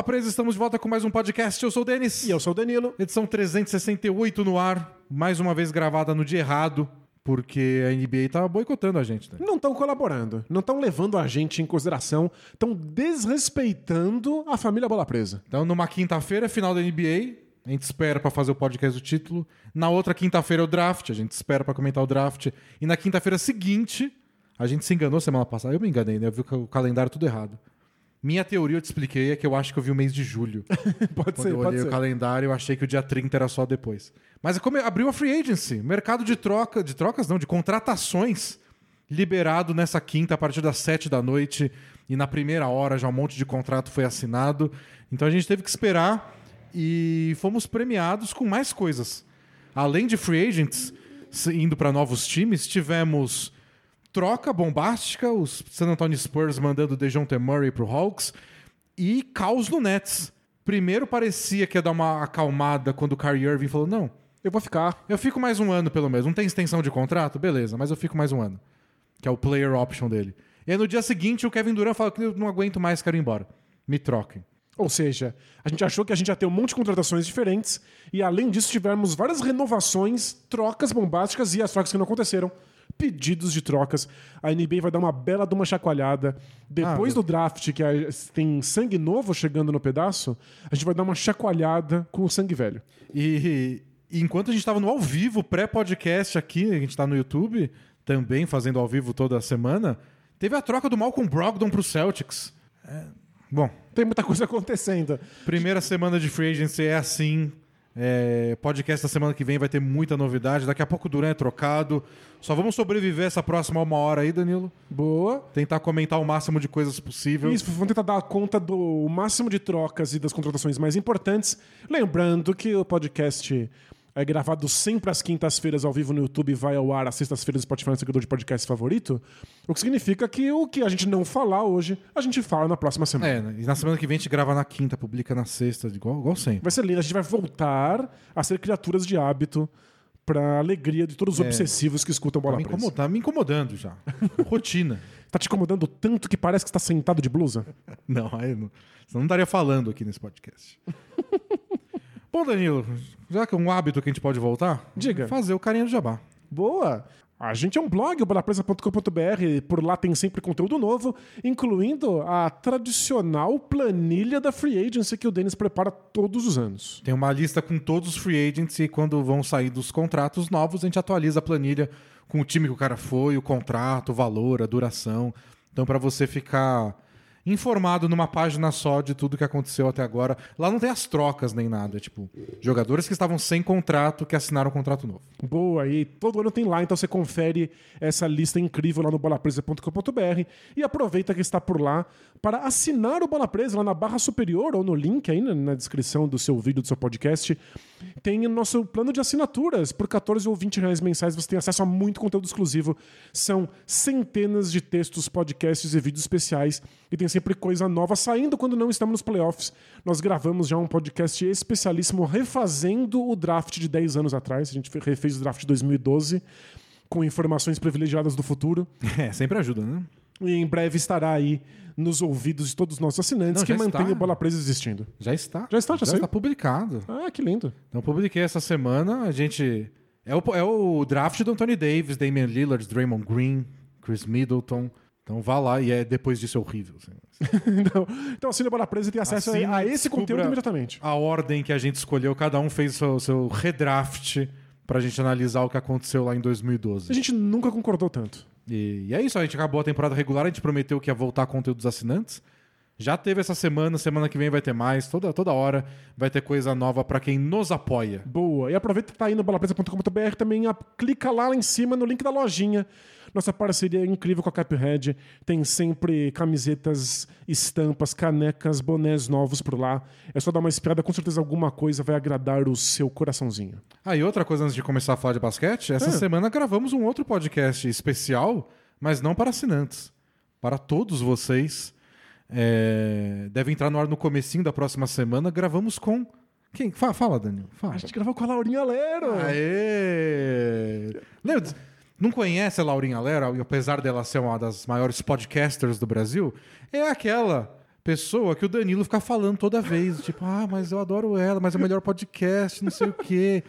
Bola Presa, estamos de volta com mais um podcast. Eu sou o Denis. E eu sou o Danilo. Edição 368 no ar, mais uma vez gravada no dia errado, porque a NBA tá boicotando a gente. Né? Não estão colaborando, não estão levando a gente em consideração, estão desrespeitando a família Bola Presa. Então, numa quinta-feira, final da NBA, a gente espera pra fazer o podcast do título. Na outra quinta-feira é o draft, a gente espera pra comentar o draft. E na quinta-feira seguinte, a gente se enganou semana passada. Eu me enganei, né? Eu vi o calendário tudo errado. Minha teoria, eu te expliquei, é que eu acho que eu vi o mês de julho. pode Quando ser, eu pode olhei ser. o calendário, eu achei que o dia 30 era só depois. Mas é como abriu a free agency, mercado de troca, de trocas não, de contratações liberado nessa quinta a partir das 7 da noite e na primeira hora já um monte de contrato foi assinado. Então a gente teve que esperar e fomos premiados com mais coisas. Além de free agents indo para novos times, tivemos troca bombástica, os San Antonio Spurs mandando DeJounte Murray pro Hawks e caos no Nets. Primeiro parecia que ia dar uma acalmada quando o Kyrie Irving falou: "Não, Eu vou ficar. eu fico mais um ano pelo menos. Não tem extensão de contrato? Beleza, mas eu fico mais um ano." Que é o player option dele. E aí no dia seguinte o Kevin Durant fala que eu não aguento mais, quero ir embora. Me troquem. Ou seja, a gente achou que a gente ia ter um monte de contratações diferentes e, além disso, tivemos várias renovações, trocas bombásticas e as trocas que não aconteceram. Pedidos de trocas. A NBA vai dar uma bela de uma chacoalhada. Depois Ah, do draft, que tem sangue novo chegando no pedaço, a gente vai dar uma chacoalhada com o sangue velho. E, e enquanto a gente estava no ao vivo, pré-podcast aqui, a gente está no YouTube, também fazendo ao vivo toda semana, teve a troca do Malcolm Brogdon pro Celtics. É, bom, Tem muita coisa acontecendo. primeira semana de free agency é assim. É, podcast da semana que vem vai ter muita novidade. Daqui a pouco o Duran é trocado. Só vamos sobreviver essa próxima uma hora aí, Danilo. Boa. Tentar comentar o máximo de coisas possível. Isso, vamos tentar dar conta do máximo de trocas e das contratações mais importantes. Lembrando que o podcast é gravado sempre às quintas-feiras ao vivo no YouTube e vai ao ar às sextas-feiras no Spotify, no seguidor de podcast favorito. O que significa que o que a gente não falar hoje, a gente fala na próxima semana. É, e na semana que vem a gente grava na quinta, publica na sexta, igual, igual sempre. Vai ser lindo, a gente vai voltar a ser criaturas de hábito pra alegria de todos os obsessivos que escutam Tá Bola me, Presa. tá me incomodando já. Rotina. Tá te incomodando tanto que parece que você tá sentado de blusa? Não, aí não. Senão não estaria falando aqui nesse podcast. Bom, Danilo, já que é um hábito que a gente pode voltar, Diga. fazer o carinha do jabá. Boa! A gente é um blog, o bolapresa.com.br. Por lá tem sempre conteúdo novo, incluindo a tradicional planilha da Free Agency que o Denis prepara todos os anos. Tem uma lista com todos os free agents e quando vão sair dos contratos novos, a gente atualiza a planilha com o time que o cara foi, o contrato, o valor, a duração. Então, para você ficar informado numa página só de tudo que aconteceu até agora. Lá não tem as trocas nem nada. Tipo, jogadores que estavam sem contrato que assinaram um contrato novo. Boa, e todo ano tem lá, então você confere essa lista incrível lá no bolapresa.com.br e aproveita que está por lá para assinar o Bola Presa lá na barra superior ou no link aí na descrição do seu vídeo, do seu podcast. Tem o nosso plano de assinaturas. Por 14 ou 20 reais mensais você tem acesso a muito conteúdo exclusivo. São centenas de textos, podcasts e vídeos especiais e tem sempre coisa nova saindo quando não estamos nos playoffs. Nós gravamos já um podcast especialíssimo refazendo o draft de 10 anos atrás. A gente fe- refez o draft de 2012 com informações privilegiadas do futuro. É, sempre ajuda, né? E em breve estará aí nos ouvidos de todos os nossos assinantes Não, que já mantêm está. o Bola Presa existindo. Já está. Já está, já já saiu? está publicado. Ah, que lindo. Então publiquei essa semana, a gente. É o, é o draft do Anthony Davis, Damian Lillard, Draymond Green, Chris Middleton. Então vá lá e é depois disso é horrível. assim. então, então assine o Bola Presa e tem acesso Assine a esse conteúdo imediatamente. A ordem que a gente escolheu, cada um fez o seu, seu redraft pra gente analisar o que aconteceu lá em 2012. A gente nunca concordou tanto. E, e é isso, a gente acabou a temporada regular, a gente prometeu que ia voltar conteúdo dos assinantes. Já teve essa semana, semana que vem vai ter mais, toda, toda hora vai ter coisa nova pra quem nos apoia. Boa. E aproveita que tá aí no bolapresa.com.br também, a- clica lá, em cima no link da lojinha. Nossa parceria é incrível com a Cuphead. Tem sempre camisetas, estampas, canecas, bonés novos por lá. É só dar uma espiada, com certeza alguma coisa vai agradar o seu coraçãozinho. Ah, e outra coisa antes de começar a falar de basquete, essa Ah. semana gravamos um outro podcast especial, mas não para assinantes. Para todos vocês. É, Deve entrar no ar no comecinho da próxima semana. Gravamos com. Quem? Fala, fala Daniel. Fala. A gente gravou com a Laurinha Lero. Aê! Lembra, não conhece a Laurinha Lera, e apesar dela ser uma das maiores podcasters do Brasil? É aquela pessoa que o Danilo fica falando toda vez. Tipo, ah, mas eu adoro ela, mas é o melhor podcast, não sei o quê.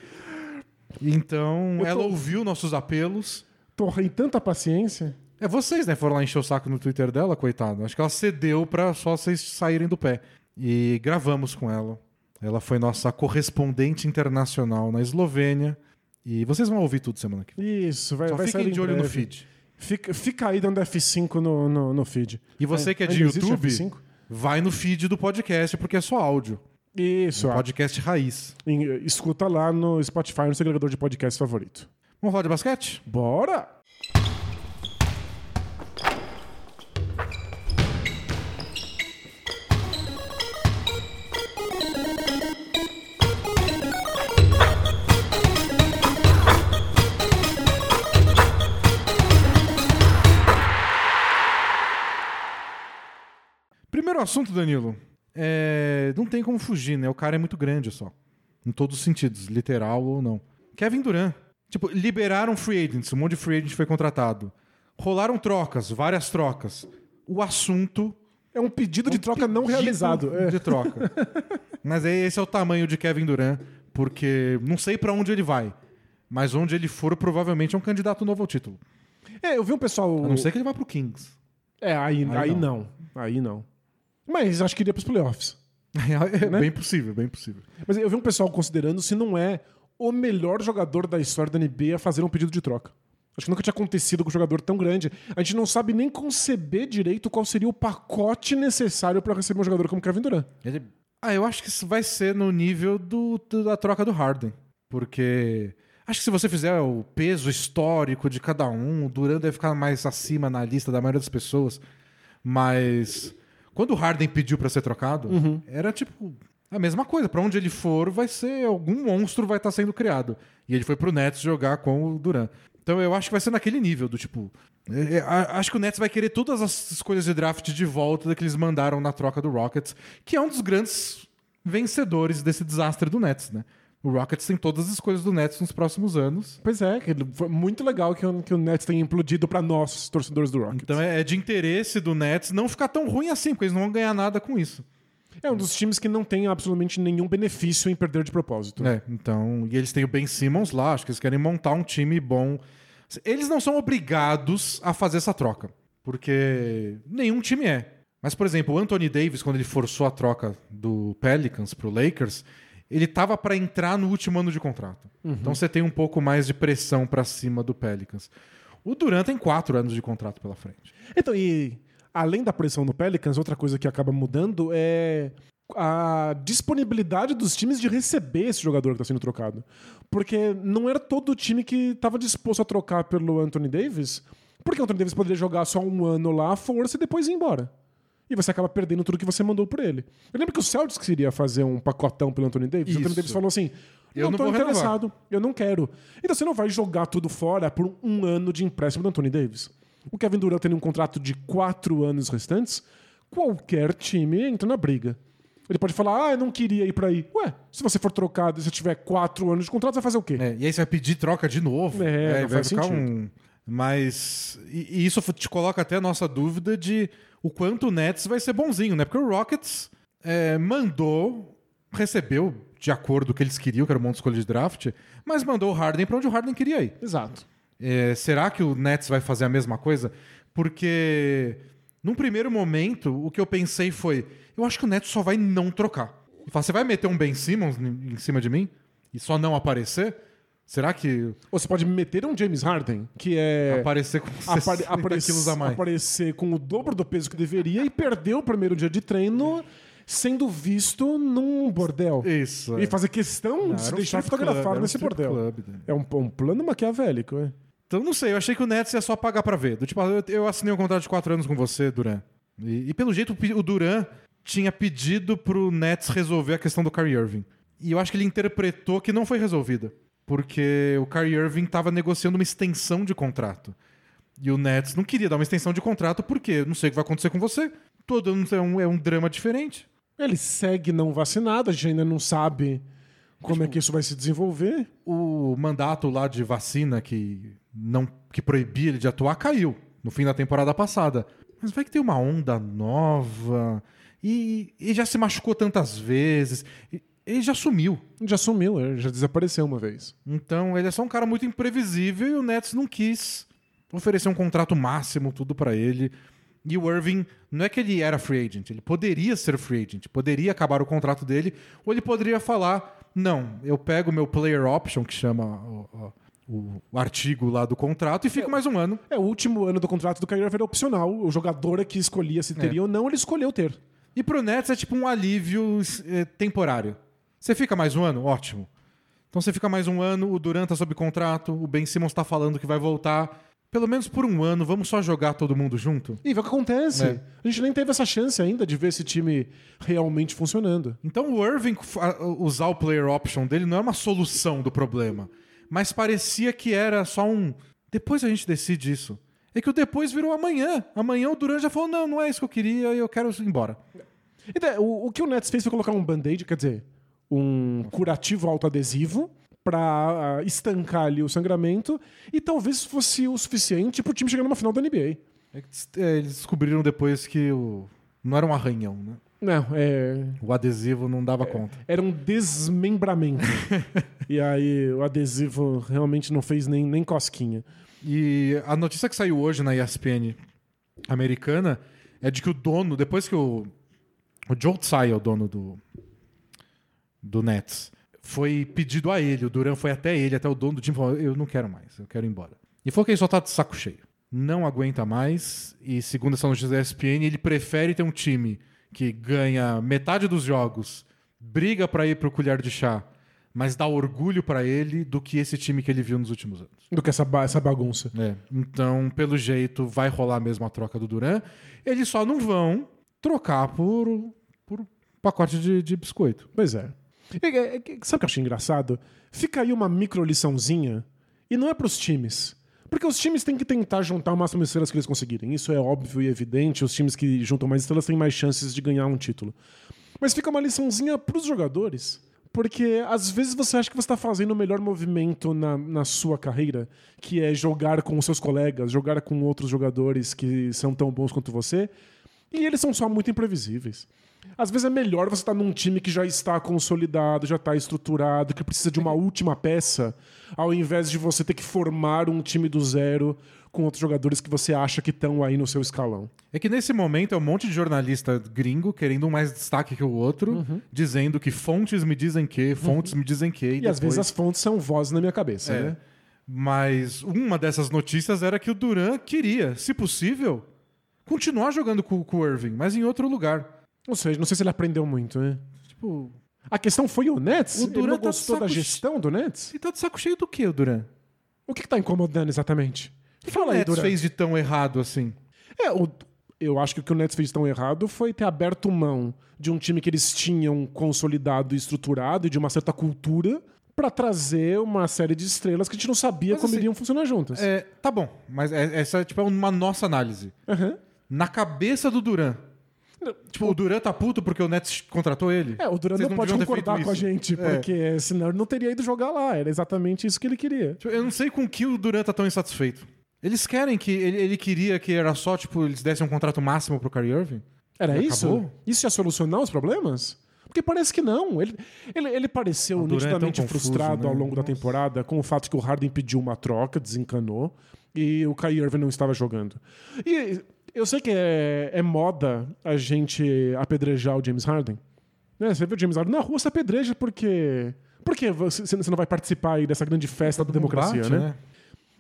Então, tô- ela ouviu nossos apelos. Torrei tanta paciência. É vocês, né? Foram lá encher o saco no Twitter dela, coitado. Acho que ela cedeu pra só vocês saírem do pé. E gravamos com ela. Ela foi nossa correspondente internacional na Eslovênia. E vocês vão ouvir tudo semana que vem. Isso, vai, Só vai fiquem sair de olho no breve. feed. Fica, fica aí dando F5 no, no, no feed. E você que é de YouTube, F5? vai no feed do podcast, porque é só áudio. Isso, Um ah, podcast raiz. em- escuta lá no Spotify, no seu agregador de podcast favorito. Vamos falar de basquete? Bora! Assunto, Danilo. É, Não tem como fugir, né? O cara é muito grande só. Em todos os sentidos, literal ou não. Kevin Durant. Tipo, liberaram free agents, um monte de free agent foi contratado. Rolaram trocas, várias trocas. O assunto. É um pedido de troca não pedido realizado. É. De troca. Mas aí esse é o tamanho de Kevin Durant, porque não sei pra onde ele vai. Mas onde ele for, provavelmente é um candidato novo ao título. É, eu vi um pessoal. A não ser que ele vá pro Kings. É, aí, aí, Aí não. Aí não. Mas acho que iria pros playoffs. É Né? bem possível, bem possível. Mas eu vi um pessoal considerando se não é o melhor jogador da história da NBA a fazer um pedido de troca. Acho que nunca tinha acontecido com um jogador tão grande. A gente não sabe nem conceber direito qual seria o pacote necessário para receber um jogador como Kevin Durant. Ah, eu acho que isso vai ser no nível do, do- da troca do Harden. Porque acho que se você fizer o peso histórico de cada um, o Durant deve ficar mais acima na lista da maioria das pessoas. Mas quando o Harden pediu pra ser trocado, era tipo a mesma coisa. Pra onde ele for, vai ser algum monstro vai estar sendo criado. E ele foi pro Nets jogar com o Durant. Então eu acho que vai ser naquele nível do tipo. é, é, acho que o Nets vai querer todas as escolhas de draft de volta que eles mandaram na troca do Rockets, que é um dos grandes vencedores desse desastre do Nets, né? O Rockets tem todas as escolhas do Nets nos próximos anos. Pois é, foi muito legal que, o- que o Nets tenha implodido para nós, torcedores do Rockets. Então é, é de interesse do Nets não ficar tão ruim assim, porque eles não vão ganhar nada com isso. É um dos times que não tem absolutamente nenhum benefício em perder de propósito. É, então, e eles têm o Ben Simmons lá, acho que eles querem montar um time bom. Eles não são obrigados a fazer essa troca, porque nenhum time é. Mas, por exemplo, o Anthony Davis, quando ele forçou a troca do Pelicans pro Lakers, ele tava para entrar no último ano de contrato. Então você tem um pouco mais de pressão para cima do Pelicans. O Durant tem quatro anos de contrato pela frente. Então, e além da pressão no Pelicans, outra coisa que acaba mudando é a disponibilidade dos times de receber esse jogador que está sendo trocado. Porque não era todo time que estava disposto a trocar pelo Anthony Davis, porque o Anthony Davis poderia jogar só um ano lá à força e depois ir embora. E você acaba perdendo tudo que você mandou por ele. Eu lembro que o Celtics queria fazer um pacotão pelo Anthony Davis. O Anthony Isso. Davis falou assim: Eu não não tô vou renovar." interessado, eu não quero. Então você não vai jogar tudo fora por um ano de empréstimo do Anthony Davis. O Kevin Durant tendo um contrato de quatro anos restantes, qualquer time entra na briga. Ele pode falar, ah, eu não queria ir pra aí. Ué, se você for trocado e você tiver quatro anos de contrato, você vai fazer o quê? É, e aí você vai pedir troca de novo. É, não vai ficar sentido. um. Mas. E, e isso te coloca até a nossa dúvida de o quanto o Nets vai ser bonzinho, né? Porque o Rockets é, mandou, recebeu de acordo com o que eles queriam, que era um monte de escolha de draft, mas mandou o Harden pra onde o Harden queria ir. Exato. É, será que o Nets vai fazer a mesma coisa? Porque, num primeiro momento, o que eu pensei foi: eu acho que o Nets só vai não trocar. E fala, você vai meter um Ben Simmons em cima de mim? E só não aparecer? Será que Ou você pode meter um James Harden, que é. aparecer com apare- 60 aparec- quilos a mais? aparecer com o dobro do peso que deveria e perder o primeiro dia de treino sendo visto num bordel. Isso. E é. fazer questão Não, de se um deixar fotografar club, um nesse strip bordel. club, né? É um, um plano maquiavélico, é. Então, não sei, eu achei que o Nets ia só pagar pra ver. Do tipo, eu, eu assinei um contrato de 4 anos com você, Duran. E, e pelo jeito, o Duran tinha pedido pro Nets resolver a questão do Kyrie Irving. E eu acho que ele interpretou que não foi resolvida. Porque o Kyrie Irving tava negociando uma extensão de contrato. E o Nets não queria dar uma extensão de contrato porque não sei o que vai acontecer com você. Todo ano é um, é um drama diferente. Ele segue não vacinado, a gente ainda não sabe como é que isso vai se desenvolver. o mandato lá de vacina que não que proibia ele de atuar caiu no fim da temporada passada. Mas vai que tem uma onda nova E ele já se machucou tantas vezes. e- Ele já sumiu. Já sumiu, é, já desapareceu uma vez. Então ele é só um cara muito imprevisível e o Nets não quis oferecer um contrato máximo, tudo pra ele. E o Irving, não é que ele era free agent, ele poderia ser free agent, poderia acabar o contrato dele, ou ele poderia falar: não, eu pego o meu player option, que chama o, o- o artigo lá do contrato, e fico mais um ano. É, o último ano do contrato do Kyrie era opcional. O jogador é que escolhia se teria ou não, ele escolheu ter. E pro Nets é tipo um alívio eh, temporário. Você fica mais um ano? Ótimo. Então você fica mais um ano, o Durant tá sob contrato, o Ben Simmons tá falando que vai voltar. Pelo menos por um ano, vamos só jogar todo mundo junto? E vê o que acontece. É. A gente nem teve essa chance ainda de ver esse time realmente funcionando. Então o Irving usar o player option dele não é uma solução do problema. Mas parecia que era só um. Depois a gente decide isso. É que o depois virou amanhã. Amanhã o Durant já falou: não, não é isso que eu queria e eu quero ir embora. E daí, o, o que o Nets fez foi colocar um band-aid, quer dizer, um curativo autoadesivo pra ah, estancar ali o sangramento e talvez fosse o suficiente pro time chegar numa final da NBA. É é, eles descobriram depois que o. Não era um arranhão, né? Não, é, O adesivo não dava conta. era um desmembramento. e aí o adesivo realmente não fez nem, nem cosquinha. E a notícia que saiu hoje na ESPN americana é de que o dono, depois que o, o Joe Tsai, o dono do, do Nets, foi pedido a ele, o Duran foi até ele, até o dono do time, falou: Eu não quero mais, eu quero ir embora. E falou que ele só tá de saco cheio. Não aguenta mais, e segundo essa notícia da ESPN, ele prefere ter um time que ganha metade dos jogos, briga pra ir pro colher de chá, mas dá orgulho pra ele do que esse time que ele viu nos últimos anos. Do que essa, ba- essa bagunça. É, então, pelo jeito, vai rolar mesmo a troca do Duran. Eles só não vão trocar por, por pacote de, de biscoito. Pois é. É, é, é, Sabe o que eu achei engraçado? Fica aí uma micro liçãozinha, e não é pros times. Porque os times têm que tentar juntar o máximo de estrelas que eles conseguirem. Isso é óbvio e evidente. Os times que juntam mais estrelas têm mais chances de ganhar um título. Mas fica uma liçãozinha pros jogadores. Porque às vezes você acha que você está fazendo o melhor movimento na, na sua carreira, que é jogar com os seus colegas, jogar com outros jogadores que são tão bons quanto você, e eles são só muito imprevisíveis. Às vezes é melhor você estar num time que já está consolidado, já está estruturado, que precisa de uma última peça, ao invés de você ter que formar um time do zero com outros jogadores que você acha que estão aí no seu escalão. É que nesse momento é um monte de jornalista gringo querendo um mais destaque que o outro, dizendo que fontes me dizem que, fontes me dizem que. E, às vezes as fontes são vozes na minha cabeça, É. né? Mas uma dessas notícias era que o Duran queria, se possível, continuar jogando com, com o Irving, mas em outro lugar. Ou seja, não sei se ele aprendeu muito, né? Tipo, A questão foi o Nets? O não tá de gostou da gestão do Nets? ele tá de saco cheio do que, o Duran? O que, que tá incomodando exatamente? O que o Fala aí, Nets Durant. fez de tão errado assim? É, o- eu acho que o que o Nets fez tão errado foi ter aberto mão de um time que eles tinham consolidado e estruturado e de uma certa cultura pra trazer uma série de estrelas que a gente não sabia Mas, como assim, iriam funcionar juntas. É, tá bom, mas é- essa tipo, é uma nossa análise. Aham. Na cabeça do Duran. Tipo, o Duran tá puto porque o Nets contratou ele? É, o Durant Vocês não, pode concordar com a gente, É. porque senão ele não teria ido jogar lá. Era exatamente isso que ele queria. Tipo, Eu não sei com que o Duran tá tão insatisfeito. Eles querem que. Ele, ele queria que era só, tipo, eles dessem um contrato máximo pro Kyrie Irving? Era isso? acabou? Isso ia solucionar os problemas? Porque parece que não. Ele, ele, ele pareceu é nitidamente confuso, frustrado né? ao longo da Nossa. temporada com o fato que o Harden pediu uma troca, desencanou, e o Kyrie Irving não estava jogando. E eu sei que é, é moda a gente apedrejar o James Harden. Né? Você vê o James Harden na rua, você apedreja porque... Por que você não vai participar aí dessa grande festa da democracia, Bate, né?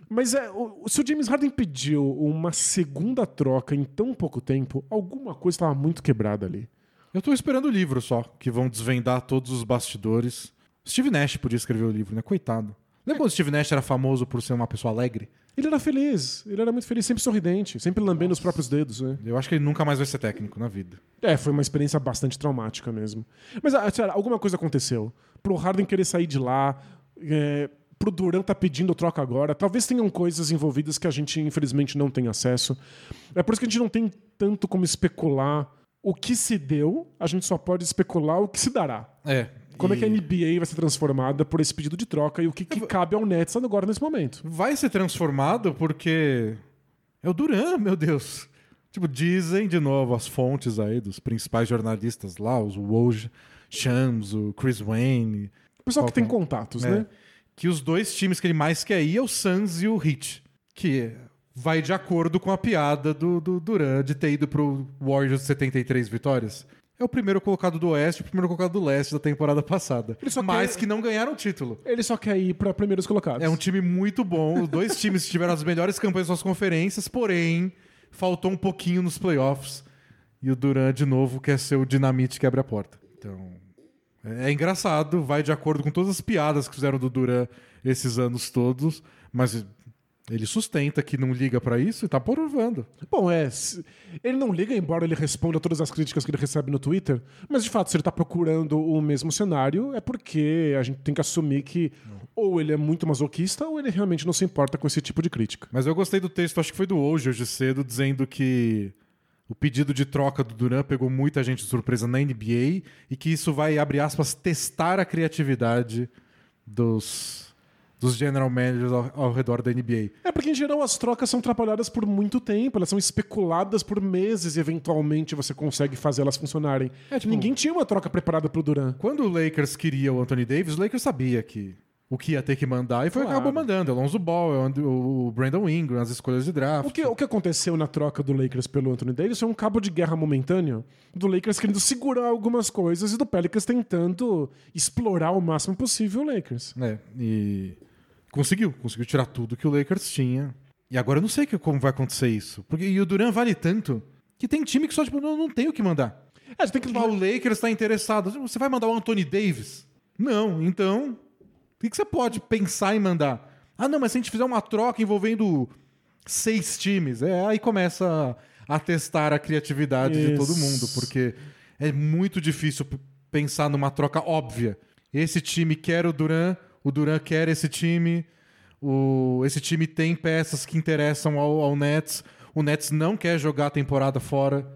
Mas é, o- se o James Harden pediu uma segunda troca em tão pouco tempo, alguma coisa estava muito quebrada ali. Eu tô esperando o livro só, que vão desvendar todos os bastidores. Steve Nash podia escrever o livro, né? Coitado. Lembra quando o Steve Nash era famoso por ser uma pessoa alegre? Ele era feliz, ele era muito feliz, sempre sorridente, sempre lambendo os próprios dedos, né? Eu acho que ele nunca mais vai ser técnico na vida. É, foi uma experiência bastante traumática mesmo. Mas, ah, sério, alguma coisa aconteceu. Pro Harden querer sair de lá, é, pro Durant tá pedindo troca agora. Talvez tenham coisas envolvidas que a gente, infelizmente, não tem acesso. É por isso que a gente não tem tanto como especular o que se deu, a gente só pode especular o que se dará. É. Como é e que a NBA vai ser transformada por esse pedido de troca e o que, que cabe ao Nets agora nesse momento? Vai ser transformado porque. É o Duran, meu Deus. Tipo, dizem de novo as fontes aí dos principais jornalistas lá, os Woj, Shams, o Chris Wayne. O pessoal que tem é? contatos, É, né? Que os dois times que ele mais quer ir é o Suns e o Heat. Que vai de acordo com a piada do, do Duran de ter ido pro Warriors de 73 vitórias. É o primeiro colocado do Oeste e o primeiro colocado do Leste da temporada passada. Mas quer- que não ganharam o título. Ele só quer ir pra primeiros colocados. É um time muito bom. Os dois times tiveram as melhores campanhas nas suas conferências, porém, faltou um pouquinho nos playoffs. E o Duran, de novo, quer ser o dinamite que abre a porta. Então, é é engraçado, vai de acordo com todas as piadas que fizeram do Duran esses anos todos, mas ele sustenta que não liga pra isso e tá provando. Bom, é. Ele não liga, embora ele responda todas as críticas que ele recebe no Twitter. Mas, de fato, se ele tá procurando o mesmo cenário, é porque a gente tem que assumir que ou ele é muito masoquista ou ele realmente não se importa com esse tipo de crítica. Mas eu gostei do texto, acho que foi do hoje, hoje cedo, dizendo que o pedido de troca do Duran pegou muita gente de surpresa na NBA e que isso vai, abre aspas, testar a criatividade dos, dos general managers ao, ao redor da NBA. É porque, em geral, as trocas são atrapalhadas por muito tempo, elas são especuladas por meses e, eventualmente, você consegue fazer elas funcionarem. É, tipo- Ninguém tinha uma troca preparada pro Duran. Quando o Lakers queria o Anthony Davis, o Lakers sabia que o que ia ter que mandar e foi Claro. acabou mandando. Alonso Ball, o And- o Brandon Ingram, as escolhas de draft. O que, o que aconteceu na troca do Lakers pelo Anthony Davis foi um cabo de guerra momentâneo do Lakers querendo segurar algumas coisas e do Pelicans tentando explorar o máximo possível o Lakers. É, e conseguiu, conseguiu tirar tudo que o Lakers tinha. E agora eu não sei que- como vai acontecer isso. Porque e o Duran vale tanto que tem time que só tipo, não, não tem o que mandar. É, gente tem que Ah, o Lakers está interessado. Você vai mandar o Anthony Davis? Não, então. O que que você pode pensar em mandar? Ah, não, mas se a gente fizer uma troca envolvendo seis times, é, aí começa a, a testar a criatividade de todo Isso. mundo, porque é muito difícil pensar numa troca óbvia. Esse time quer o Duran, o Duran quer esse time, o, esse time tem peças que interessam ao, ao Nets, o Nets não quer jogar a temporada fora.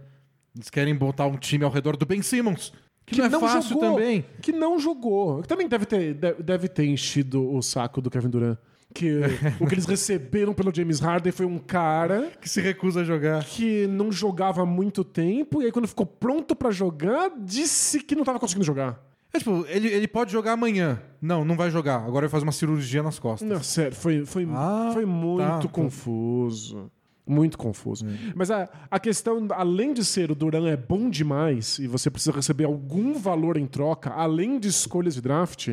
Eles querem botar um time ao redor do Ben Simmons. Que, não é fácil jogou, também. Que não jogou. Que Também deve ter, de- deve ter enchido o saco do Kevin Durant. Que o que eles receberam pelo James Harden foi um cara Que se recusa a jogar. que não jogava há muito tempo e aí quando ficou pronto pra jogar, disse que não tava conseguindo jogar. É tipo, ele, ele pode jogar amanhã. Não, não vai jogar. Agora vai fazer uma cirurgia nas costas. Não, sério, foi, foi, Ah, foi muito tá, confuso. Muito confuso. Mas a, a questão, além de ser o Duran é bom demais e você precisa receber algum valor em troca, além de escolhas de draft,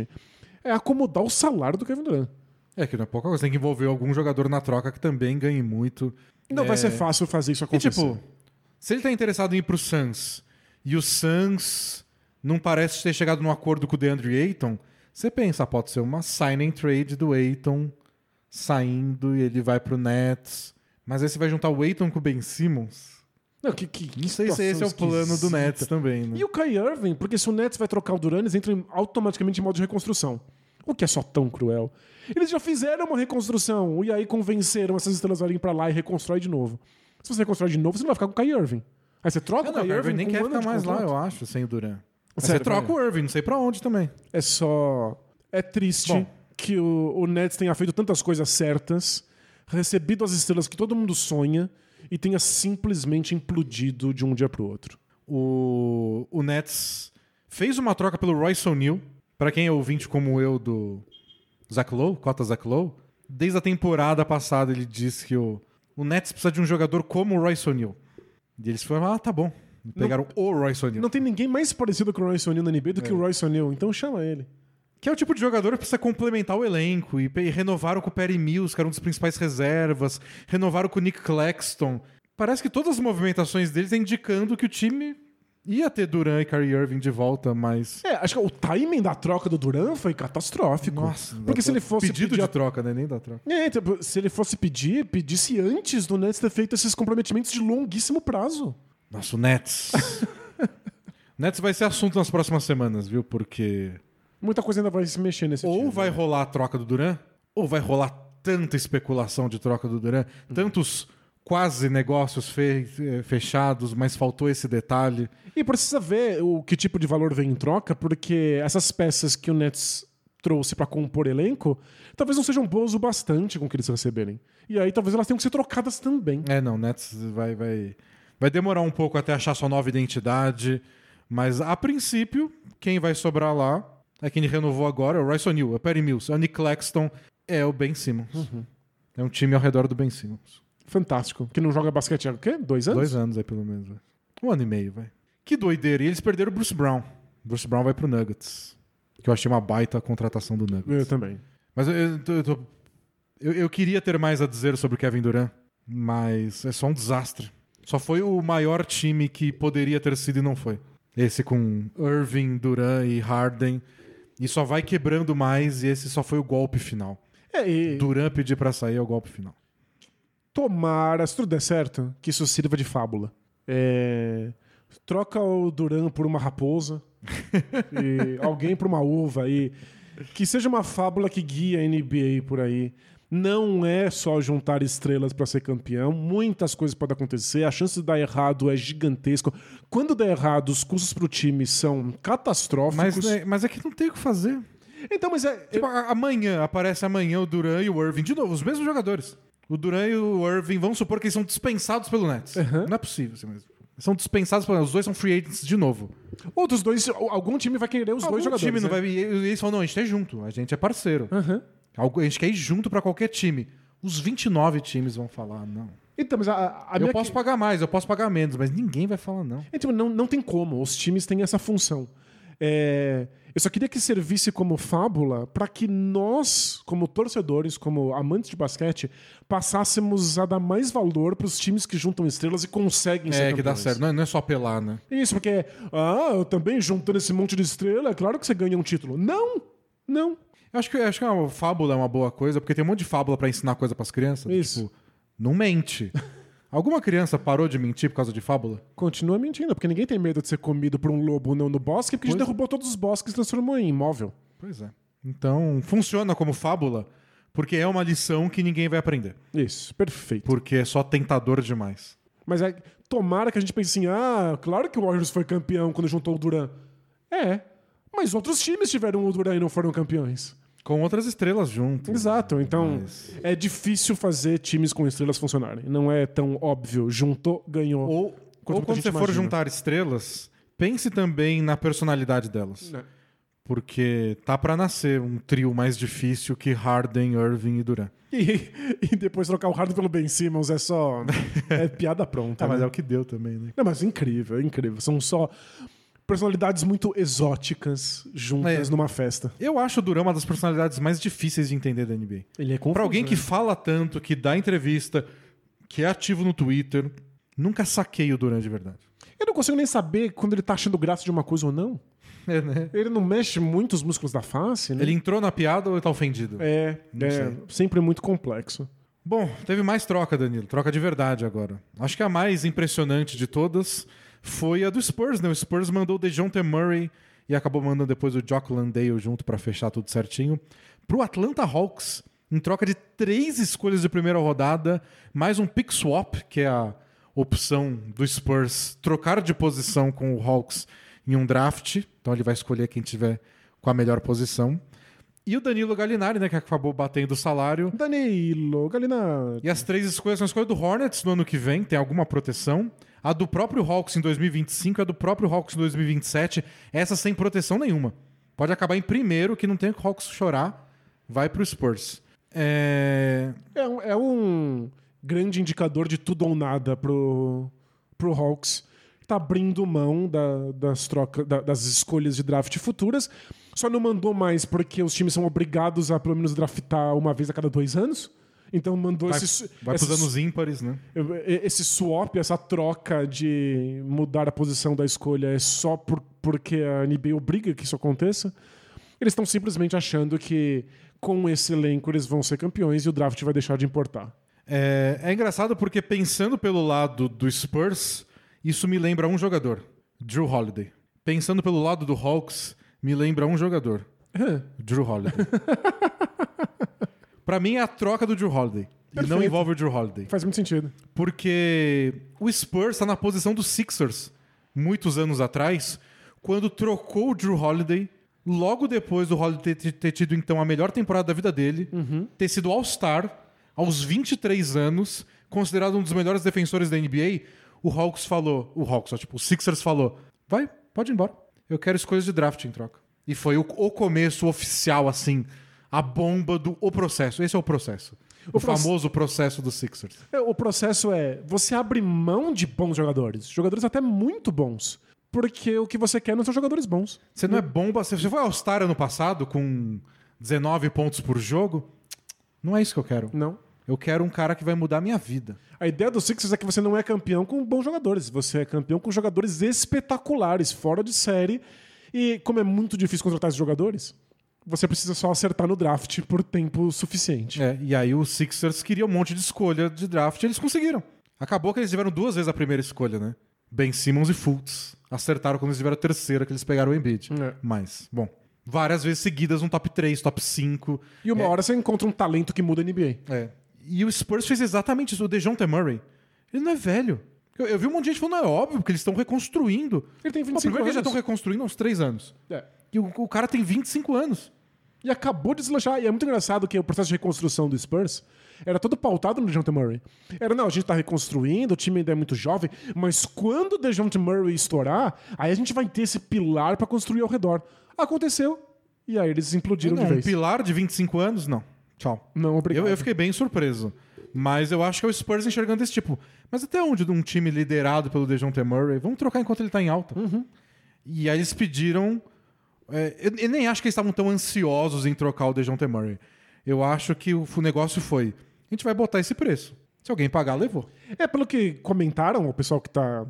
é acomodar o salário do Kevin Durant. É que não é pouca coisa. Tem que envolver algum jogador na troca que também ganhe muito. Não É. vai ser fácil fazer isso E acontecer. tipo, se ele tá interessado em ir pro Suns e o Suns não parece ter chegado num acordo com o DeAndre Ayton, você pensa, pode ser uma sign and trade do Ayton saindo e ele vai pro Nets. Mas aí você vai juntar o Ayton com o Ben Simmons. não, que, que, Não sei se esse é o plano do Nets também, né? E o Kai Irving, porque se o Nets vai trocar o Duran, eles entram automaticamente em modo de reconstrução. O que é só tão cruel. Eles já fizeram uma reconstrução e aí convenceram essas estrelas a irem pra lá e reconstrói de novo. Se você reconstrói de novo, você não vai ficar com o Kai Irving. Aí você troca Ah, o não, Kai o Irving Irving nem quer ficar mais lá, contrato. eu acho, sem o Duran. Mas Sério, você troca o Irving, não sei pra onde também. É só. É triste Bom. que o, o Nets tenha feito tantas coisas certas, recebido as estrelas que todo mundo sonha e tenha simplesmente implodido de um dia pro outro. O, o Nets fez uma troca pelo Royce O'Neal. Pra quem é ouvinte como eu do Zach Lowe, cota Zach Lowe, desde a temporada passada ele disse que o, o Nets precisa de um jogador como o Royce O'Neal. E eles falaram, ah, tá bom. Pegaram o Royce O'Neal. Não tem ninguém mais parecido com o Royce O'Neal na NBA do que o Royce O'Neal, então chama ele. Que é o tipo de jogador que precisa complementar o elenco. E, e renovaram com o Perry Mills, que era um dos principais reservas. Renovaram com o Nick Claxton. Parece que todas as movimentações deles indicando que o time ia ter Duran e Kyrie Irving de volta, mas... É, acho que o timing da troca do Duran foi catastrófico. Nossa, porque se ele fosse pedido pedir de troca, né? Nem da troca. É, tipo, se ele fosse pedir, pedisse antes do Nets ter feito esses comprometimentos de longuíssimo prazo. Nossa, o Nets. Nets vai ser assunto nas próximas semanas, viu? Porque Muita coisa ainda vai se mexer nesse ou time. vai rolar a troca do Duran, ou vai rolar tanta especulação de troca do Duran, tantos quase negócios fe- eh, fechados, mas faltou esse detalhe. E precisa ver o que tipo de valor vem em troca, porque essas peças que o Nets trouxe pra compor elenco, talvez não sejam boas o bastante com o que eles receberem. E aí talvez elas tenham que ser trocadas também. É, não, o Nets vai, vai. Vai demorar um pouco até achar sua nova identidade, mas a princípio, quem vai sobrar lá é quem renovou agora, é o Royce O'Neal, é o Perry Mills, é o Nick Claxton, é o Ben Simmons. Uhum. É um time ao redor do Ben Simmons. Fantástico. Que não joga basquete há o quê? Dois anos? Dois anos aí, pelo menos. vai. Um ano e meio, vai. Que doideira. E eles perderam o Bruce Brown. Bruce Brown vai pro Nuggets. Que eu achei uma baita contratação do Nuggets. Eu também. Mas eu, eu, tô- eu tô- eu- eu queria ter mais a dizer sobre o Kevin Durant, mas é só um desastre. Só foi o maior time que poderia ter sido e não foi. Esse com Irving, Durant e Harden. E só vai quebrando mais e esse só foi o golpe final. É, e Durant pedir pra sair é o golpe final. tomara, se tudo der certo, que isso sirva de fábula. É, Troca o Duran por uma raposa, e alguém por uma uva, e que seja uma fábula que guie a NBA por aí. Não é só juntar estrelas para ser campeão, muitas coisas podem acontecer, a chance de dar errado é gigantesca. Quando der errado, os custos para o time são catastróficos. Mas, né, mas é que não tem o que fazer. Então, mas é. Tipo, a- amanhã, aparece amanhã o Duran e o Irving. De novo, os mesmos jogadores. O Duran e o Irving, vamos supor que eles são dispensados pelo Nets. Não é possível assim mesmo. São dispensados pelo Nets. Os dois são free agents de novo. Ou dos dois, algum time vai querer os Algum dois jogadores. time não né? vai... E eles falam, não, a gente é junto. A gente é parceiro. Aham. A gente quer ir junto pra qualquer time. Os 29 times vão falar, não. Então, mas a, a- eu posso pagar mais, eu posso pagar menos, mas ninguém vai falar não. É, tipo, não, não tem como. Os times têm essa função. É, eu só queria que servisse como fábula para que nós, como torcedores, como amantes de basquete, passássemos a dar mais valor para os times que juntam estrelas e conseguem ser É, que dá campeões. certo. Não é, não é só apelar, né? Isso, porque, ah, eu também juntando esse monte de estrela, é claro que você ganha um título. Não! Não. Eu acho que, acho que a fábula é uma boa coisa, porque tem um monte de fábula pra ensinar coisa pras crianças. Isso. Tipo, não mente. Alguma criança parou de mentir por causa de fábula? Continua mentindo, porque ninguém tem medo de ser comido por um lobo não no bosque, porque a gente Pois é. derrubou todos os bosques e transformou em imóvel. Pois é. Então, funciona como fábula, porque é uma lição que ninguém vai aprender. Isso, perfeito. Porque é só tentador demais. Mas é, tomara que a gente pense assim: ah, claro que o Warriors foi campeão quando juntou o Duran. É, mas outros times tiveram o Duran e não foram campeões. Com outras estrelas junto. Exato, então Mas- é difícil fazer times com estrelas funcionarem. Não é tão óbvio. Juntou, ganhou. Ou, ou quando você for imagina. juntar estrelas, pense também na personalidade delas. Né? Porque tá pra nascer um trio mais difícil que Harden, Irving e Durant. E, e depois trocar o Harden pelo Ben Simmons é só. É piada pronta. Ah, mas né? é o que deu também, né? Não, mas é incrível, é incrível. São só personalidades muito exóticas juntas É. numa festa. Eu acho o Durant uma das personalidades mais difíceis de entender da NBA. Ele é confuso, Pra alguém que né? fala tanto, que dá entrevista, que é ativo no Twitter, nunca saquei o Durant de verdade. Eu não consigo nem saber quando ele tá achando graça de uma coisa ou não. É, né? Ele não mexe muito os músculos da face, né? Ele entrou na piada ou ele tá ofendido? É, é sempre muito complexo. Bom, teve mais troca, Danilo. Troca de verdade agora. Acho que a mais impressionante de todas foi a do Spurs, né? O Spurs mandou o DeJounte Murray e acabou mandando depois o Jock Landale junto pra fechar tudo certinho pro Atlanta Hawks em troca de três escolhas de primeira rodada, mais um pick swap, que é a opção do Spurs trocar de posição com o Hawks em um draft. Então ele vai escolher quem tiver com a melhor posição. E o Danilo Gallinari, né, que acabou batendo o salário. Danilo, Galina. E as três escolhas são a escolha do Hornets no ano que vem, tem alguma proteção. A do próprio Hawks em 2025 e a do próprio Hawks em 2027. Essa sem proteção nenhuma. Pode acabar em primeiro, que não tem o Hawks chorar, vai pro Spurs. É... É um, é um grande indicador de tudo ou nada pro, pro Hawks. Tá abrindo mão da- das, troca, da- das escolhas de draft futuras. Só não mandou mais porque os times são obrigados a pelo menos draftar uma vez a cada dois anos. Então mandou Vai, esse, vai esse, pros anos ímpares, né? esse swap, essa troca de mudar a posição da escolha é só por, porque a NBA obriga que isso aconteça. Eles estão simplesmente achando que com esse elenco eles vão ser campeões e o draft vai deixar de importar. É, é engraçado porque pensando pelo lado do Spurs, isso me lembra um jogador, Drew Holiday. Pensando pelo lado do Hawks, me lembra um jogador, Drew Holiday. Pra mim é a troca do Drew Holiday. E não Perfeito. envolve o Drew Holiday. Faz muito sentido. Porque o Spurs está na posição dos Sixers muitos anos atrás, quando trocou o Drew Holiday, logo depois do Holiday ter, ter tido então a melhor temporada da vida dele, ter sido All-Star aos 23 anos, considerado um dos melhores defensores da NBA. o Hawks falou, o Hawks, ó, tipo, o Sixers falou, vai, pode ir embora. Eu quero escolhas de draft em troca. E foi o, o começo oficial, assim, a bomba do o processo. Esse é o processo. O, proce- famoso processo do Sixers. É, O processo é você abre mão de bons jogadores, jogadores até muito bons, porque o que você quer não são jogadores bons. Você não é bomba. Você foi All-Star ano passado com 19 pontos por jogo? Não é isso que eu quero. Não. Eu quero um cara que vai mudar a minha vida. A ideia do Sixers é que você não é campeão com bons jogadores, você é campeão com jogadores espetaculares, fora de série. E como é muito difícil contratar esses jogadores, você precisa só acertar no draft por tempo suficiente. É, e aí os Sixers queriam um monte de escolha de draft e eles conseguiram. Acabou que eles tiveram duas vezes a primeira escolha, né? Ben Simmons e Fultz. Acertaram quando eles tiveram a terceira, que eles pegaram o Embiid. É. Mas, bom, várias vezes seguidas no top 3, top 5. E uma hora você encontra um talento que muda a NBA. É. E o Spurs fez exatamente isso. O DeJounte Murray, ele não é velho. Eu, eu vi um monte de gente falando, não, é óbvio, porque eles estão reconstruindo. Ele tem Bom, 25 primeiro que eles já anos. estão reconstruindo há uns 3 anos. É. E o, o cara tem 25 anos. E acabou de deslanchar. E é muito engraçado que o processo de reconstrução do Spurs era todo pautado no DeJounte Murray. Era, não, a gente tá reconstruindo, o time ainda é muito jovem, mas quando o DeJounte Murray estourar, aí a gente vai ter esse pilar pra construir ao redor. Aconteceu, e aí eles implodiram Não, de um vez. pilar de 25 anos, não. Tchau. Não, obrigado. Eu, eu fiquei bem surpreso. Mas eu acho que é o Spurs enxergando esse tipo. Mas até onde um time liderado pelo DeJounte Murray? Vamos trocar enquanto ele tá em alta. E aí eles pediram... é, eu, eu nem acho que eles estavam tão ansiosos em trocar o DeJounte Murray. Eu acho que o, o negócio foi... A gente vai botar esse preço. Se alguém pagar, levou. É, pelo que comentaram, o pessoal que tá.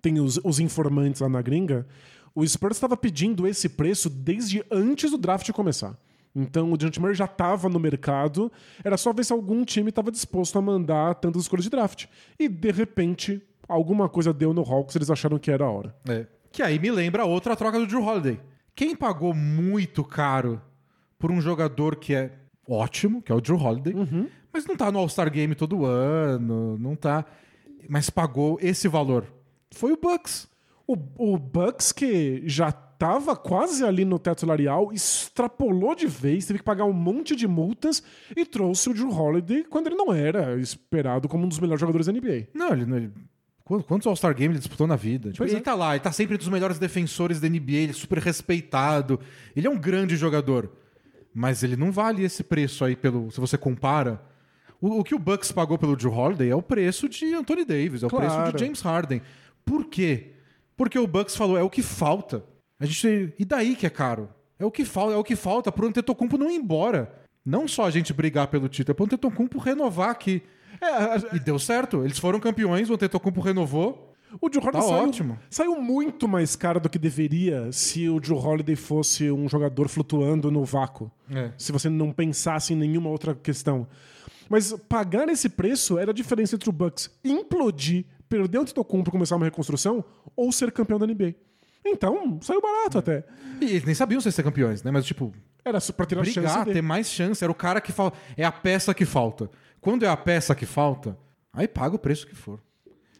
Tem os, os informantes lá na gringa, o Spurs estava pedindo esse preço desde antes do draft começar. Então o Dejounte Murray já estava no mercado, era só ver se algum time estava disposto a mandar tantas escolhas de draft. E de repente, alguma coisa deu no Hawks, eles acharam que era a hora. É. Que aí me lembra outra troca do Drew Holiday. Quem pagou muito caro por um jogador que é ótimo, que é o Drew Holiday, mas não tá no All-Star Game todo ano, não tá. Mas pagou esse valor. Foi o Bucks. O, o Bucks, que já estava quase ali no teto salarial, extrapolou de vez, teve que pagar um monte de multas e trouxe o Drew Holiday quando ele não era esperado como um dos melhores jogadores da NBA. Não, ele. não- ele- Quantos All-Star Game ele disputou na vida? Tipo, ele é. tá lá, ele tá sempre entre os melhores defensores da NBA, ele é super respeitado. Ele é um grande jogador. Mas ele não vale esse preço aí pelo. Se você compara. O, o que o Bucks pagou pelo Drew Holiday é o preço de Anthony Davis, é o preço Claro. de James Harden. Por quê? Porque o Bucks falou, é o que falta. A gente. E daí que é caro? É o que falta, é o que falta pro Antetokounmpo não ir embora. Não só a gente brigar pelo título, é pro Antetokounmpo renovar aqui. É, E deu certo. Eles foram campeões, o Antetokounmpo renovou. o Drew Holiday Tá saiu, ótimo. saiu muito mais caro do que deveria se o Drew Holiday fosse um jogador flutuando no vácuo. É. Se você não pensasse em nenhuma outra questão. Mas pagar esse preço era a diferença entre o Bucks implodir, perder o Antetokounmpo e começar uma reconstrução ou ser campeão da NBA. Então, saiu barato até. E eles nem sabiam se ser campeões, né? Mas, tipo, Era pra ter a chance brigar, de... ter mais chance. Era o cara que falta. É a peça que falta. Quando é a peça que falta, aí paga o preço que for.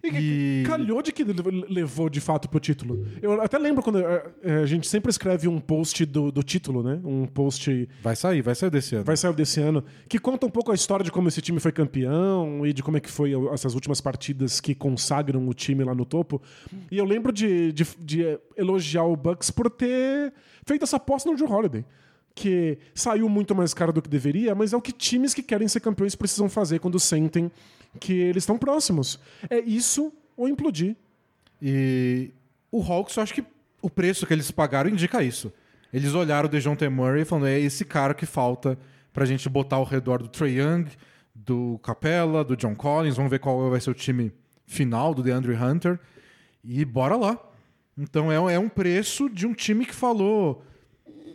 E E- calhou de que levou de fato pro título. Eu até lembro quando eh, eh, a gente sempre escreve um post do, do título, né? Um post Vai sair, vai sair desse ano. vai sair desse ano, que conta um pouco a história de como esse time foi campeão e de como é que foi essas últimas partidas que consagram o time lá no topo. E eu lembro de, de, de elogiar o Bucks por ter feito essa aposta no Drew Holiday. Que saiu muito mais caro do que deveria, mas é o que times que querem ser campeões precisam fazer quando sentem que eles estão próximos. É isso ou implodir. E o Hawks, eu acho que o preço que eles pagaram indica isso. Eles olharam o DeJounte Murray e falaram, é esse cara que falta pra gente botar ao redor do Trey Young, do Capella, do John Collins, vamos ver qual vai ser o time final do DeAndre Hunter e bora lá. Então é, é um preço de um time que falou,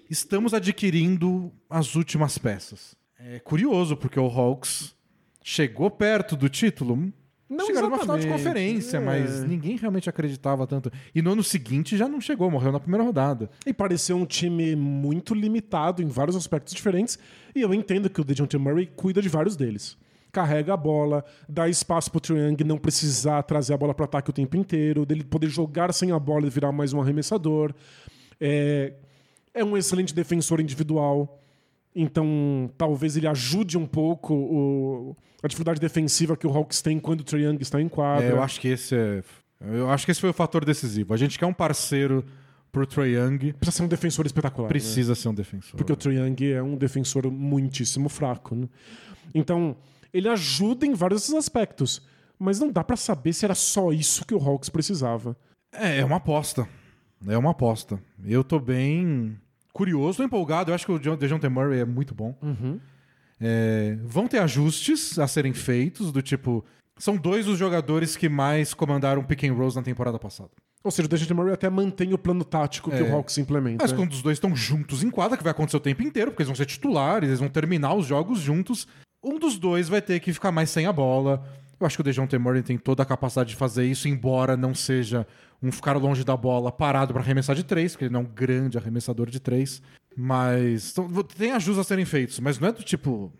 estamos adquirindo as últimas peças. É curioso, porque o Hawks chegou perto do título, Não Chegaram numa final de exatamente, conferência, é. mas ninguém realmente acreditava tanto. E no ano seguinte já não chegou, morreu na primeira rodada. E pareceu um time muito limitado em vários aspectos diferentes. E eu entendo que o DeJounte Murray cuida de vários deles. Carrega a bola, dá espaço pro Triang não precisar trazer a bola para ataque o tempo inteiro, dele poder jogar sem a bola e virar mais um arremessador. É, é um excelente defensor individual. Então, talvez ele ajude um pouco o- a dificuldade defensiva que o Hawks tem quando o Trae Young está em quadra. É, eu acho que esse é. Eu acho que esse foi o fator decisivo. A gente quer um parceiro pro Trae Young, Precisa ser um defensor espetacular. né? precisa ser um defensor. Porque o Trae Young é um defensor muitíssimo fraco. Né? Então, ele ajuda em vários desses aspectos. Mas não dá pra saber se era só isso que o Hawks precisava. É, é uma aposta. É uma aposta. Eu tô bem curioso, tô empolgado. Eu acho que o DeJounte Murray é muito bom. É, vão ter ajustes a serem feitos, do tipo... São dois os jogadores que mais comandaram pick and rolls na temporada passada. Ou seja, o DeJounte Murray até mantém o plano tático que É. o Hawks implementa. Mas quando os dois estão juntos em quadra, que vai acontecer o tempo inteiro, porque eles vão ser titulares, eles vão terminar os jogos juntos, um dos dois vai ter que ficar mais sem a bola. Eu acho que o DeJounte Murray tem toda a capacidade de fazer isso, embora não seja um ficar longe da bola parado para arremessar de três, porque ele não é um grande arremessador de três. Mas então, tem ajustes a serem feitos, mas não é do tipo,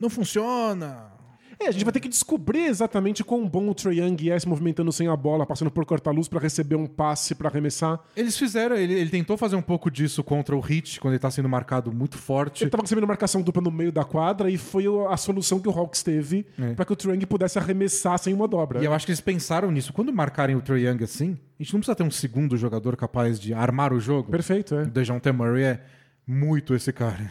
não funciona. É, a gente vai ter que descobrir exatamente quão bom o Trae Young é se movimentando sem a bola, passando por corta-luz pra receber um passe pra arremessar. Eles fizeram, ele, ele tentou fazer um pouco disso contra o Heat, quando ele tá sendo marcado muito forte. Ele tava recebendo marcação dupla no meio da quadra e foi a solução que o Hawks teve É. pra que o Trae Young pudesse arremessar sem uma dobra. E eu acho que eles pensaram nisso. Quando marcarem o Trae Young assim, a gente não precisa ter um segundo jogador capaz de armar o jogo. Perfeito, é. O DeJounte Murray é muito esse cara.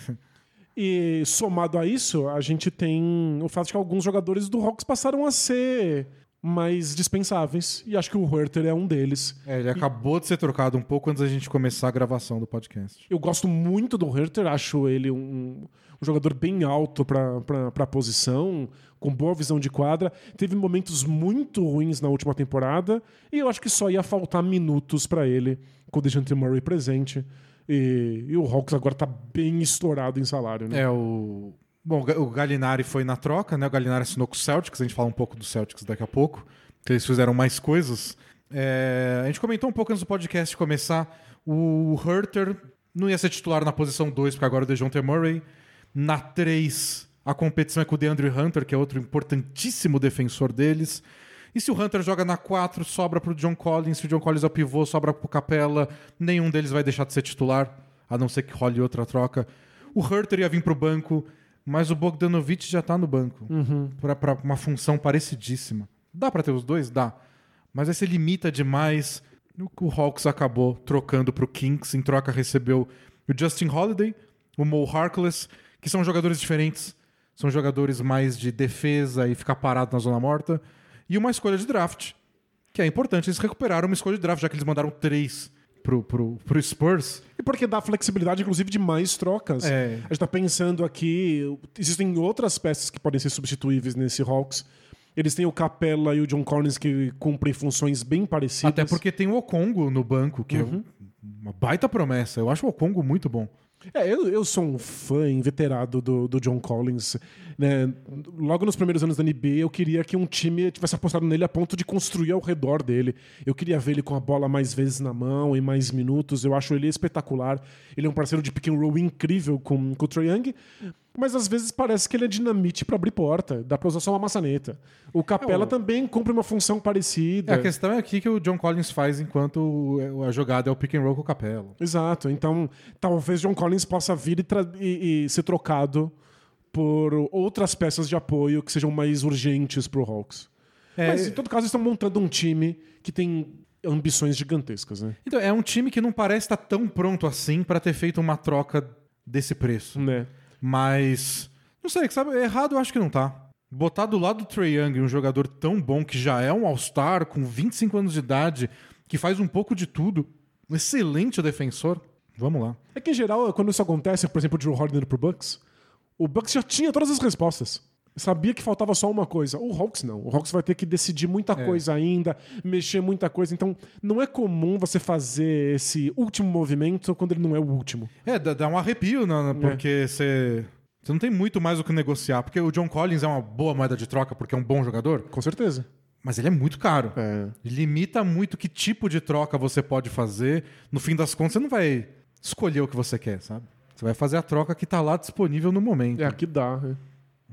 E somado a isso, a gente tem o fato de que alguns jogadores do Hawks passaram a ser mais dispensáveis. E acho que o Huerter é um deles. É, ele acabou de ser trocado um pouco antes da gente começar a gravação do podcast. Eu gosto muito do Huerter, acho ele um, um jogador bem alto para a posição, com boa visão de quadra. Teve momentos muito ruins na última temporada e eu acho que só ia faltar minutos para ele com o DeJounte Murray presente. E, e o Hawks agora tá bem estourado em salário, né? É o. Bom, o Ga- o Gallinari foi na troca, né? O Gallinari assinou com o Celtics, a gente fala um pouco do Celtics daqui a pouco, que eles fizeram mais coisas. É, a gente comentou um pouco antes do podcast começar. O Herter não ia ser titular na posição 2, porque agora o DeJounte Murray. Na 3, a competição é com o DeAndre Hunter, que é outro importantíssimo defensor deles. E se o Hunter joga na 4, sobra pro John Collins. Se o John Collins é o pivô, sobra pro Capella. Nenhum deles vai deixar de ser titular, a não ser que role outra troca. O Herter ia vir pro banco, mas o Bogdanovich já tá no banco. Pra, pra uma função parecidíssima. Dá pra ter os dois? Dá. Mas aí você limita demais. O Hawks acabou trocando pro Kings. Em troca recebeu o Justin Holiday, o Mo Harkless, que são jogadores diferentes. São jogadores mais de defesa e ficar parado na zona morta. E uma escolha de draft, que é importante. Eles recuperaram uma escolha de draft, já que eles mandaram três pro, pro, pro Spurs. E porque dá flexibilidade, inclusive, de mais trocas. É. A gente tá pensando aqui. Existem outras peças que podem ser substituíveis nesse Hawks. Eles têm o Capella e o John Collins que cumprem funções bem parecidas. Até porque tem o Okongo no banco, que é um- uma baita promessa. Eu acho o Okongo muito bom. É, eu, eu sou um fã inveterado do, do John Collins. né? Logo nos primeiros anos da NBA, eu queria que um time tivesse apostado nele a ponto de construir ao redor dele. Eu queria ver ele com a bola mais vezes na mão, em mais minutos. Eu acho ele espetacular. Ele é um parceiro de pick and roll incrível com, com o Trae Young. Mas às vezes parece que ele é dinamite pra abrir porta. Dá pra usar só uma maçaneta. O Capela É, o- também cumpre uma função parecida. É, a questão é aqui que o John Collins faz enquanto o- a jogada é o pick and roll com o Capela. Exato. Então, talvez John Collins possa vir e, e- e ser trocado por outras peças de apoio que sejam mais urgentes pro Hawks. É, Mas, em todo caso, eles estão montando um time que tem ambições gigantescas, né? Então, é um time que não parece estar tão pronto assim pra ter feito uma troca desse preço. né? Mas, não sei, sabe, errado eu acho que não tá. Botar do lado do Trae Young um jogador tão bom que já é um All-Star, com 25 anos de idade, que faz um pouco de tudo, um excelente defensor. Vamos lá. É que, em geral, quando isso acontece, por exemplo, o Drew Holiday pro Bucks, o Bucks já tinha todas as respostas. Sabia que faltava só uma coisa. O Hawks não. O Hawks vai ter que decidir muita É. coisa ainda, mexer muita coisa. Então, não é comum você fazer esse último movimento quando ele não é o último. É, dá, um arrepio, né, né, porque você. Você não tem muito mais o que negociar, porque o John Collins é uma boa moeda de troca, porque é um bom jogador, Com certeza. mas ele é muito caro. É. Limita muito que tipo de troca você pode fazer. No fim das contas, você não vai escolher o que você quer, sabe? Você vai fazer a troca que tá lá disponível no momento. É, aqui dá. né?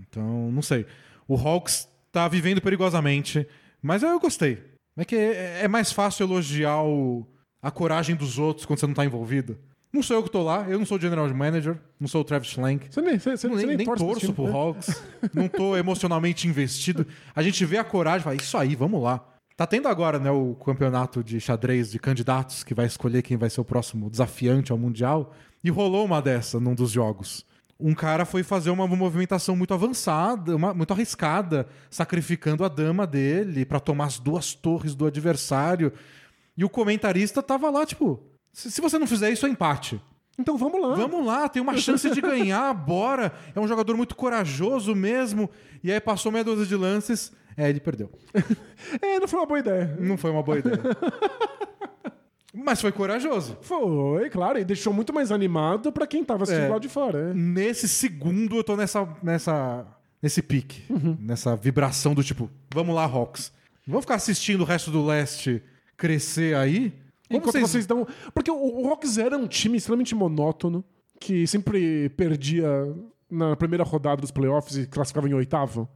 Então, não sei. O Hawks tá vivendo perigosamente, mas eu gostei. É que é, é mais fácil elogiar o- a coragem dos outros quando você não tá envolvido. Não sou eu que tô lá, eu não sou o general manager, não sou o Travis Schlenk. Você nem, você, você nem, nem torço pro né? Hawks. não tô emocionalmente investido. A gente vê a coragem e fala, isso aí, vamos lá. Tá tendo agora, né, o campeonato de xadrez de candidatos que vai escolher quem vai ser o próximo desafiante ao Mundial. E rolou uma dessa num dos jogos. Um cara foi fazer uma movimentação muito avançada, uma- muito arriscada, sacrificando a dama dele pra tomar as duas torres do adversário. E o comentarista tava lá, tipo, se, se você não fizer isso, é empate. Então vamos lá. Vamos lá, tem uma chance de ganhar, bora. É um jogador muito corajoso mesmo. E aí passou meia dúzia de lances. É, ele perdeu. É, não foi uma boa ideia. Não foi uma boa ideia. Mas foi corajoso. Foi, claro, e deixou muito mais animado pra quem tava assistindo É. lá de fora. é. Nesse segundo eu tô nessa. nessa nesse pique. Uhum. Nessa vibração do tipo, vamos lá, Hawks. Vamos ficar assistindo o resto do leste crescer aí? Como Enquanto vocês... dão. Porque o, o Hawks era um time extremamente monótono, que sempre perdia na primeira rodada dos playoffs e classificava em oitavo.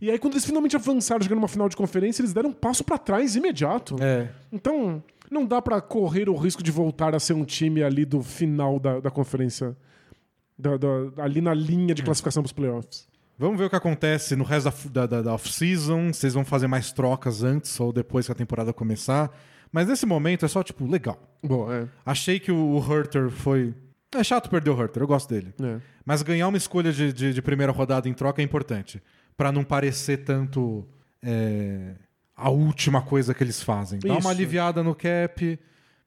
E aí, quando eles finalmente avançaram jogando uma final de conferência, eles deram um passo pra trás imediato. É. Então, não dá pra correr o risco de voltar a ser um time ali do final da, da conferência. da- da- ali na linha de classificação pros playoffs. Vamos ver o que acontece no resto da, da, da- off-season. Vocês vão fazer mais trocas antes ou depois que a temporada começar. Mas nesse momento é só, tipo, legal. Bom, é. Achei que o Hurter foi. É chato perder o Hurter, eu gosto dele. é. Mas ganhar uma escolha de, de, de primeira rodada em troca é importante. Pra não parecer tanto é, a última coisa que eles fazem. Dá Isso. uma aliviada no cap,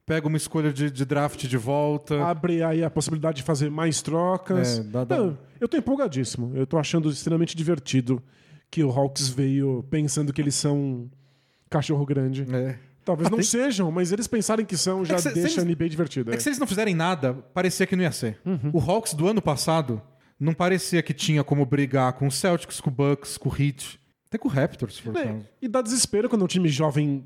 pega uma escolha de, de draft de volta. Abre aí a possibilidade de fazer mais trocas. É, dá- dá- Não, eu tô empolgadíssimo. Eu tô achando extremamente divertido que o Hawks veio pensando que eles são cachorro grande. É. Talvez Ah, não tem- sejam, mas eles pensarem que são já que se- se deixa a NBA divertida. É que se eles não fizerem nada, parecia que não ia ser. Uhum. O Hawks do ano passado não parecia que tinha como brigar com o Celtics, com o Bucks, com o Heat, até com o Raptors, se for É, caso. e dá desespero quando um time jovem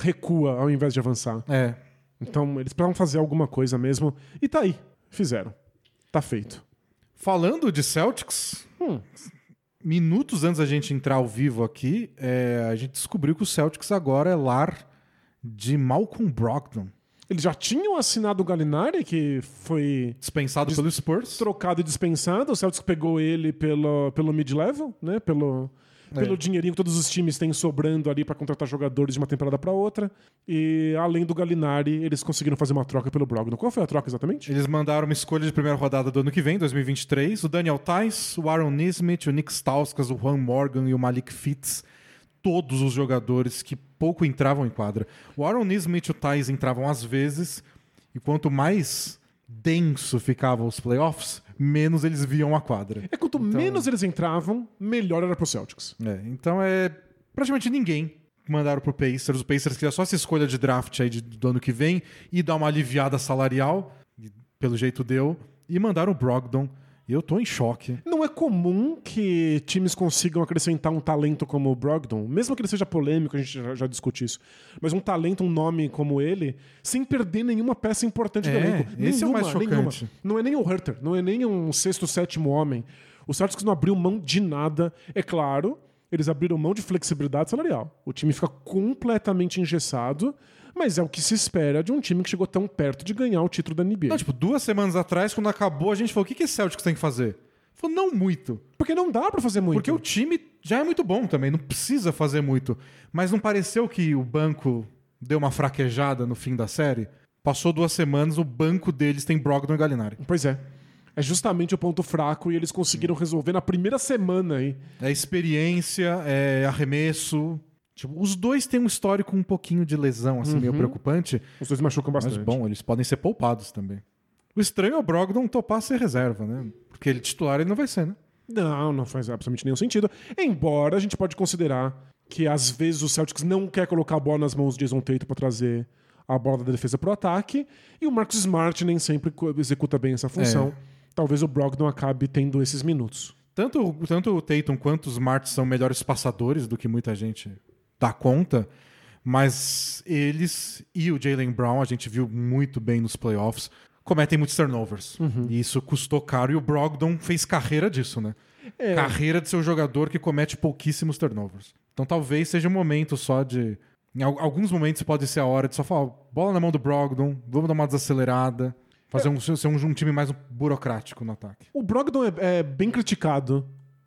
recua ao invés de avançar. É. Então eles precisavam fazer alguma coisa mesmo. E tá aí. Fizeram. Tá feito. Falando de Celtics, Hum. minutos antes da gente entrar ao vivo aqui, é, a gente descobriu que o Celtics agora é lar de Malcolm Brogdon, Eles já tinham assinado o Galinari, que foi dispensado pelo Spurs. trocado e dispensado. O Celtics pegou ele pelo, pelo mid-level, né? Pelo. Pelo dinheirinho que todos os times têm sobrando ali pra contratar jogadores de uma temporada pra outra. E além do Galinari, eles conseguiram fazer uma troca pelo Brogdon. Qual foi a troca exatamente? Eles mandaram uma escolha de primeira rodada do ano que vem, 2023. O Daniel Tice, o Aaron Nismith, o Nick Stauskas, o Juan Morgan e o Malik Fitz. Todos os jogadores que pouco entravam em quadra. O Aaron Nismith e o Tice entravam às vezes. E quanto mais denso ficavam os playoffs, menos eles viam a quadra. É quanto menos eles entravam, melhor era pro Celtics. É, então é praticamente ninguém mandaram pro Pacers. O Pacers queria só essa escolha de draft aí de- do ano que vem e dar uma aliviada salarial, pelo jeito deu, e mandaram o Brogdon. Eu tô em choque. Não é comum que times consigam acrescentar um talento como o Brogdon, mesmo que ele seja polêmico, a gente já, já discute isso, mas um talento, um nome como ele, sem perder nenhuma peça importante do É, elenco. esse é o mais Nenhuma, nenhuma. chocante. Não é nem o Herter, não é nem um sexto, sétimo homem. O Celtics não abriu mão de nada. É claro, eles abriram mão de flexibilidade salarial. O time fica completamente engessado, mas é o que se espera de um time que chegou tão perto de ganhar o título da NBA. Não, tipo, duas semanas atrás, quando acabou, a gente falou: o que, que esse Celtics tem que fazer? Falou, não muito. Porque não dá pra fazer muito. Porque o time já é muito bom também, não precisa fazer muito. Mas não pareceu que o banco deu uma fraquejada no fim da série? Passou duas semanas, o banco deles tem Brogdon e Gallinari. Pois é. É justamente o ponto fraco e eles conseguiram resolver na primeira semana aí. É experiência, é arremesso. Tipo, os dois têm um histórico um pouquinho de lesão, assim, meio preocupante. Os dois machucam Mas bastante. bom, eles podem ser poupados também. O estranho é o Brogdon topar ser reserva, né? Porque ele titular ele não vai ser, né? Não, não faz absolutamente nenhum sentido. Embora a gente pode considerar que às vezes o Celtics não quer colocar a bola nas mãos de Jason Tatum para trazer a bola da defesa pro ataque e o Marcus Smart nem sempre executa bem essa função. Talvez o Brogdon acabe tendo esses minutos. Tanto, tanto o Tatum quanto os Smart são melhores passadores do que muita gente dá conta, mas eles e o Jalen Brown, a gente viu muito bem nos playoffs, cometem muitos turnovers. E isso custou caro e o Brogdon fez carreira disso, né? É. Carreira de ser um jogador que comete pouquíssimos turnovers. Então talvez seja um momento só de. Em al- alguns momentos pode ser a hora de só falar, bola na mão do Brogdon, vamos dar uma desacelerada, Fazer um, ser um, um time mais burocrático no ataque. O Brogdon é, é bem criticado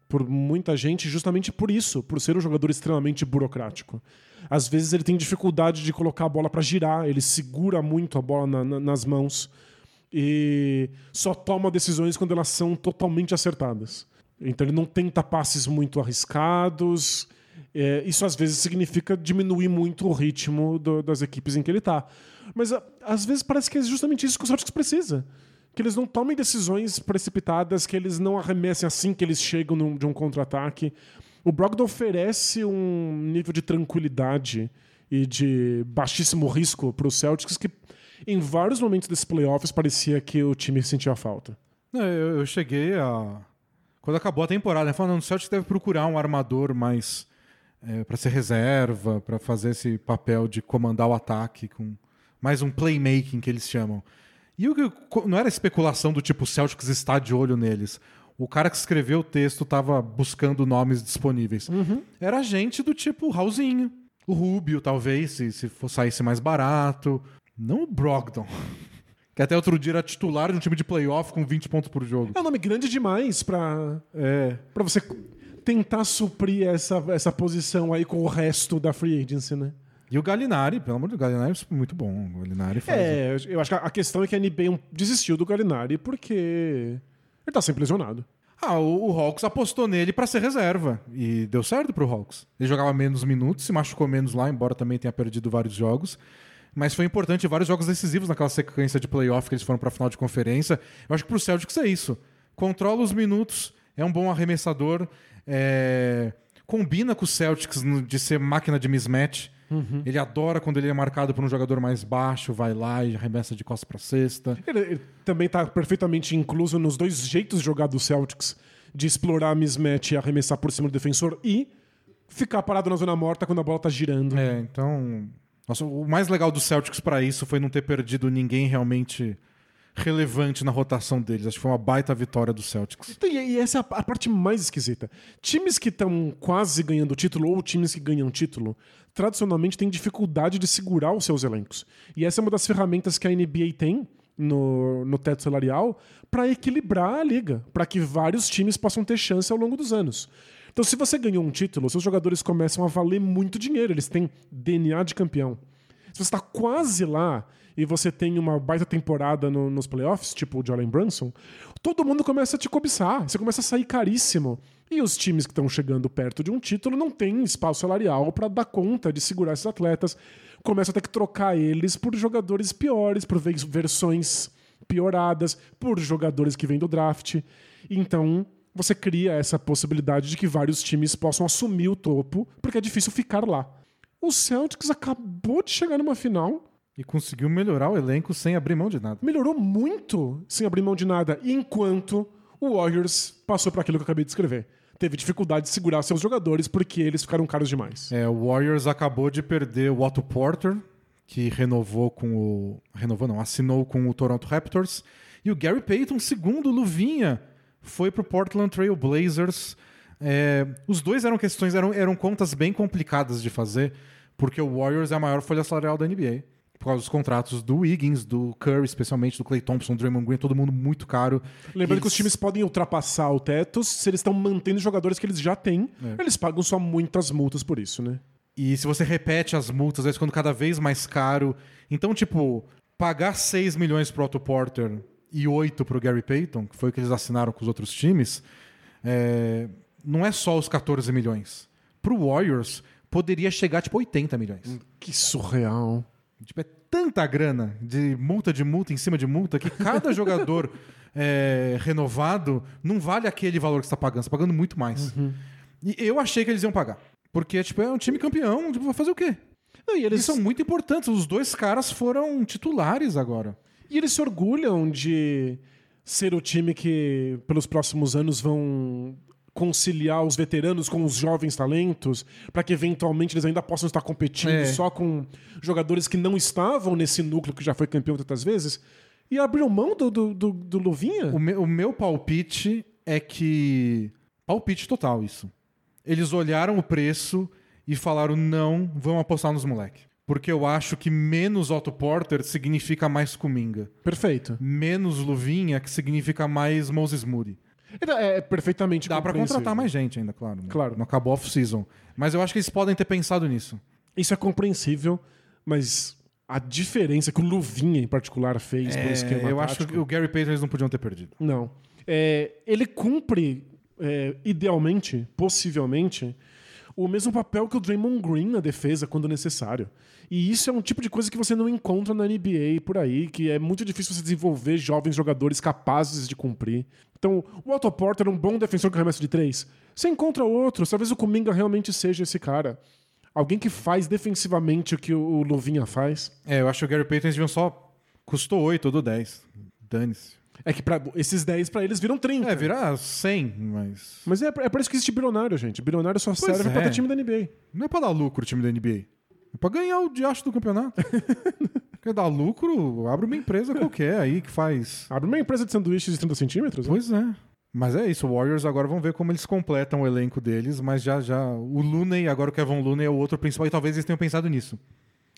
por muita gente justamente por isso, por ser um jogador extremamente burocrático. Às vezes ele tem dificuldade de colocar a bola para girar, ele segura muito a bola na, na, nas mãos e só toma decisões quando elas são totalmente acertadas. Então ele não tenta passes muito arriscados. É, isso às vezes significa diminuir muito o ritmo do, das equipes em que ele está. Mas a, às vezes parece que é justamente isso que o Celtics precisa. Que eles não tomem decisões precipitadas, que eles não arremessem assim que eles chegam num, de um contra-ataque. O Brogdon oferece um nível de tranquilidade e de baixíssimo risco para os Celtics que em vários momentos desses playoffs parecia que o time sentia falta. eu, eu, cheguei a. Quando acabou a temporada, né, falando, o Celtics deve procurar um armador mais. É, para ser reserva, para fazer esse papel de comandar o ataque com mais um playmaking que eles chamam. E o que não era especulação do tipo Celtics está de olho neles. O cara que escreveu o texto estava buscando nomes disponíveis. Uhum. Era gente do tipo Raulzinho, o Rubio, talvez, se, se saísse mais barato. Não o Brogdon. Que até outro dia era titular de um time de playoff com 20 pontos por jogo. É um nome grande demais pra, é. pra você tentar suprir essa, essa posição aí com o resto da free agency, né? E o Galinari, pelo amor de Deus, o Galinari é muito bom. O Galinari faz. É, eu acho que a questão é que a NBA desistiu do Galinari porque ele tá sempre lesionado. Ah, o, o Hawks apostou nele para ser reserva. E deu certo pro Hawks. Ele jogava menos minutos, se machucou menos lá, embora também tenha perdido vários jogos. Mas foi importante vários jogos decisivos naquela sequência de playoff que eles foram pra final de conferência. Eu acho que pro Celtics é isso. Controla os minutos, é um bom arremessador, é... combina com o Celtics de ser máquina de mismatch. Uhum. Ele adora quando ele é marcado por um jogador mais baixo, vai lá e arremessa de costas para cesta. Ele, ele também está perfeitamente incluso nos dois jeitos de jogar do Celtics, de explorar a mismatch e arremessar por cima do defensor e ficar parado na zona morta quando a bola tá girando. É, então, nossa, o mais legal do Celtics para isso foi não ter perdido ninguém realmente relevante na rotação deles. Acho que foi uma baita vitória do Celtics. E essa é a parte mais esquisita. Times que estão quase ganhando título ou times que ganham título, tradicionalmente têm dificuldade de segurar os seus elencos. E essa é uma das ferramentas que a NBA tem no, no teto salarial para equilibrar a liga, para que vários times possam ter chance ao longo dos anos. Então, se você ganhou um título, seus jogadores começam a valer muito dinheiro, eles têm DNA de campeão. Se você está quase lá e você tem uma baita temporada no, nos playoffs, tipo o Jalen Brunson, todo mundo começa a te cobiçar, você começa a sair caríssimo. E os times que estão chegando perto de um título não têm espaço salarial para dar conta de segurar esses atletas. Começam a ter que trocar eles por jogadores piores, por versões pioradas, por jogadores que vêm do draft. Então, você cria essa possibilidade de que vários times possam assumir o topo, porque é difícil ficar lá. O Celtics acabou de chegar numa final e conseguiu melhorar o elenco sem abrir mão de nada. Melhorou muito sem abrir mão de nada, enquanto o Warriors passou por aquilo que eu acabei de escrever. Teve dificuldade de segurar seus jogadores porque eles ficaram caros demais. É, o Warriors acabou de perder o Otto Porter, que renovou com o. Renovou não, assinou com o Toronto Raptors. E o Gary Payton, segundo Luvinha, foi pro Portland Trail Blazers. É, os dois eram questões, eram, eram contas bem complicadas de fazer, porque o Warriors é a maior folha salarial da NBA por causa dos contratos do Wiggins, do Curry, especialmente do Clay Thompson, do Draymond Green, todo mundo muito caro. Lembrando eles... que os times podem ultrapassar o teto se eles estão mantendo jogadores que eles já têm. É. Eles pagam só muitas multas por isso, né? E se você repete as multas, vai ficando cada vez mais caro. Então, tipo, pagar 6 milhões pro Otto Porter e 8 pro Gary Payton, que foi o que eles assinaram com os outros times, é... não é só os 14 milhões. Pro Warriors, poderia chegar, tipo, 80 milhões. Que surreal. Tipo, é tanta grana de multa de multa em cima de multa que cada jogador é, renovado não vale aquele valor que você está pagando. Você está pagando muito mais. Uhum. E eu achei que eles iam pagar. Porque, tipo, é um time campeão, tipo, vai fazer o quê? Não, e eles e são muito importantes. Os dois caras foram titulares agora. E eles se orgulham de ser o time que, pelos próximos anos, vão conciliar os veteranos com os jovens talentos, para que eventualmente eles ainda possam estar competindo é. só com jogadores que não estavam nesse núcleo que já foi campeão tantas vezes. E abriu mão do, do, do, do Luvinha? O meu, o meu palpite é que. Palpite total, isso. Eles olharam o preço e falaram: não, vamos apostar nos moleques. Porque eu acho que menos Otto Porter significa mais Kuminga. Perfeito. Menos Luvinha, que significa mais Moses Moody. É, é perfeitamente Dá pra compreensível. contratar mais gente ainda, claro. né? Claro. Não acabou off-season. Mas eu acho que eles podem ter pensado nisso. Isso é compreensível, mas a diferença que o Luvinha, em particular, fez pro É, esquema eu acho tático- que o Gary Payton eles não podiam ter perdido. Não. É, ele cumpre, é, idealmente, possivelmente, o mesmo papel que o Draymond Green na defesa quando necessário. E isso é um tipo de coisa que você não encontra na NBA por aí, que é muito difícil você desenvolver jovens jogadores capazes de cumprir. Então, o Otto Porter é um bom defensor que arremessa de três. Você encontra outros, talvez o Kuminga realmente seja esse cara. Alguém que faz defensivamente o que o Luvinha faz. É, eu acho que o Gary Payton eles deviam só. Custou 8 ou do 10. Dane-se. É que pra, esses 10 pra eles viram 30. É, virar 100, mas. Mas é, é por isso que existe bilionário, gente. Bilionário só Pois serve é. pra ter time da NBA. Não é pra dar lucro o time da NBA. É pra ganhar o diacho do campeonato. Quer dar lucro, abre uma empresa qualquer aí que faz. Abre uma empresa de sanduíches de 30 centímetros? né? Pois é. Mas é isso, Warriors agora vão ver como eles completam o elenco deles, mas já já. O Looney, agora o Kevin Looney é o outro principal, e talvez eles tenham pensado nisso.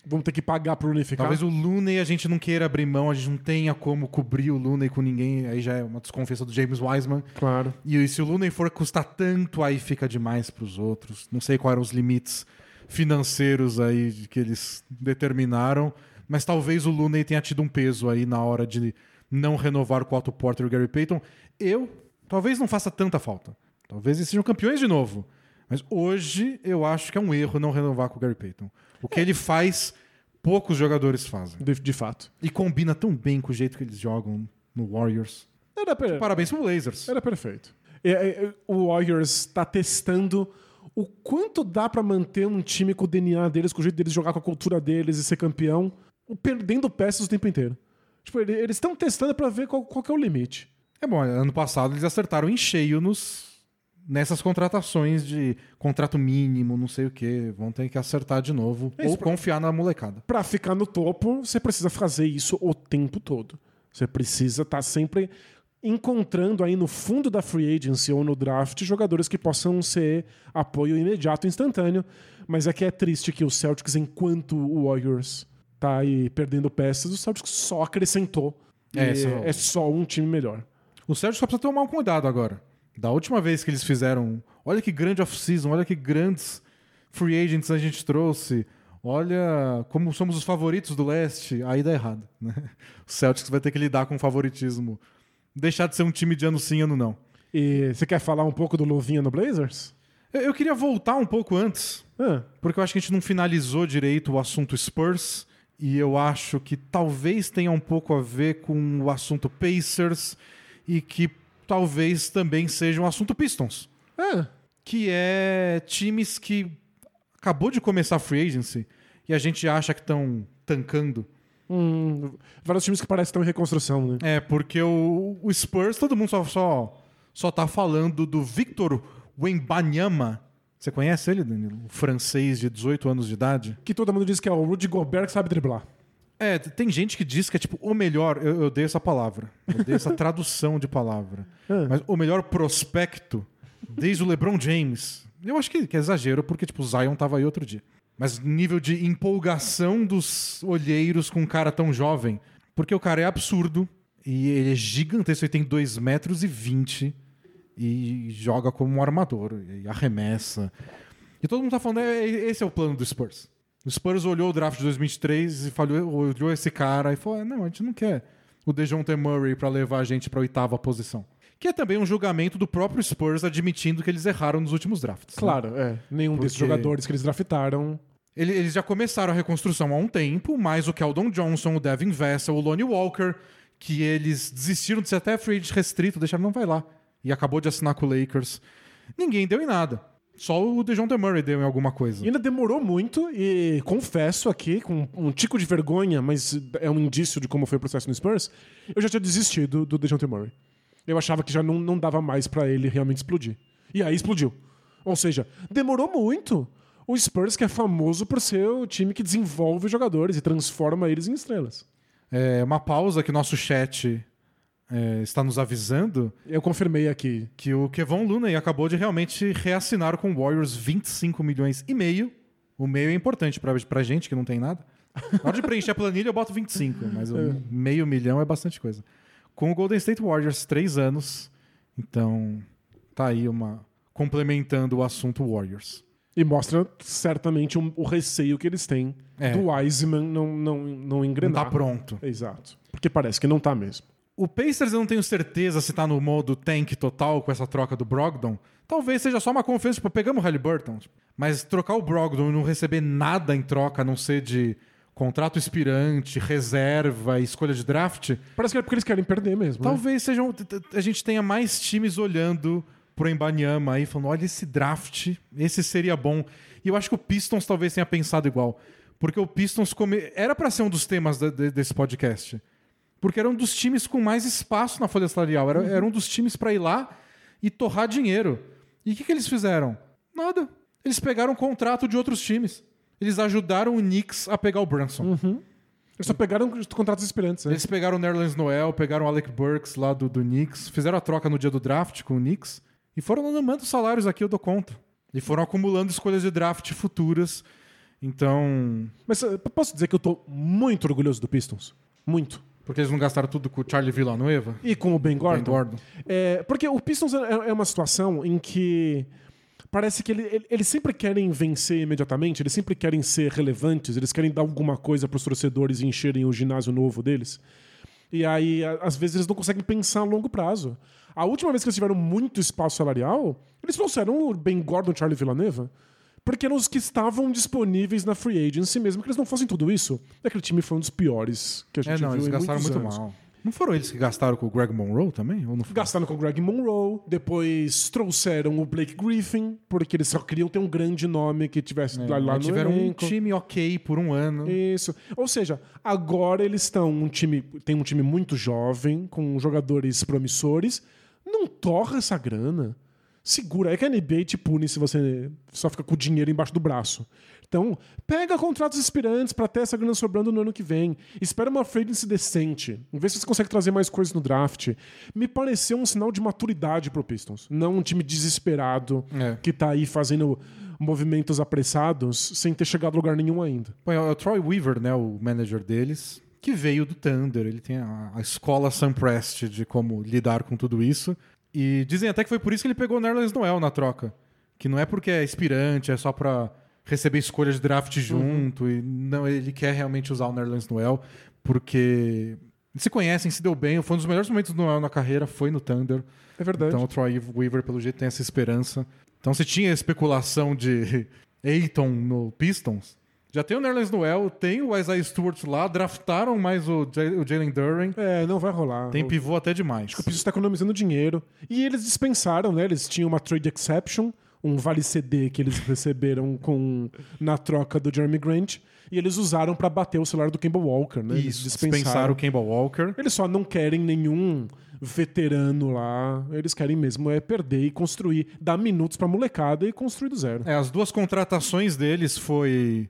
Vamos ter que pagar pra unificar. Talvez o Looney a gente não queira abrir mão, a gente não tenha como cobrir o Looney com ninguém, aí já é uma desconfiança do James Wiseman. Claro. E se o Looney for custar tanto, aí fica demais pros outros. Não sei quais eram os limites financeiros aí que eles determinaram, mas talvez o Looney tenha tido um peso aí na hora de não renovar com o Otto Porter e o Gary Payton. Eu talvez não faça tanta falta. Talvez eles sejam campeões de novo. Mas hoje eu acho que é um erro não renovar com o Gary Payton. O que ele faz, poucos jogadores fazem. De, de fato. E combina tão bem com o jeito que eles jogam no Warriors. Era, per... Parabéns pro Blazers. Era perfeito. É, é, o Warriors tá testando o quanto dá pra manter um time com o DNA deles, com o jeito deles jogar, com a cultura deles e ser campeão, perdendo peças o tempo inteiro. Tipo, ele- eles estão testando pra ver qual, qual é o limite. É bom, ano passado eles acertaram em cheio nos nessas contratações de contrato mínimo, não sei o que, vão ter que acertar de novo É isso, ou pra- confiar na molecada. Pra ficar no topo, você precisa fazer isso o tempo todo. Você precisa estar sempre encontrando aí no fundo da free agency ou no draft jogadores que possam ser apoio imediato, instantâneo. Mas é que é triste que o Celtics, enquanto o Warriors tá aí perdendo peças, o Celtics só acrescentou. É, só- é só um time melhor. O Sérgio só precisa tomar um cuidado agora. Da última vez que eles fizeram, olha que grande off-season, olha que grandes free agents a gente trouxe. Olha como somos os favoritos do leste, aí dá errado. Né? O Celtics vai ter que lidar com o favoritismo. Deixar de ser um time de ano sim, ano não. E você quer falar um pouco do Luvinha no Blazers? Eu, eu queria voltar um pouco antes Ah, Porque eu acho que a gente não finalizou direito o assunto Spurs. E eu acho que talvez tenha um pouco a ver com o assunto Pacers. E que talvez também seja um assunto Pistons. ah, Que é times que acabou de começar a free agency. E a gente acha que estão tancando. hum, vários times que parecem que estão em reconstrução, né? É, porque o, o Spurs, todo mundo só, só, só tá falando do Victor Wembanyama. Você conhece ele, Danilo? O francês de 18 anos de idade? Que todo mundo diz que é o Rudy Gobert que sabe driblar. É, tem gente que diz que é tipo o melhor. Eu, eu dei essa palavra. Eu dei essa tradução de palavra. Ah. Mas o melhor prospecto desde o LeBron James. Eu acho que, que é exagero, porque tipo, o Zion tava aí outro dia. Mas nível de empolgação dos olheiros com um cara tão jovem. Porque o cara é absurdo. E ele é gigantesco. Ele tem 2 metros e 20. E joga como um armador. E arremessa. E todo mundo tá falando, é, esse é o plano do Spurs. O Spurs olhou o draft de 2023 e falou, olhou esse cara e falou: não, a gente não quer o DeJounte Murray pra levar a gente pra oitava posição. Que é também um julgamento do próprio Spurs admitindo que eles erraram nos últimos drafts. né? Claro, é. Nenhum desses Porque- jogadores que eles draftaram. Ele- Eles já começaram a reconstrução há um tempo, mas o Keldon Johnson, o Devin Vassell, o Lonnie Walker, que eles desistiram de ser até free agent restrito, deixaram, não vai lá. E acabou de assinar com o Lakers. Ninguém deu em nada. Só o DeJounte Murray deu em alguma coisa. E ainda demorou muito, e confesso aqui, com um tico de vergonha, mas é um indício de como foi o processo no Spurs, eu já tinha desistido do DeJounte Murray. Eu achava que já não, não dava mais pra ele realmente explodir. E aí explodiu. Ou seja, demorou muito. O Spurs, que é famoso por ser o time que desenvolve jogadores e transforma eles em estrelas. É uma pausa que nosso chat é, está nos avisando Eu confirmei aqui. que o Kevon Looney acabou de realmente reassinar com o Warriors 25 milhões e meio, O meio é importante pra, pra gente que não tem nada. Na hora de preencher a planilha, eu boto 25, mas o meio milhão é bastante coisa. Com o Golden State Warriors, três anos. Então, tá aí uma. complementando o assunto Warriors. E mostra certamente um- o receio que eles têm É. do Wiseman não, não, não Não engrenar. tá pronto. Exato. Porque parece que não tá mesmo. O Pacers eu não tenho certeza se tá no modo tank total com essa troca do Brogdon. Talvez seja só uma confiança, tipo, pegamos o Halliburton. Mas trocar o Brogdon e não receber nada em troca, a não ser de contrato expirante, reserva escolha de draft, Parece que é porque eles querem perder mesmo. né? talvez sejam, a gente tenha mais times olhando pro Embanyama aí, falando, olha esse draft, esse seria bom. E eu acho que o Pistons talvez tenha pensado igual. Porque o Pistons come... era para ser um dos temas de- desse podcast. Porque era um dos times com mais espaço na folha salarial. Era, era um dos times para ir lá e torrar dinheiro. E o que, que eles fizeram? Nada. Eles pegaram um contrato de outros times. Eles ajudaram o Knicks a pegar o Brunson. Eles só pegaram os contratos expirantes. Né? Eles pegaram o Nerlens Noel, pegaram o Alec Burks lá do, do Knicks, fizeram a troca no dia do draft com o Knicks e foram lá, manda os salários aqui, eu dou conta. E foram acumulando escolhas de draft futuras. Então. Mas eh, posso dizer que eu tô muito orgulhoso do Pistons. Muito. Porque eles não gastaram tudo com o Charlie Villanueva? E com o Ben Gordon. Ben Gordon. É, porque o Pistons é, é uma situação em que parece que ele- ele- eles sempre querem vencer imediatamente, eles sempre querem ser relevantes, eles querem dar alguma coisa para os torcedores e encherem o ginásio novo deles. E aí, às vezes, eles não conseguem pensar a longo prazo. A última vez que eles tiveram muito espaço salarial, eles trouxeram o Ben Gordon e o Charlie Villaneva. Porque eram os que estavam disponíveis na free agency, mesmo que eles não fossem tudo isso. Aquele time foi um dos piores que a gente É, não, viu eles gastaram muito anos. mal. Não foram eles que gastaram com o Greg Monroe também? Ou não foi? Gastaram com o Greg Monroe, depois trouxeram o Blake Griffin, porque eles só queriam ter um grande nome que tivesse lá, lá Aí no tiveram um elenco. time ok por um ano. Isso. Ou seja, agora eles estão um time, tem um time muito jovem, com jogadores promissores. Não torra essa grana. Segura. É que a NBA te pune se você só fica com o dinheiro embaixo do braço. Então, pega contratos expirantes para ter essa grana sobrando no ano que vem. Espera uma agency decente. Vê se você consegue trazer mais coisas no draft. Me pareceu um sinal de maturidade pro Pistons. Não um time desesperado É. que tá aí fazendo movimentos apressados sem ter chegado a lugar nenhum ainda. Bom, é o Troy Weaver, né, o manager deles, que veio do Thunder. Ele tem a, a escola Sam Prest de como lidar com tudo isso. E dizem até que foi por isso que ele pegou o Nerlens Noel na troca. Que não é porque é inspirante, é só pra receber escolha de draft junto. E não, ele quer realmente usar o Nerlens Noel, porque se conhecem, se deu bem. Foi um dos melhores momentos do Noel na carreira, foi no Thunder. É verdade. Então o Troy Weaver, pelo jeito, tem essa esperança. Então se tinha especulação de Aiton no Pistons, já tem o Nerlens Noel, tem o Isaiah Stewart lá, draftaram mais o, J- o Jalen Duren. É, não vai rolar. Tem pivô até demais. O Pistons está economizando dinheiro. E eles dispensaram, né? Eles tinham uma trade exception, um vale CD que eles receberam com na troca do Jeremy Grant. E eles usaram para bater o celular do Kemba Walker, né? Eles Isso, dispensaram o Kemba Walker. Eles só não querem nenhum veterano lá. Eles querem mesmo é perder e construir, dar minutos pra molecada e construir do zero. É, as duas contratações deles foi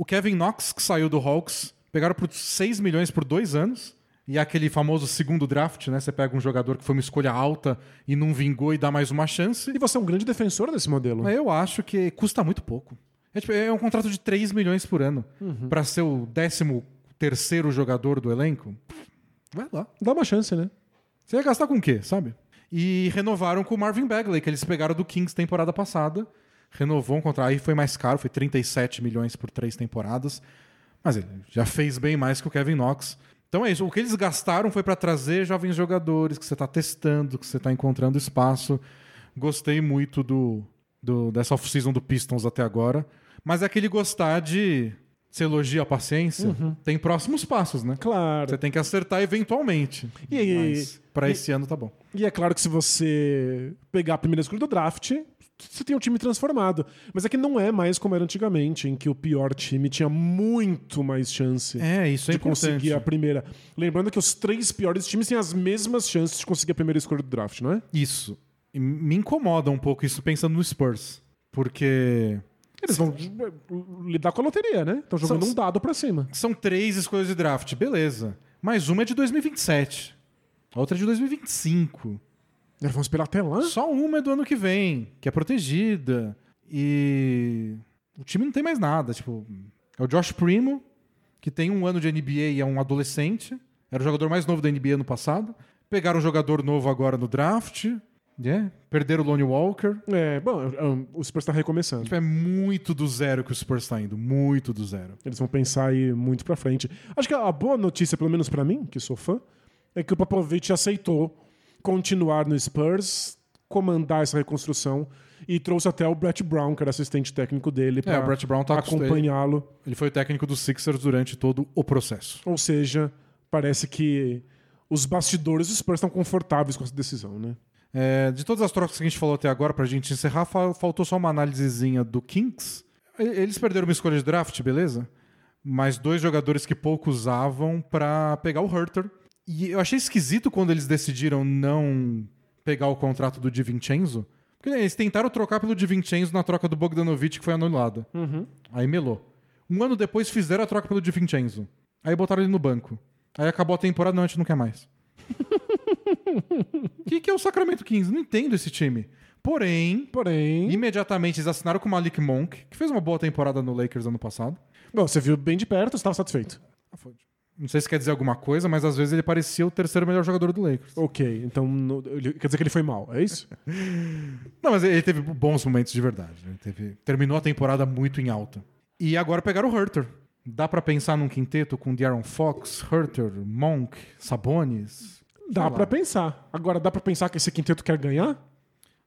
o Kevin Knox, que saiu do Hawks, pegaram por 6 milhões por dois anos. E é aquele famoso segundo draft, né? Você pega um jogador que foi uma escolha alta e não vingou e dá mais uma chance. E você é um grande defensor desse modelo. Eu acho que custa muito pouco. É, tipo, é um contrato de 3 milhões por ano. Pra ser o 13 terceiro jogador do elenco. Vai lá. Dá uma chance, né? Você ia gastar com o quê, sabe? E renovaram com o Marvin Bagley, que eles pegaram do Kings temporada passada. Renovou um contrato. Aí foi mais caro, foi 37 milhões por três temporadas. Mas ele já fez bem mais que o Kevin Knox. Então é isso. O que eles gastaram foi pra trazer jovens jogadores que você tá testando, que você tá encontrando espaço. Gostei muito do, do dessa off-season do Pistons até agora. Mas é aquele gostar de. Você elogia a paciência, tem próximos passos, né? Claro. Você tem que acertar eventualmente. E Mas pra e- esse ano tá bom. E é claro que se você pegar a primeira escolha do draft, você tem um time transformado. Mas é que não é mais como era antigamente, em que o pior time tinha muito mais chance É, isso é de importante. conseguir a primeira. Lembrando que os três piores times têm as mesmas chances de conseguir a primeira escolha do draft, não é? Isso. E me incomoda um pouco isso pensando no Spurs. Porque Eles vão eh, lidar com a loteria, né? Estão jogando São- um dado pra cima. são três escolhas de draft, beleza. Mas uma é de 2027. A outra é de 2025. Eles vão esperar até lá? Só uma é do ano que vem, que é protegida. E. o time não tem mais nada. Tipo, é o Josh Primo, que tem um ano de NBA e é um adolescente. Era o jogador mais novo da NBA no passado. Pegaram um jogador novo agora no draft. Yeah. Perderam o Lonnie Walker. É, bom, o Spurs tá recomeçando. Tipo, é muito do zero que o Spurs tá indo. Muito do zero. Eles vão pensar aí muito pra frente. Acho que a boa notícia, pelo menos pra mim, que sou fã, é que o Popovich aceitou continuar no Spurs, comandar essa reconstrução e trouxe até o Brett Brown, que era assistente técnico dele, É, para tá acompanhá-lo. Ele foi o técnico dos Sixers durante todo o processo. Ou seja, parece que os bastidores do Spurs estão confortáveis com essa decisão, né? É, de todas as trocas que a gente falou até agora, pra gente encerrar, fa- faltou só uma análisezinha do Kings. Eles perderam uma escolha de draft, beleza? Mas dois jogadores que pouco usavam pra pegar o Herter. E eu achei esquisito quando eles decidiram não pegar o contrato do Di Vincenzo. Porque né, eles tentaram trocar pelo Di Vincenzo na troca do Bogdanovich, que foi anulada. Aí melou. Um ano depois fizeram a troca pelo Di Vincenzo. Aí botaram ele no banco. Aí acabou a temporada, não, a gente não quer mais. O que, que é o Sacramento Kings? Não entendo esse time. Porém, Porém, imediatamente eles assinaram com o Malik Monk, que fez uma boa temporada no Lakers ano passado. bom, você viu bem de perto, estava satisfeito. Não sei se quer dizer alguma coisa, mas às vezes ele parecia o terceiro melhor jogador do Lakers. Ok, então no- quer dizer que ele foi mal, é isso? Não, mas ele teve bons momentos de verdade. Ele teve- terminou a temporada muito em alta. E agora pegaram o Herter. Dá pra pensar num quinteto com De'Aaron Fox, Herter, Monk, Sabonis? Dá lá. pensar. Agora, dá pra pensar que esse quinteto quer ganhar?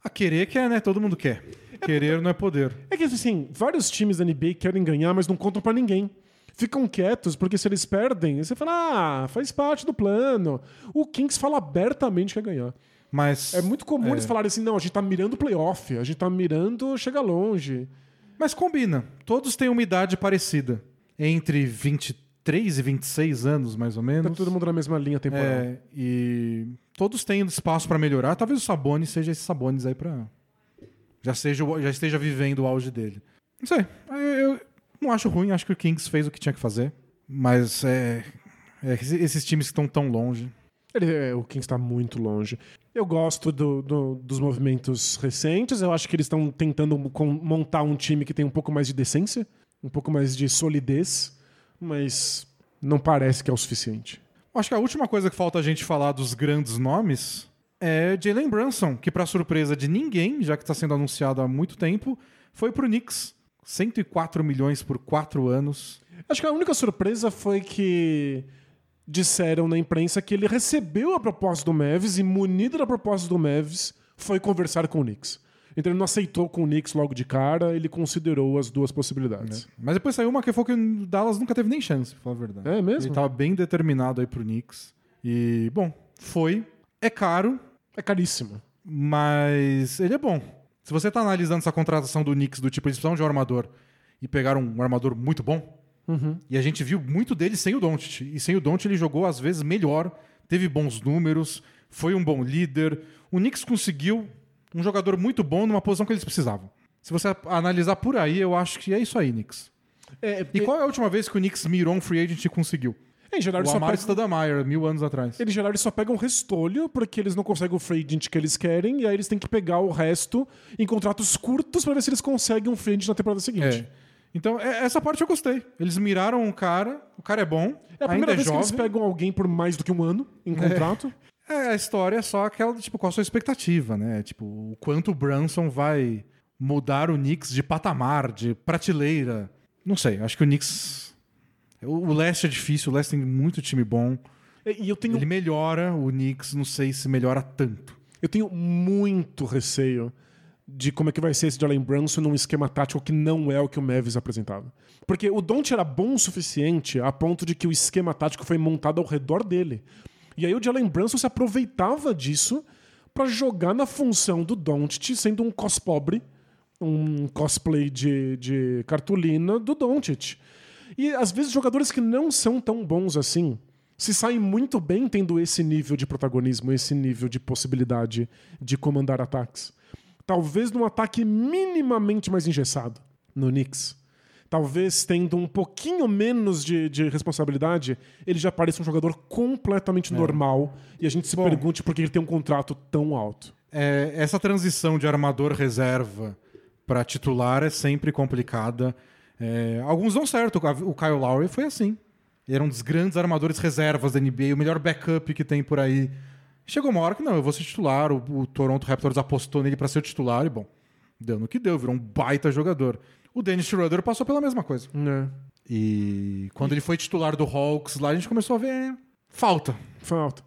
A querer quer, né? Todo mundo quer. Querer não é poder. É que, assim, vários times da NBA querem ganhar, mas não contam pra ninguém. Ficam quietos, porque se eles perdem, você fala, ah, faz parte do plano. O Kings fala abertamente que quer ganhar. Mas. É muito comum eles falarem assim, não, a gente tá mirando playoff, a gente tá mirando chegar longe. Mas combina. Todos têm uma idade parecida. Entre 23 e 26 anos, mais ou Tá menos. todo mundo na mesma linha temporal. É, e todos têm espaço pra melhorar. Talvez o Sabonis seja esse Sabonis aí pra. Já, seja, já esteja vivendo o auge dele. Não sei. Eu, eu não acho ruim, acho que o Kings fez o que tinha que fazer. Mas é. é esses- times que estão tão longe. Ele, é, o Kings tá muito longe. Eu gosto do- do- dos movimentos recentes. Eu acho que eles estão tentando montar um time que tem um pouco mais de decência, um pouco mais de solidez, mas não parece que é o suficiente. Acho que a última coisa que falta a gente falar dos grandes nomes é Jalen Brunson, que, pra surpresa de ninguém, já que está sendo anunciado há muito tempo, foi pro Knicks. 104 milhões por quatro anos. Acho que a única surpresa foi que disseram na imprensa que ele recebeu a proposta do Mavis e, munido da proposta do Mavis, foi conversar com o Knicks. Então ele não aceitou com o Knicks logo de cara, ele considerou as duas possibilidades. Mas depois saiu uma que foi que o Dallas nunca teve nem chance, pra falar a verdade. É mesmo? Ele tava bem determinado aí pro Knicks. E, bom, foi. É caro, É caríssimo. mas ele é bom. Se você tá analisando essa contratação do Knicks do tipo, eles precisam de um armador e pegaram um armador muito bom, e a gente viu muito dele sem o Doncic. E sem o Doncic ele jogou às vezes melhor, teve bons números, foi um bom líder. O Knicks conseguiu um jogador muito bom numa posição que eles precisavam. Se você analisar por aí, eu acho que é isso aí, Knicks. É, E qual é a última vez que o Knicks mirou um free agent e conseguiu? Em geral, eles O só, Amari pegam, mil anos atrás. em geral, eles só pegam restolho porque eles não conseguem o free agent que eles querem e aí eles têm que pegar o resto em contratos curtos pra ver se eles conseguem um free agent na temporada seguinte. É. Então, é- essa parte eu gostei. Eles miraram um cara, o cara é bom, É a primeira é vez que eles pegam alguém por mais do que um ano em contrato. É, a história é só aquela, tipo, qual a sua expectativa, né? Tipo, o quanto o Brunson vai mudar o Knicks de patamar, de prateleira. Não sei, acho que o Knicks... O, o leste é difícil, o leste tem muito time bom. E eu tenho Ele melhora, o Knicks não sei se melhora tanto. Eu tenho muito receio de como é que vai ser esse Jalen Brunson num esquema tático que não é o que o Mavis apresentava. Porque o Don't era bom o suficiente a ponto de que o esquema tático foi montado ao redor dele. E aí o Jalen Brunson se aproveitava disso pra jogar na função do Doncic, sendo um cos pobre, um cosplay de, de cartolina do Doncic. E às vezes jogadores que não são tão bons assim se saem muito bem tendo esse nível de protagonismo, esse nível de possibilidade de comandar ataques. Talvez num ataque minimamente mais engessado no Knicks. Talvez tendo um pouquinho menos de, de responsabilidade, ele já pareça um jogador completamente normal e a gente se Bom. pergunte por que ele tem um contrato tão alto. É, essa transição de armador reserva para titular é sempre complicada. É, alguns dão certo. O Kyle Lowry foi assim. Ele era um dos grandes armadores reservas da NBA, o melhor backup que tem por aí. Chegou uma hora que não, eu vou ser titular. O, o Toronto Raptors apostou nele para ser titular e, bom, deu no que deu, virou um baita jogador. O Dennis Schroeder passou pela mesma coisa. É. E quando ele foi titular do Hawks, lá a gente começou a ver falta. Falta.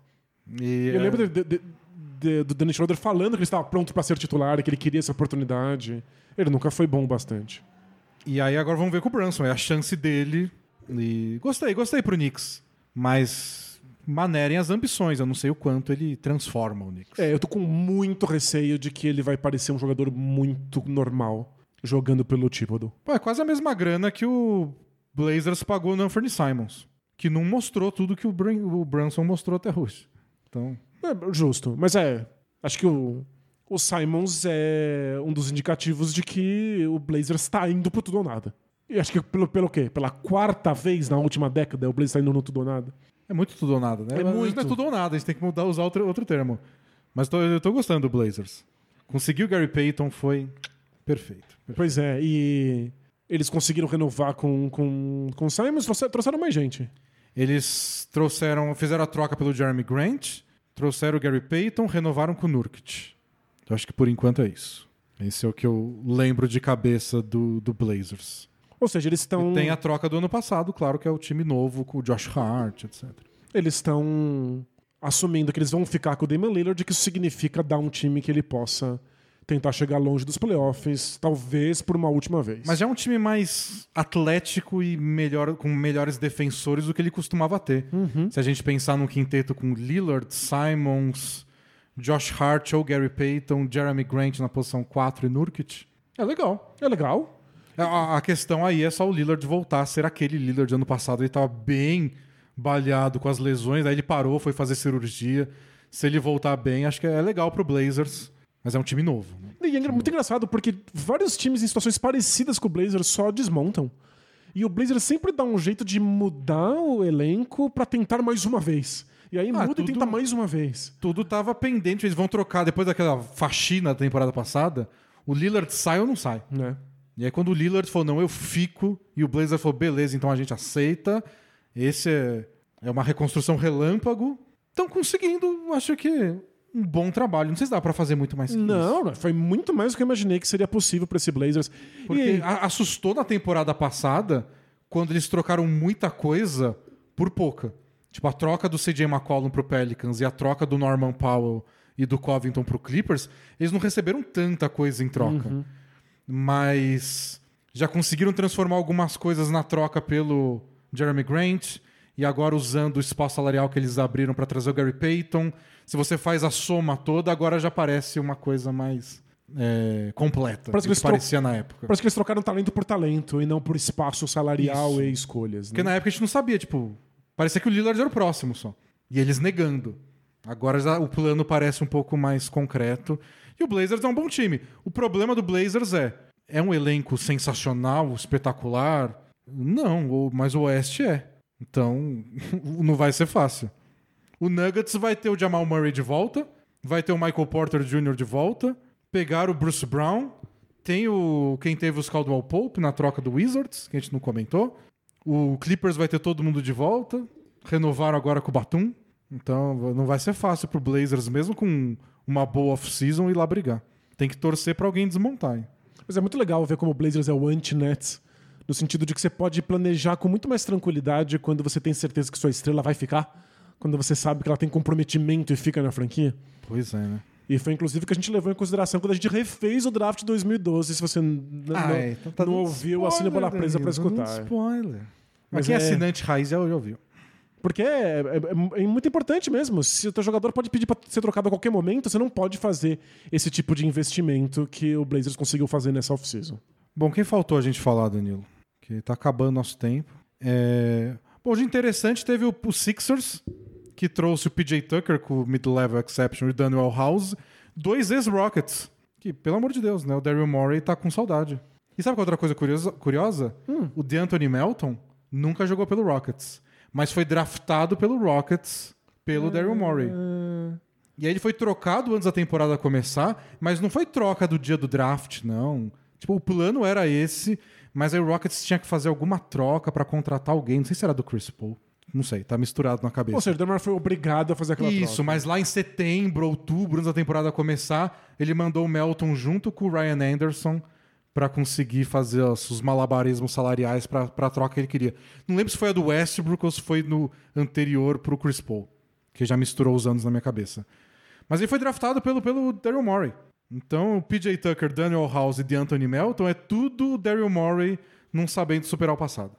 E, Eu é, lembro de- de- de- do Dennis Schroeder falando que ele estava pronto para ser titular, que ele queria essa oportunidade. Ele nunca foi bom bastante. E aí agora vamos ver com o Brunson. É a chance dele. E gostei, gostei pro Knicks. Mas manerem as ambições. Eu não sei o quanto ele transforma o Knicks. É, eu tô com muito receio de que ele vai parecer um jogador muito normal jogando pelo Thibodeau. Pô, é quase a mesma grana que o Blazers pagou no Anthony Simons. Que não mostrou tudo que o, Brun- o Brunson mostrou até hoje. Então, É, justo. Mas é. Acho que o, o Simons é um dos indicativos de que o Blazers está indo pro tudo ou nada. E acho que pelo, pelo quê? Pela quarta vez na última década o Blazers está indo no tudo ou nada. é muito tudo ou nada, né? É Mas muito. Não é tudo ou nada, a gente tem que mudar, usar outro, outro termo. Mas tô- eu tô gostando do Blazers. Conseguiu o Gary Payton, foi perfeito. Pois é, e eles conseguiram renovar com, com, com o Simons, trouxeram mais gente. Eles trouxeram, fizeram a troca pelo Jeremy Grant, trouxeram o Gary Payton, renovaram com o Nurkic. Eu acho que por enquanto é isso. Esse é o que eu lembro de cabeça do, do Blazers. Ou seja, eles estão. Tem a troca do ano passado, claro que é o time novo com o Josh Hart, etc. Eles estão assumindo que eles vão ficar com o Damian Lillard, que isso significa dar um time que ele possa tentar chegar longe dos playoffs, talvez por uma última vez. Mas já é um time mais atlético e melhor, com melhores defensores do que ele costumava ter. Se a gente pensar num quinteto com Lillard, Simons, Josh Hart ou Gary Payton, Jeremy Grant na posição 4 e Nurkic, é legal. é legal. A, a questão aí é só o Lillard voltar a ser aquele Lillard de ano passado. Ele estava bem baleado com as lesões, aí ele parou, foi fazer cirurgia. Se ele voltar bem, acho que é legal pro Blazers, mas é um time novo. né? E é muito engraçado, porque vários times em situações parecidas com o Blazers só desmontam. E o Blazers sempre dá um jeito de mudar o elenco pra tentar mais uma vez. E aí Ah, muda tudo- e tenta mais uma vez. Tudo tava pendente, eles vão trocar depois daquela faxina da temporada passada. O Lillard sai ou não sai? Né? E aí quando o Lillard falou, não, eu fico, e o Blazer falou, beleza, então a gente aceita. Esse é, é uma reconstrução relâmpago. Estão conseguindo, acho que, um bom trabalho. Não sei se dá pra fazer muito mais que isso. Não, não, foi muito mais do que eu imaginei que seria possível pra esse Blazers. Porque E- assustou na temporada passada quando eles trocaram muita coisa por pouca. Tipo, a troca do CJ McCollum pro Pelicans e a troca do Norman Powell e do Covington pro Clippers, eles não receberam tanta coisa em troca. Mas já conseguiram transformar algumas coisas na troca pelo Jeremy Grant e agora usando o espaço salarial que eles abriram para trazer o Gary Payton. Se você faz a soma toda, agora já parece uma coisa mais é, completa Parece do que que parecia na época. Parece que eles trocaram talento por talento e não por espaço salarial Isso. e escolhas. Porque Né? na época a gente não sabia, tipo, parecia que o Lillard era o próximo só. E eles negando. Agora já o plano parece um pouco mais concreto. E o Blazers é um bom time. O problema do Blazers é, é um elenco sensacional, espetacular? Não, mas o Oeste é. Então, não vai ser fácil. O Nuggets vai ter o Jamal Murray de volta, vai ter o Michael Porter Jr. de volta, pegar o Bruce Brown, tem o quem teve os Caldwell Pope na troca do Wizards, que a gente não comentou. O Clippers vai ter todo mundo de volta, renovaram agora com o Batum. Então, não vai ser fácil pro Blazers mesmo com uma boa off-season ir lá brigar. Tem que torcer pra alguém desmontar. hein? Mas é muito legal ver como o Blazers é o anti-Nets, no sentido de que você pode planejar com muito mais tranquilidade quando você tem certeza que sua estrela vai ficar, quando você sabe que ela tem comprometimento e fica na franquia. Pois é, né? E foi inclusive que a gente levou em consideração quando a gente refez o draft de 2012. Se você Ah, não, é, então tá não ouviu, bola presa pra Danilo, dando escutar. Spoiler. Mas Mas quem é é- assinante raiz já já ouviu. Porque é, é- é muito importante mesmo. Se o teu jogador pode pedir pra ser trocado a qualquer momento, você não pode fazer esse tipo de investimento que o Blazers conseguiu fazer nessa off-season. Bom, quem faltou a gente falar, Danilo? Que tá acabando nosso tempo. É... Bom, de interessante teve o, o Sixers, que trouxe o PJ Tucker com o Mid-Level Exception e o Daniel House, dois ex-Rockets. Que, pelo amor de Deus, né? O Daryl Morey tá com saudade. E sabe qual é outra coisa curiosa? curiosa? O DeAnthony Melton nunca jogou pelo Rockets, mas foi draftado pelo Rockets pelo Daryl Morey. E aí ele foi trocado antes da temporada começar, mas não foi troca do dia do draft, não. Tipo, o plano era esse, mas aí o Rockets tinha que fazer alguma troca pra contratar alguém. Não sei se era do Chris Paul. Não sei, tá misturado na cabeça. Ou seja, o Demar foi obrigado a fazer aquela Isso, troca. mas lá em setembro, outubro, antes da temporada começar, ele mandou o Melton junto com o Ryan Anderson pra conseguir fazer os, os malabarismos salariais pra, pra troca que ele queria. Não lembro se foi a do Westbrook ou se foi no anterior pro Chris Paul, que já misturou os anos na minha cabeça. Mas ele foi draftado pelo, pelo Daryl Morey. Então, o PJ Tucker, Daniel House e DeAnthony Melton é tudo Daryl Morey não sabendo superar o passado.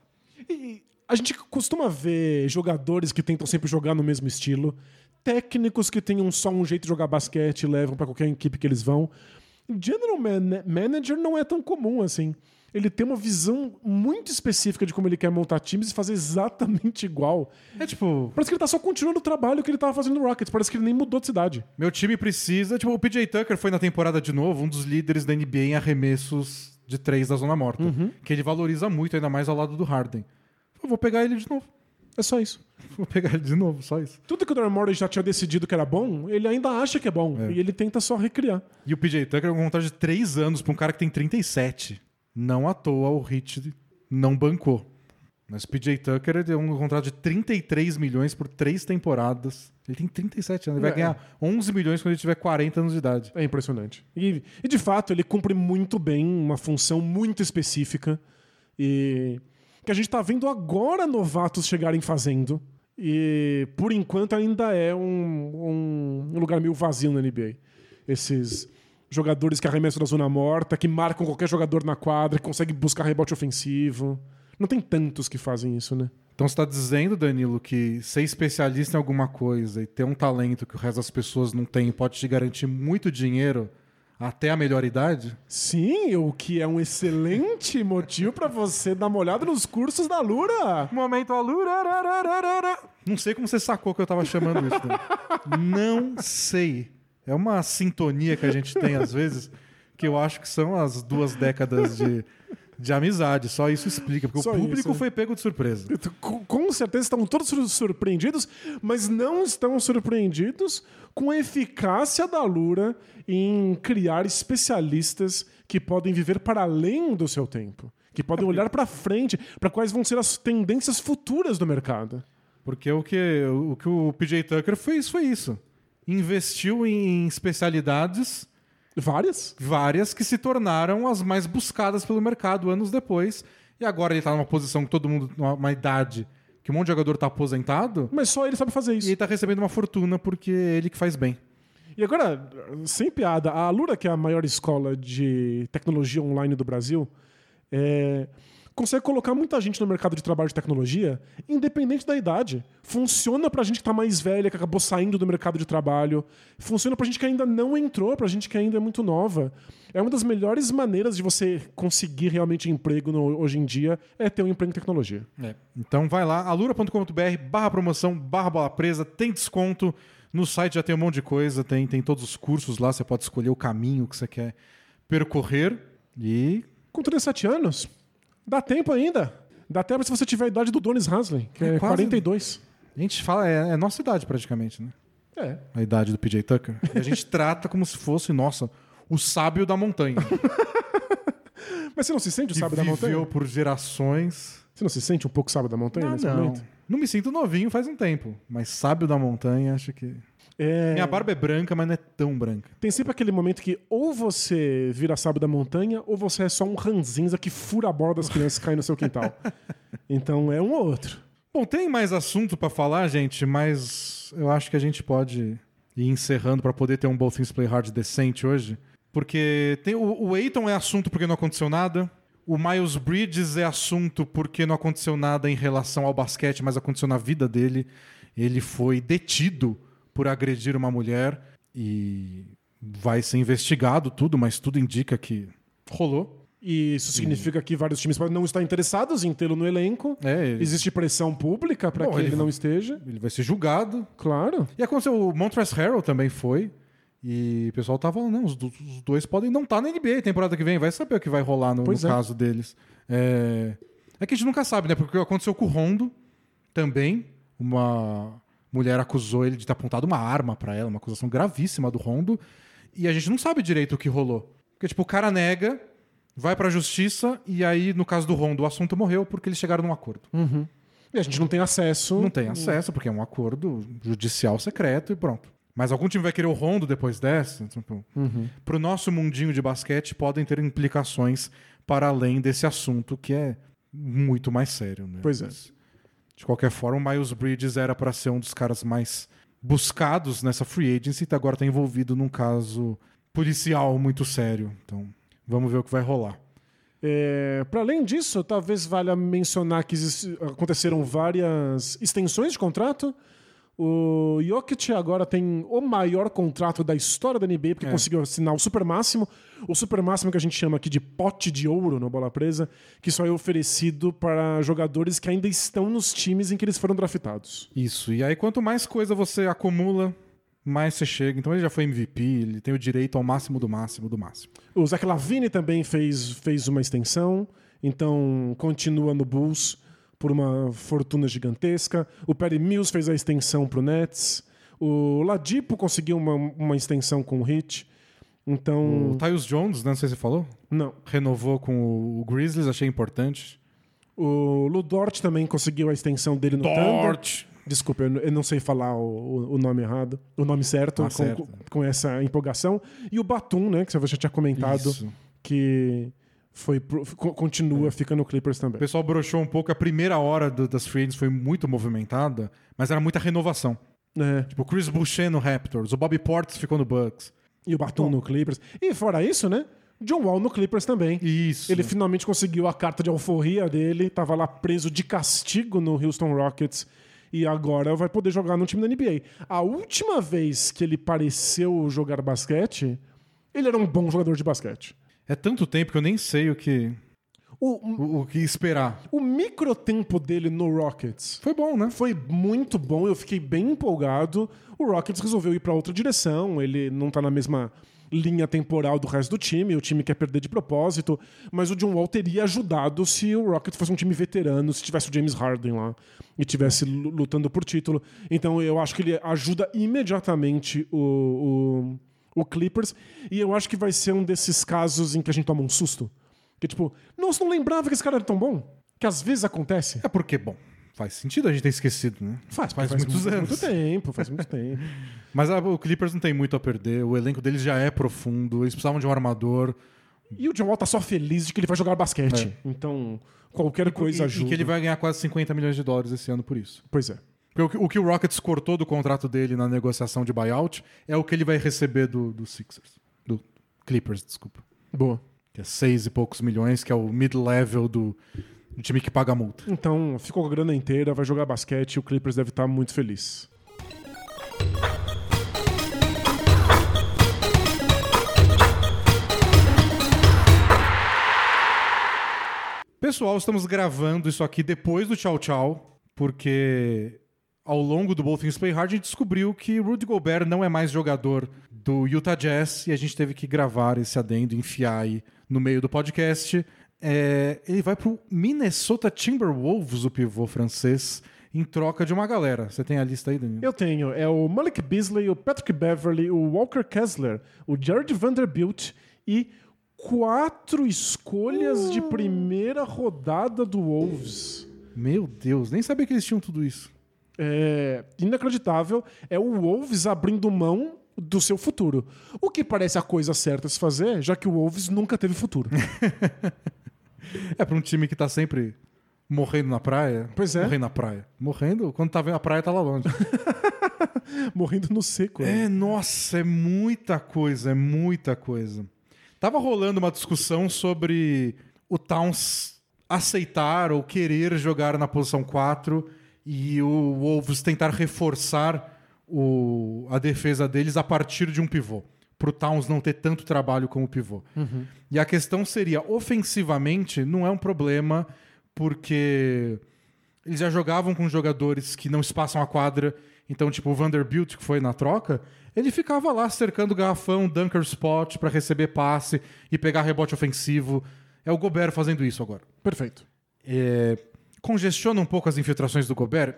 E a gente costuma ver jogadores que tentam sempre jogar no mesmo estilo, técnicos que tenham só um jeito de jogar basquete e levam pra qualquer equipe que eles vão. General man- Manager não é tão comum assim. Ele tem uma visão muito específica de como ele quer montar times e fazer exatamente igual. É tipo, Parece que ele tá só continuando o trabalho que ele tava fazendo no Rockets. Parece que ele nem mudou de cidade. Meu time precisa. Tipo, o PJ Tucker foi na temporada de novo um dos líderes da NBA em arremessos de três da zona morta. Que ele valoriza muito, ainda mais ao lado do Harden. Eu vou pegar ele de novo. É só isso. Vou pegar ele de novo, só isso. Tudo que o Daryl Morey já tinha decidido que era bom, ele ainda acha que é bom. E ele tenta só recriar. E o PJ Tucker é um contrato de três anos pra um cara que tem 37. Não à toa o Hit não bancou. Mas o PJ Tucker é um contrato de 33 milhões por três temporadas. Ele tem 37 anos. Ele vai É. ganhar 11 milhões quando ele tiver 40 anos de idade. É impressionante. E, e, de fato, ele cumpre muito bem uma função muito específica e que a gente tá vendo agora novatos chegarem fazendo. E por enquanto ainda é um, um- um lugar meio vazio na NBA. Esses jogadores que arremessam da zona morta, que marcam qualquer jogador na quadra, que conseguem buscar rebote ofensivo. Não tem tantos que fazem isso, né? Então você está dizendo, Danilo, que ser especialista em alguma coisa e ter um talento que o resto das pessoas não tem pode te garantir muito dinheiro até a melhor idade? Sim, o que é um excelente motivo pra você dar uma olhada nos cursos da Lura. Momento alura. Não sei como você sacou que eu tava chamando isso. Danilo. não sei. É uma sintonia que a gente tem às vezes que eu acho que são as duas décadas de, de amizade. Só isso explica, porque Só o público isso, né? foi pego de surpresa. Com, com certeza estão todos sur- surpreendidos, mas não estão surpreendidos com a eficácia da Lura em criar especialistas que podem viver para além do seu tempo, que podem olhar para frente, para quais vão ser as tendências futuras do mercado. Porque o que o, que o PJ Tucker fez foi isso. Investiu em especialidades Várias? várias que se tornaram as mais buscadas pelo mercado anos depois. E agora ele tá numa posição que todo mundo, numa uma idade, que um monte de jogador tá aposentado, Mas só ele sabe fazer e isso. ele tá recebendo uma fortuna porque é ele que faz bem. E agora, sem piada, a Lura, que é a maior escola de tecnologia online do Brasil, é, consegue colocar muita gente no mercado de trabalho de tecnologia, independente da idade. Funciona pra gente que tá mais velha, que acabou saindo do mercado de trabalho. Funciona pra gente que ainda não entrou, pra gente que ainda é muito nova. É uma das melhores maneiras de você conseguir realmente emprego no- hoje em dia, é ter um emprego em tecnologia. Então vai lá, alura.com.br barra promoção, barra bola presa, tem desconto. No site já tem um monte de coisa, tem, tem todos os cursos lá, você pode escolher o caminho que você quer percorrer. E Com 37 anos, dá tempo ainda. Dá tempo se você tiver a idade do Donis Hasley, que é, É quase- 42. a gente fala, é, é nossa idade praticamente, né? É. A idade do PJ Tucker. A gente trata como se fosse, nossa, o sábio da montanha. Mas você não se sente o sábio da viveu montanha? por gerações. Você não se sente um pouco sábio da montanha Ah, nesse não. momento? Não me sinto novinho faz um tempo. Mas sábio da montanha, acho que. É, Minha barba é branca, mas não é tão branca. Tem sempre aquele momento que ou você vira sábio da montanha ou você é só um ranzinza que fura a bola das crianças e cai no seu quintal. então é um ou outro. Bom, tem mais assunto pra falar, gente, mas eu acho que a gente pode ir encerrando pra poder ter um Both Things Play Hard decente hoje. Porque tem, o, o Aiton é assunto porque não aconteceu nada. O Miles Bridges é assunto porque não aconteceu nada em relação ao basquete, mas aconteceu na vida dele. Ele foi detido por agredir uma mulher e vai ser investigado tudo, mas tudo indica que rolou. E isso significa que vários times podem não estar interessados em tê-lo no elenco. É, ele, Existe pressão pública para que ele, ele- não esteja. ele vai ser julgado. Claro. E aconteceu, o Montrezl Harrell também foi. E o pessoal tava falando, não, os, os dois podem não estar na NBA temporada que vem, vai saber o que vai rolar no, no é. caso deles. É... é que a gente nunca sabe, né? Porque aconteceu com o Rondo também. Uma mulher acusou ele de ter apontado uma arma pra ela, uma acusação gravíssima do Rondo. E a gente não sabe direito o que rolou. Porque, tipo, o cara nega, vai pra justiça e aí, no caso do Rondo, o assunto morreu porque eles chegaram num acordo. E a gente não tem acesso. Não tem acesso, porque é um acordo judicial secreto e pronto. Mas algum time vai querer o Rondo depois dessa? Tipo, Pro nosso mundinho de basquete podem ter implicações para além desse assunto que é muito mais sério. Né? Pois é. Mas, De qualquer forma, o Miles Bridges era para ser um dos caras mais buscados nessa free agency e agora está envolvido num caso policial muito sério. Então, vamos ver o que vai rolar. É, para além disso, talvez valha mencionar que aconteceram várias extensões de contrato. O Jokic agora tem o maior contrato da história da NBA, porque É. conseguiu assinar o super máximo. O super máximo que a gente chama aqui de pote de ouro na bola presa, que só é oferecido para jogadores que ainda estão nos times em que eles foram draftados. Isso. E aí, quanto mais coisa você acumula, mais você chega. Então, ele já foi MVP, ele tem o direito ao máximo do máximo do máximo. O Zach Lavine também fez, fez uma extensão, então continua no Bulls por uma fortuna gigantesca. O Perry Mills fez a extensão pro Nets. O Ladipo conseguiu uma, uma extensão com o Heat. Então, O Tyus Jones, né, não sei se você falou, não. renovou com o Grizzlies, achei importante. O Ludort também conseguiu a extensão dele no Thunder. Desculpa, eu não sei falar o, o- o nome errado, o nome certo, Ah, com, certo. com- com essa empolgação. E o Batum, né, que você já tinha comentado, Isso. que foi pro- co- continua ficando no Clippers O também. pessoal broxou um pouco. A primeira hora do- das agents foi muito movimentada, mas era muita renovação. É. Tipo, o Chris Boucher no Raptors, o Bobby Portis ficou no Bucks. E o Batum no Clippers. E fora isso, né? John Wall no Clippers também. Isso. Ele finalmente conseguiu a carta de alforria dele, tava lá preso de castigo no Houston Rockets e agora vai poder jogar no time da NBA. A última vez que ele pareceu jogar basquete, ele era um bom jogador de basquete. É tanto tempo que eu nem sei o que, O, o, o que esperar. o microtempo dele no Rockets Foi bom, né? foi muito bom, eu fiquei bem empolgado. O Rockets resolveu ir para outra direção, ele não tá na mesma linha temporal do resto do time, o time quer perder de propósito, mas o John Wall teria ajudado se o Rockets fosse um time veterano, se tivesse o James Harden lá e tivesse lu- lutando por título. Então eu acho que ele ajuda imediatamente o, o, o Clippers e eu acho que vai ser um desses casos em que a gente toma um susto. Que tipo, nossa, não lembrava que esse cara era tão bom. Que às vezes acontece. É porque, bom, faz sentido a gente ter esquecido, né? Faz, Faz faz muitos muito, anos. muito tempo, faz muito tempo. Mas ah, o Clippers não tem muito a perder, o elenco deles já é profundo, eles precisavam de um armador. E o John Wall tá só feliz de que ele vai jogar basquete. Então, qualquer coisa É. e, ajuda. e que ele vai ganhar quase 50 milhões de dólares esse ano por isso. Pois é. Porque o que- o Rockets cortou do contrato dele na negociação de buyout é o que ele vai receber do, do Sixers. Do Clippers, desculpa. Boa. Que é seis e poucos milhões, que é o mid-level do, do time que paga a multa. Então, ficou com a grana inteira, vai jogar basquete e o Clippers deve estar muito feliz. Pessoal, estamos gravando isso aqui depois do Tchau Tchau, porque ao longo do Both Things Play Hard a gente descobriu que Rudy Gobert não é mais jogador do Utah Jazz e a gente teve que gravar esse adendo, enfiar aí no meio do podcast. É, ele vai pro Minnesota Timberwolves, o pivô francês, em troca de uma galera. Você tem a lista aí, Danilo? Eu tenho. É o Malik Beasley, o Patrick Beverly, o Walker Kessler, o Jared Vanderbilt e quatro escolhas de primeira rodada do Wolves. Meu Deus, nem sabia que eles tinham tudo isso. É inacreditável. É o Wolves abrindo mão do seu futuro. O que parece a coisa certa a se fazer, já que o Wolves nunca teve futuro. É pra um time que tá sempre morrendo na praia. Pois é. Morrendo na praia. Morrendo, quando tá vendo a praia, tá lá longe. Morrendo no seco. né? É, nossa, é muita coisa, é muita coisa. Tava rolando uma discussão sobre o Towns aceitar ou querer jogar na posição 4 e o Wolves tentar reforçar o- a defesa deles a partir de um pivô. Pro Towns não ter tanto trabalho como pivô. E a questão seria, ofensivamente, não é um problema, porque eles já jogavam com jogadores que não espaçam a quadra. Então, tipo, o Vanderbilt, que foi na troca, ele ficava lá cercando o garrafão, dunker spot para receber passe e pegar rebote ofensivo. É o Gobert fazendo isso agora. Perfeito. É, congestiona um pouco as infiltrações do Gobert?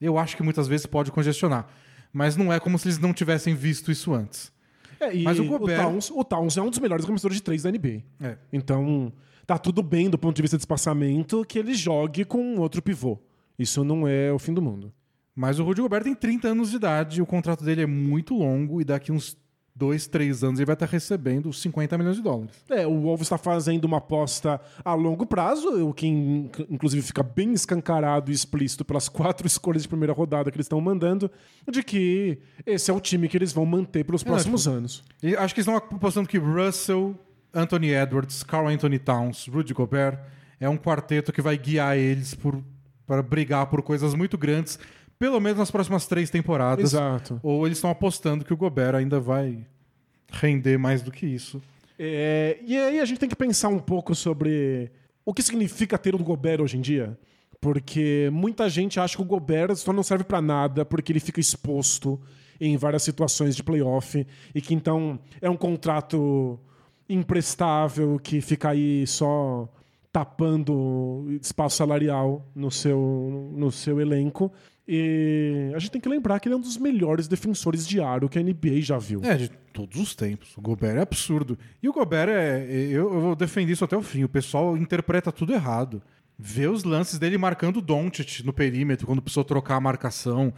Eu acho que muitas vezes pode congestionar. Mas não é como se eles não tivessem visto isso antes. É, Mas o Gobert- Towns, o Towns é um dos melhores arremessadores de três da NBA. É. Então, tá tudo bem do ponto de vista de espaçamento que ele jogue com outro pivô. Isso não é o fim do mundo. Mas o Rudy Gobert tem 30 anos de idade, o contrato dele é muito longo e daqui uns 2, 3 anos ele vai estar recebendo 50 milhões de dólares. É, o Wolves está fazendo uma aposta a longo prazo, o que in- inclusive fica bem escancarado e explícito pelas quatro escolhas de primeira rodada que eles estão mandando, de que esse é o time que eles vão manter pelos próximos anos. E acho que eles estão apostando que Russell, Anthony Edwards, Carl Anthony Towns, Rudy Gobert é um quarteto que vai guiar eles por, para brigar por coisas muito grandes, pelo menos nas próximas três temporadas. Exato. Ou eles estão apostando que o Gobert ainda vai render mais do que isso. É, e aí a gente tem que pensar um pouco sobre o que significa ter o Gobert hoje em dia. Porque muita gente acha que o Gobert só não serve pra nada porque ele fica exposto em várias situações de playoff e que então é um contrato imprestável que fica aí só tapando espaço salarial no seu, no seu elenco. E a gente tem que lembrar que ele é um dos melhores defensores de aro que a NBA já viu. É, de todos os tempos. O Gobert é absurdo. E o Gobert é. Eu, eu vou defender isso até o fim. O pessoal interpreta tudo errado. Vê os lances dele marcando o Doncic no perímetro, quando precisou trocar a marcação.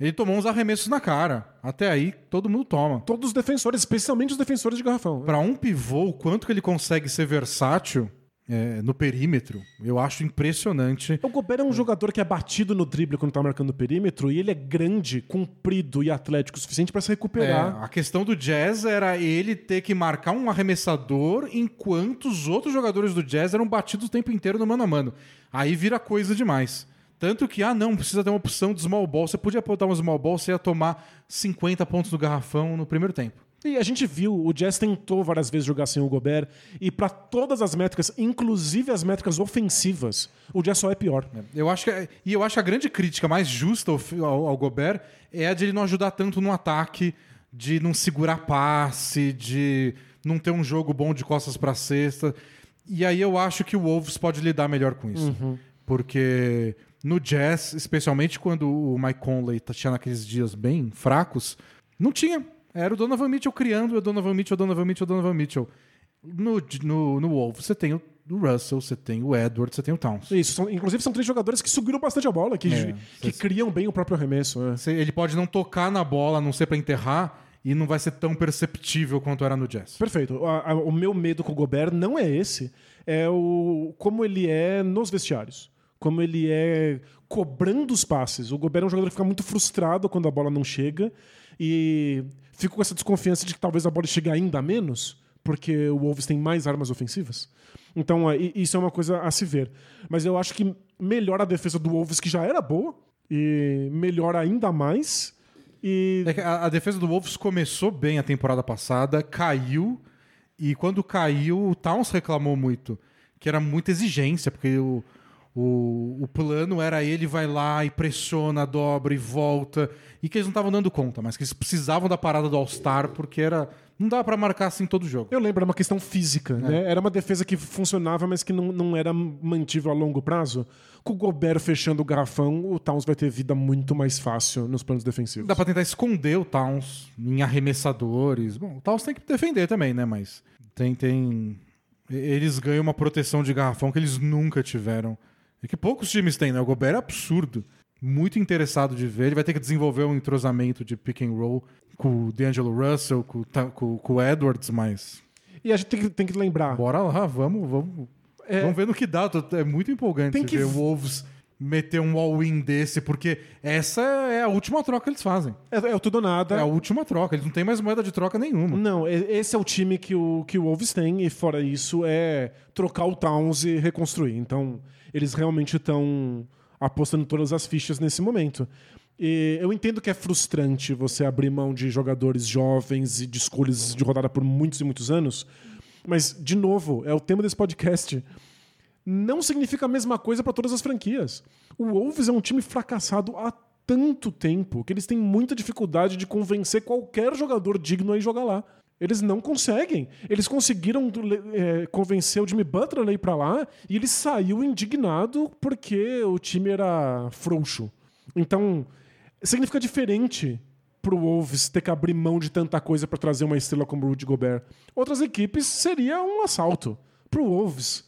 Ele tomou uns arremessos na cara. Até aí, todo mundo toma. Todos os defensores, especialmente os defensores de garrafão. Pra um pivô, o quanto que ele consegue ser versátil é, no perímetro, eu acho impressionante. O Gobert é um jogador que é batido no drible quando tá marcando o perímetro e ele é grande, comprido e atlético o suficiente pra se É, recuperar. a questão do Jazz era ele ter que marcar um arremessador enquanto os outros jogadores do Jazz eram batidos o tempo inteiro no mano a mano. Aí vira coisa demais. Tanto que, ah, não, precisa ter uma opção de small ball. Você podia botar um small ball, você ia tomar 50 pontos no garrafão no primeiro tempo. E a gente viu, o Jazz tentou várias vezes jogar sem o Gobert e pra todas as métricas, inclusive as métricas ofensivas, o Jazz só é pior. Eu acho que, e eu acho que a grande crítica mais justa ao, ao, ao Gobert é a de ele não ajudar tanto no ataque, de não segurar passe, de não ter um jogo bom de costas pra cesta. E aí eu acho que o Wolves pode lidar melhor com isso. Porque no Jazz, especialmente quando o Mike Conley tá- tinha naqueles dias bem fracos, não tinha. Era o Donovan Mitchell criando, o Donovan Mitchell, o Donovan Mitchell, o Donovan Mitchell. No, no, no Wolves você tem o Russell, você tem o Edwards, você tem o Towns. Isso, são- inclusive são três jogadores que subiram bastante a bola, que, É, que criam bem o próprio arremesso. é. Você- Ele pode não tocar na bola, a não ser pra enterrar, e não vai ser tão perceptível quanto era no Jazz. Perfeito. A- a- o meu medo com o Gobert não é esse, é o como ele é nos vestiários. Como ele é cobrando os passes. O Gobert é um jogador que fica muito frustrado quando a bola não chega e fico com essa desconfiança de que talvez a bola chegue ainda menos, porque o Wolves tem mais armas ofensivas. Então, é, isso é uma coisa a se ver. Mas eu acho que melhora a defesa do Wolves, que já era boa, e melhora ainda mais. E É a, a defesa do Wolves começou bem a temporada passada, caiu, e quando caiu, o Towns reclamou muito, que era muita exigência, porque o, o, o plano era ele vai lá e pressiona, dobra e volta, e que eles não estavam dando conta, mas que eles precisavam da parada do All-Star, porque era. Não dá pra marcar assim todo jogo. Eu lembro, era uma questão física, né? Era uma defesa que funcionava, mas que não, não era mantível a longo prazo. Com o Gobert fechando o garrafão, o Towns vai ter vida muito mais fácil nos planos defensivos. Dá pra tentar esconder o Towns em arremessadores. Bom, o Towns tem que defender também, né? Mas tem, tem. Eles ganham uma proteção de garrafão que eles nunca tiveram. E que poucos times têm, né? O Gobert é absurdo. Muito interessado de ver. Ele vai ter que desenvolver um entrosamento de pick and roll com o D'Angelo Russell, com, com, com o Edwards, mas. E a gente tem que, tem que lembrar. Bora lá, vamos, vamos. É. Vamos ver no que dá. É muito empolgante Tem que ver o Wolves meter um all-in desse, porque essa é a última troca que eles fazem. É, é o tudo ou nada. É a última troca. Eles não têm mais moeda de troca nenhuma. Não, esse é o time que o, que o Wolves tem, e fora isso é trocar o Towns e reconstruir. Então, eles realmente estão apostando todas as fichas nesse momento. E eu entendo que é frustrante você abrir mão de jogadores jovens e de escolhas de rodada por muitos e muitos anos, mas, de novo, é o tema desse podcast. Não significa a mesma coisa para todas as franquias. O Wolves é um time fracassado há tanto tempo que eles têm muita dificuldade de convencer qualquer jogador digno a ir jogar lá. Eles não conseguem. Eles conseguiram é, convencer o Jimmy Butler a ir pra lá e ele saiu indignado porque o time era frouxo. Então, significa diferente pro Wolves ter que abrir mão de tanta coisa para trazer uma estrela como o Rudy Gobert. Outras equipes seria um assalto. Pro Wolves,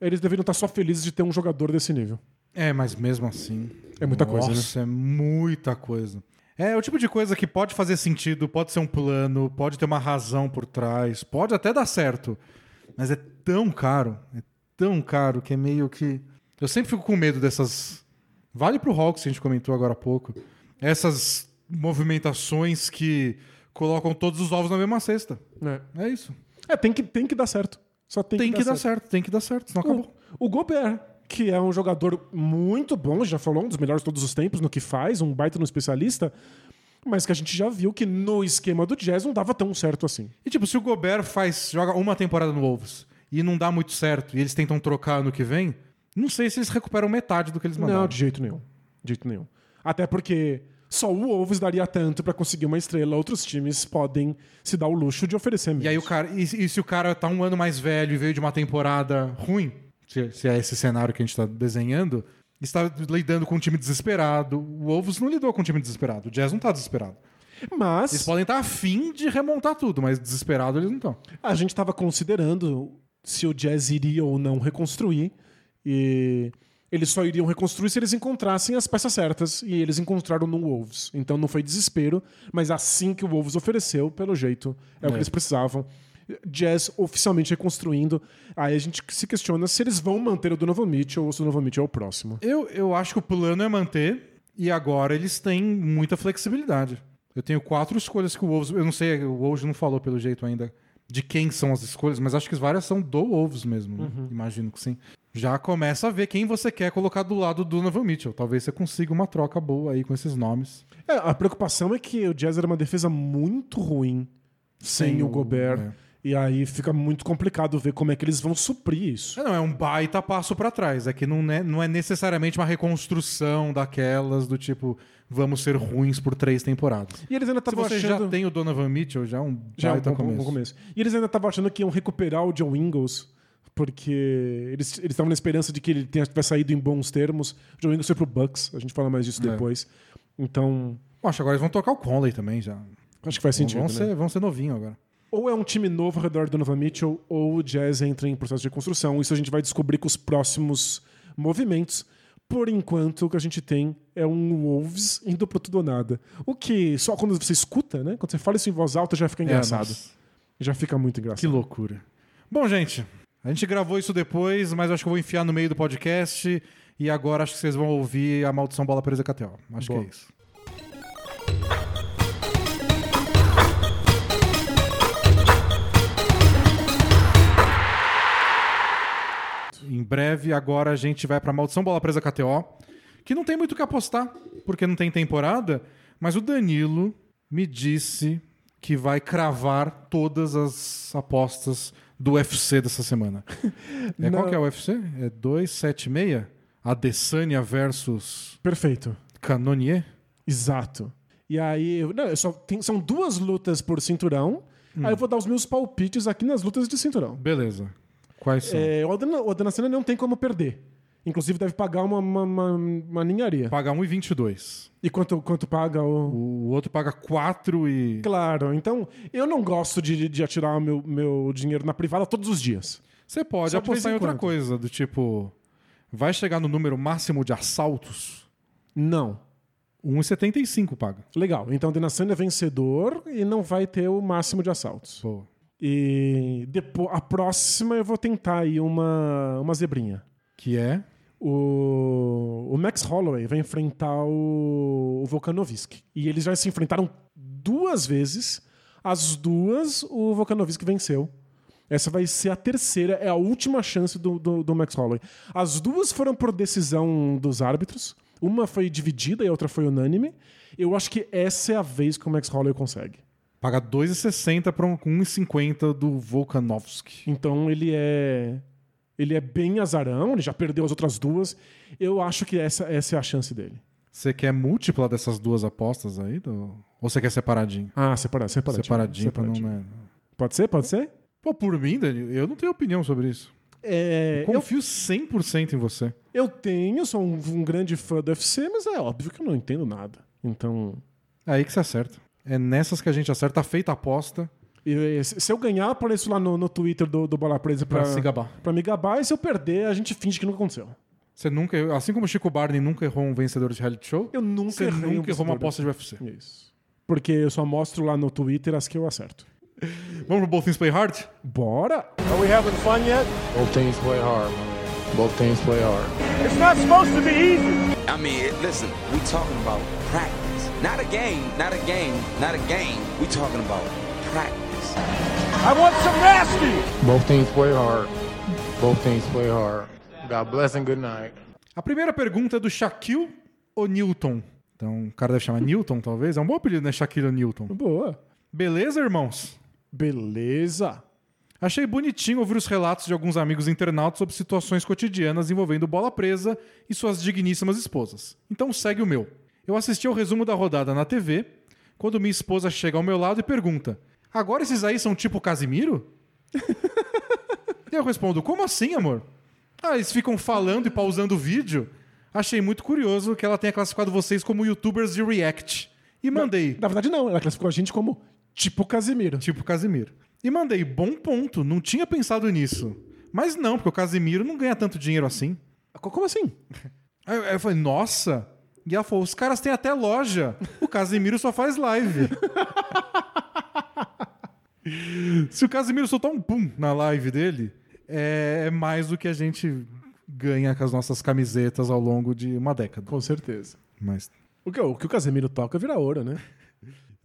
eles deveriam estar só felizes de ter um jogador desse nível. É, mas mesmo assim. É muita coisa, né? Nossa, é muita coisa. É o tipo de coisa que pode fazer sentido, pode ser um plano, pode ter uma razão por trás, pode até dar certo. Mas é tão caro, é tão caro que é meio que. Eu sempre fico com medo dessas. Vale pro Hawks, que a gente comentou agora há pouco. Essas movimentações que colocam todos os ovos na mesma cesta. É, É isso. É, tem, que, tem que dar certo. Só tem, Tem, que, que dar dar certo. certo, tem que dar certo, senão acabou. O, o Gobert, que é um jogador muito bom, já falou, um dos melhores de todos os tempos no que faz, um baita no especialista, mas que a gente já viu que no esquema do Jazz não dava tão certo assim. E tipo, se o Gobert faz, joga uma temporada no Wolves e não dá muito certo e eles tentam trocar no que vem, não sei se eles recuperam metade do que eles mandaram. Não, de jeito nenhum. De jeito nenhum. Até porque só o Wolves daria tanto pra conseguir uma estrela, outros times podem se dar o luxo de oferecer menos. E aí o cara, e, e se o cara tá um ano mais velho e veio de uma temporada ruim, se, é esse cenário que a gente tá desenhando, está lidando com um time desesperado. O Wolves não lidou com um time desesperado. O Jazz não tá desesperado. Mas Eles podem estar afim de remontar tudo, mas desesperado eles não estão. a gente estava considerando se o Jazz iria ou não reconstruir. E eles só iriam reconstruir se eles encontrassem as peças certas. E eles encontraram no Wolves. Então não foi desespero, mas assim que o Wolves ofereceu, pelo jeito, é, o É. que eles precisavam. Jazz oficialmente reconstruindo. Aí a gente se questiona se eles vão manter o Donovan Mitchell ou se o Donovan Mitchell é o próximo. Eu, eu acho que o plano é manter e agora eles têm muita flexibilidade. Eu tenho quatro escolhas que o Wolves. Eu não sei, o Wolves não falou pelo jeito ainda de quem são as escolhas, mas acho que várias são do Wolves mesmo. né? Imagino que sim. Já começa a ver quem você quer colocar do lado do Donovan Mitchell. Talvez você consiga uma troca boa aí com esses nomes. É, a preocupação é que o Jazz era uma defesa muito ruim sem, Sem o o- Gobert. é. E aí fica muito complicado ver como é que eles vão suprir isso. É, não, é um baita passo pra trás. É que não é, não é necessariamente uma reconstrução daquelas do tipo, vamos ser ruins por três temporadas. E eles ainda estavam você achando... já tem o Donovan Mitchell, já é um Já é um baita bom, bom começo. começo. E eles ainda estavam achando que iam recuperar o Joe Ingles, porque eles estavam na esperança de que ele tenha, tivesse saído em bons termos. O Joe Ingles foi pro Bucks, a gente fala mais disso É. depois. Então, Acho que agora eles vão tocar o Conley também já. acho que faz sentido, vão, né? ser, vão ser novinho agora. Ou é um time novo ao redor do Donovan Mitchell, ou o Jazz entra em processo de reconstrução. Isso a gente vai descobrir com os próximos movimentos. Por enquanto, o que a gente tem é um Wolves indo pro tudo ou nada. O que só quando você escuta, né? Quando você fala isso em voz alta, já fica engraçado. É, já fica muito engraçado. que loucura. Bom, gente, a gente gravou isso depois, mas acho que eu vou enfiar no meio do podcast. E agora acho que vocês vão ouvir a maldição bola presa KTO. Acho Boa. que é isso. Em breve, agora a gente vai pra Maldição Bola Presa KTO, que não tem muito o que apostar, porque não tem temporada, mas o Danilo me disse que vai cravar todas as apostas do UFC dessa semana. É, qual que é o UFC? É 276? Adesanya versus Perfeito. Canonier? Exato. E aí, não, eu só tem- são duas lutas por cinturão. Aí eu vou dar os meus palpites aqui nas lutas de cinturão. Beleza. Quais são? É, o Adana- o não tem como perder. Inclusive deve pagar uma, uma, uma, uma ninharia. Paga 1,22. E quanto, quanto paga o... O outro paga 4 e... Claro, então eu não gosto de, de atirar o meu, meu dinheiro na privada todos os dias. Você pode Só apostar em em outra quando. coisa, do tipo... Vai chegar no número máximo de assaltos? Não. 1,75 paga. Legal. Então o Adesanya é vencedor e não vai ter o máximo de assaltos. Boa. E depois, a próxima eu vou tentar aí uma, uma zebrinha. Que é... O, o Max Holloway vai enfrentar o, o Volkanovski. E eles já se enfrentaram duas vezes. As duas o Volkanovski venceu. Essa vai ser a terceira, é a última chance do, do, do Max Holloway. As duas foram por decisão dos árbitros. Uma foi dividida e a outra foi unânime. Eu acho que essa é a vez que o Max Holloway consegue. Paga 2,60 para um 1,50 do Volkanovski. Então ele é. Ele é bem azarão, ele já perdeu as outras duas. Eu acho que essa, essa é a chance dele. Você quer múltipla dessas duas apostas aí? do- Ou você quer separadinho? Ah, separado, separadinho. Separadinho, pra não... Separadinho. Né? Pode ser? Pode ser? Pô, por mim, Dani, eu não tenho opinião sobre isso. É, eu, Confio 100% em você. eu tenho, sou um, um grande fã do UFC, mas é óbvio que eu não entendo nada. Então. É aí que você acerta. É nessas que a gente acerta, feita a aposta E, se eu ganhar, apareço lá no, no Twitter do, do Bola Presa pra, pra se gabar. pra me gabar. E se eu perder, a gente finge que nunca aconteceu. Você nunca, assim como o Chico Barney nunca errou um vencedor de reality show, Eu nunca você errei um nunca errou uma aposta de UFC. Isso. Porque eu só mostro lá no Twitter as que eu acerto. Vamos pro Both Things Play Hard? Bora! Are we having fun yet? Both teams play hard. Both teams play hard. It's not supposed to be easy. I mean, listen, we talking about practice. Not a game, not a game, not a game. We talking about practice. I want some nasty. Both teams play hard. Both teams play hard. God bless and good night. A primeira pergunta é do Shaquille O'Newton. Então, o cara deve chamar Newton, talvez. É um bom apelido, né? Shaquille O'Newton. Boa. Beleza, irmãos? Beleza. Achei bonitinho ouvir os relatos de alguns amigos internautas sobre situações cotidianas envolvendo bola presa e suas digníssimas esposas. Então segue o meu. Eu assisti ao resumo da rodada na TV, quando minha esposa chega ao meu lado e pergunta: Agora esses aí são tipo Casimiro? eu respondo: Como assim, amor? Ah, eles ficam falando e pausando o vídeo. Achei muito curioso que ela tenha classificado vocês como youtubers de React. E mandei. Na verdade, não. Ela classificou a gente como tipo Casimiro. Tipo Casimiro. E mandei, bom ponto, não tinha pensado nisso. Mas não, porque o Casimiro não ganha tanto dinheiro assim. Co- Como assim? Aí eu falei, nossa. E ela falou, os caras têm até loja. O Casimiro só faz live. Se o Casimiro soltar um pum na live dele, é, é mais do que a gente ganha com as nossas camisetas ao longo de uma década. Com certeza. Mas O que, o que o Casemiro toca vira ouro, né?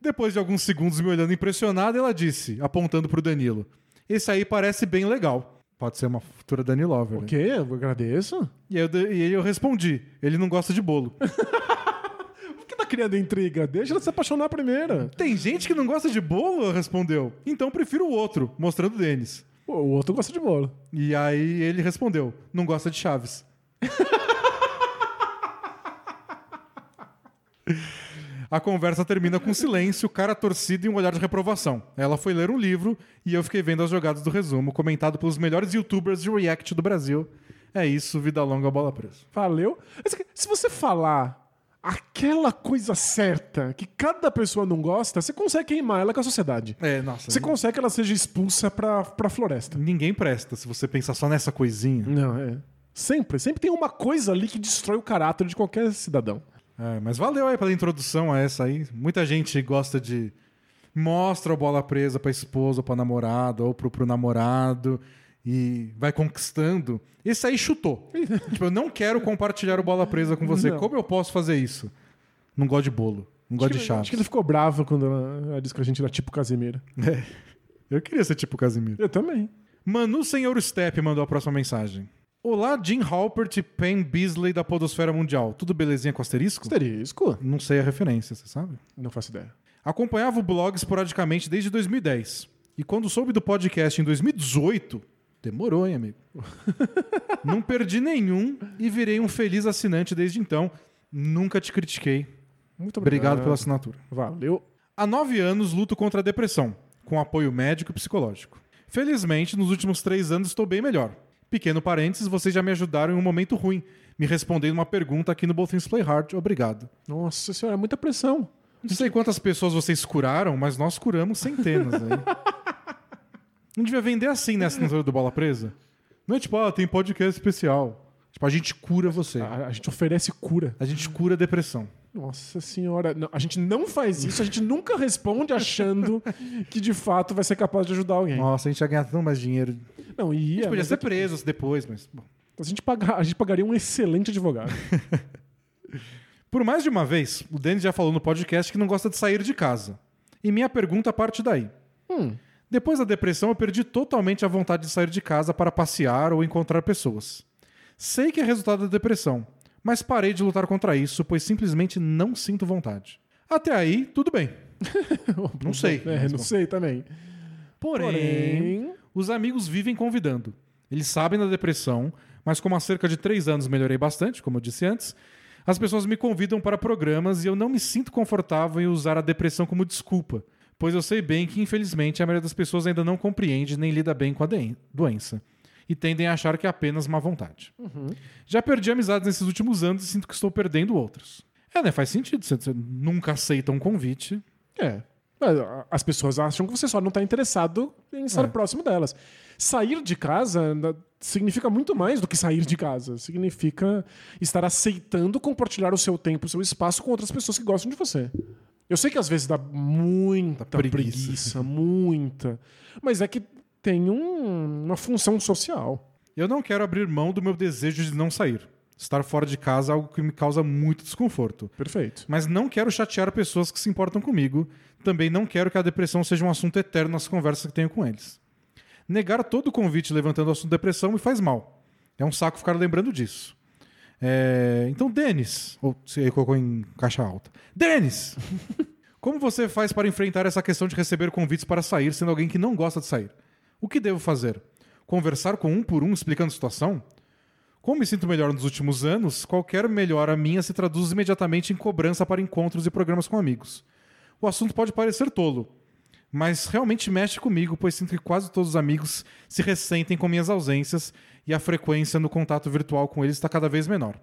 Depois de alguns segundos me olhando impressionada, ela disse, apontando pro Danilo: Esse aí parece bem legal. Pode ser uma futura Dani Lover. O né? quê? Eu agradeço. E, eu, e eu respondi: Ele não gosta de bolo. Por que tá criando intriga? Deixa ela se apaixonar primeiro. Tem gente que não gosta de bolo? Respondeu. Então prefiro o outro, mostrando o Denis. O outro gosta de bolo. E aí ele respondeu: Não gosta de Chaves. A conversa termina com silêncio, cara torcido e um olhar de reprovação. Ela foi ler um livro e eu fiquei vendo as jogadas do resumo, comentado pelos melhores youtubers de react do Brasil. É isso, vida longa, bola presa. Valeu. Se você falar aquela coisa certa que cada pessoa não gosta, você consegue queimar ela com a sociedade. É, nossa. Você consegue que ela seja expulsa pra, pra floresta. Ninguém presta se você pensar só nessa coisinha. Não, é. Sempre. Sempre tem uma coisa ali que destrói o caráter de qualquer cidadão. É, mas valeu aí pela introdução a essa aí. Muita gente gosta de. Mostra a bola presa pra esposa, pra namorada, ou pro, pro namorado, e vai conquistando. Esse aí chutou. tipo, eu não quero compartilhar o bola presa com você. Não. Como eu posso fazer isso? Não gosto de bolo. Não gosto de chaves. Acho que ele ficou bravo quando ela, ela disse que a gente era tipo Casimiro. Eu queria ser tipo Casimiro. Eu também. Manu Senhor Step mandou a próxima mensagem. Olá, Jim Halpert e Pen Beasley da Podosfera Mundial. Tudo belezinha com asterisco? Asterisco? Não sei a referência, você sabe? Não faço ideia. Acompanhava o blog esporadicamente desde 2010. E quando soube do podcast em 2018, demorou, hein, amigo? Não perdi nenhum e virei um feliz assinante desde então. Nunca te critiquei. Muito obrigado. Obrigado pela assinatura. Valeu. Há nove anos luto contra a depressão, com apoio médico e psicológico. Felizmente, nos últimos três anos estou bem melhor. Pequeno parênteses, vocês já me ajudaram em um momento ruim, me respondendo uma pergunta aqui no Both Things Play Hard. Obrigado. Nossa senhora, é muita pressão. Não sei quantas pessoas vocês curaram, mas nós curamos centenas. Não devia vender assim nessa assinatura do Bola Presa? Não é tipo, ah, tem podcast especial. Tipo, a gente cura você. A, a gente oferece cura. A gente cura a depressão. Nossa senhora. Não, a gente não faz isso, a gente nunca responde achando que de fato vai ser capaz de ajudar alguém. Nossa, a gente ia ganhar tão mais dinheiro. Não, A ia. gente podia ser é que- preso depois, mas. bom. a, gente pagar, a gente pagaria um excelente advogado. Por mais de uma vez, o Denis já falou no podcast que não gosta de sair de casa. E minha pergunta parte daí. Hum. Depois da depressão, eu perdi totalmente a vontade de sair de casa para passear ou encontrar pessoas. Sei que é resultado da depressão, mas parei de lutar contra isso, pois simplesmente não sinto vontade. Até aí, tudo bem. Não sei. É, não sei também. Porém, Porém. os amigos vivem convidando. Eles sabem da depressão, mas como há cerca de três anos melhorei bastante, como eu disse antes, as pessoas me convidam para programas e eu não me sinto confortável em usar a depressão como desculpa, pois eu sei bem que, infelizmente, a maioria das pessoas ainda não compreende nem lida bem com a doença. E tendem a achar que é apenas má vontade. Já perdi amizades nesses últimos anos e sinto que estou perdendo outras. É, né? Faz sentido. Você, você nunca aceita um convite. É. Ah, As pessoas acham que você só não está interessado em estar É. próximo delas. Sair de casa significa muito mais do que sair de casa. Significa estar aceitando compartilhar o seu tempo, o seu espaço com outras pessoas que gostam de você. Eu sei que às vezes dá muita preguiça. preguiça, muita. Mas é que tem um- uma função social. Eu não quero abrir mão do meu desejo de não sair. Estar fora de casa é algo que me causa muito desconforto. Perfeito. Mas não quero chatear pessoas que se importam comigo. Também não quero que a depressão seja um assunto eterno nas conversas que tenho com eles. Negar todo o convite levantando o assunto depressão me faz mal. É um saco ficar lembrando disso. É, Então, Denis, ou você colocou em caixa alta. Denis! Como você faz para enfrentar essa questão de receber convites para sair sendo alguém que não gosta de sair? O que devo fazer? Conversar com um por um explicando a situação? Como me sinto melhor nos últimos anos, qualquer melhora minha se traduz imediatamente em cobrança para encontros e programas com amigos. O assunto pode parecer tolo, mas realmente mexe comigo, pois sinto que quase todos os amigos se ressentem com minhas ausências e a frequência no contato virtual com eles está cada vez menor.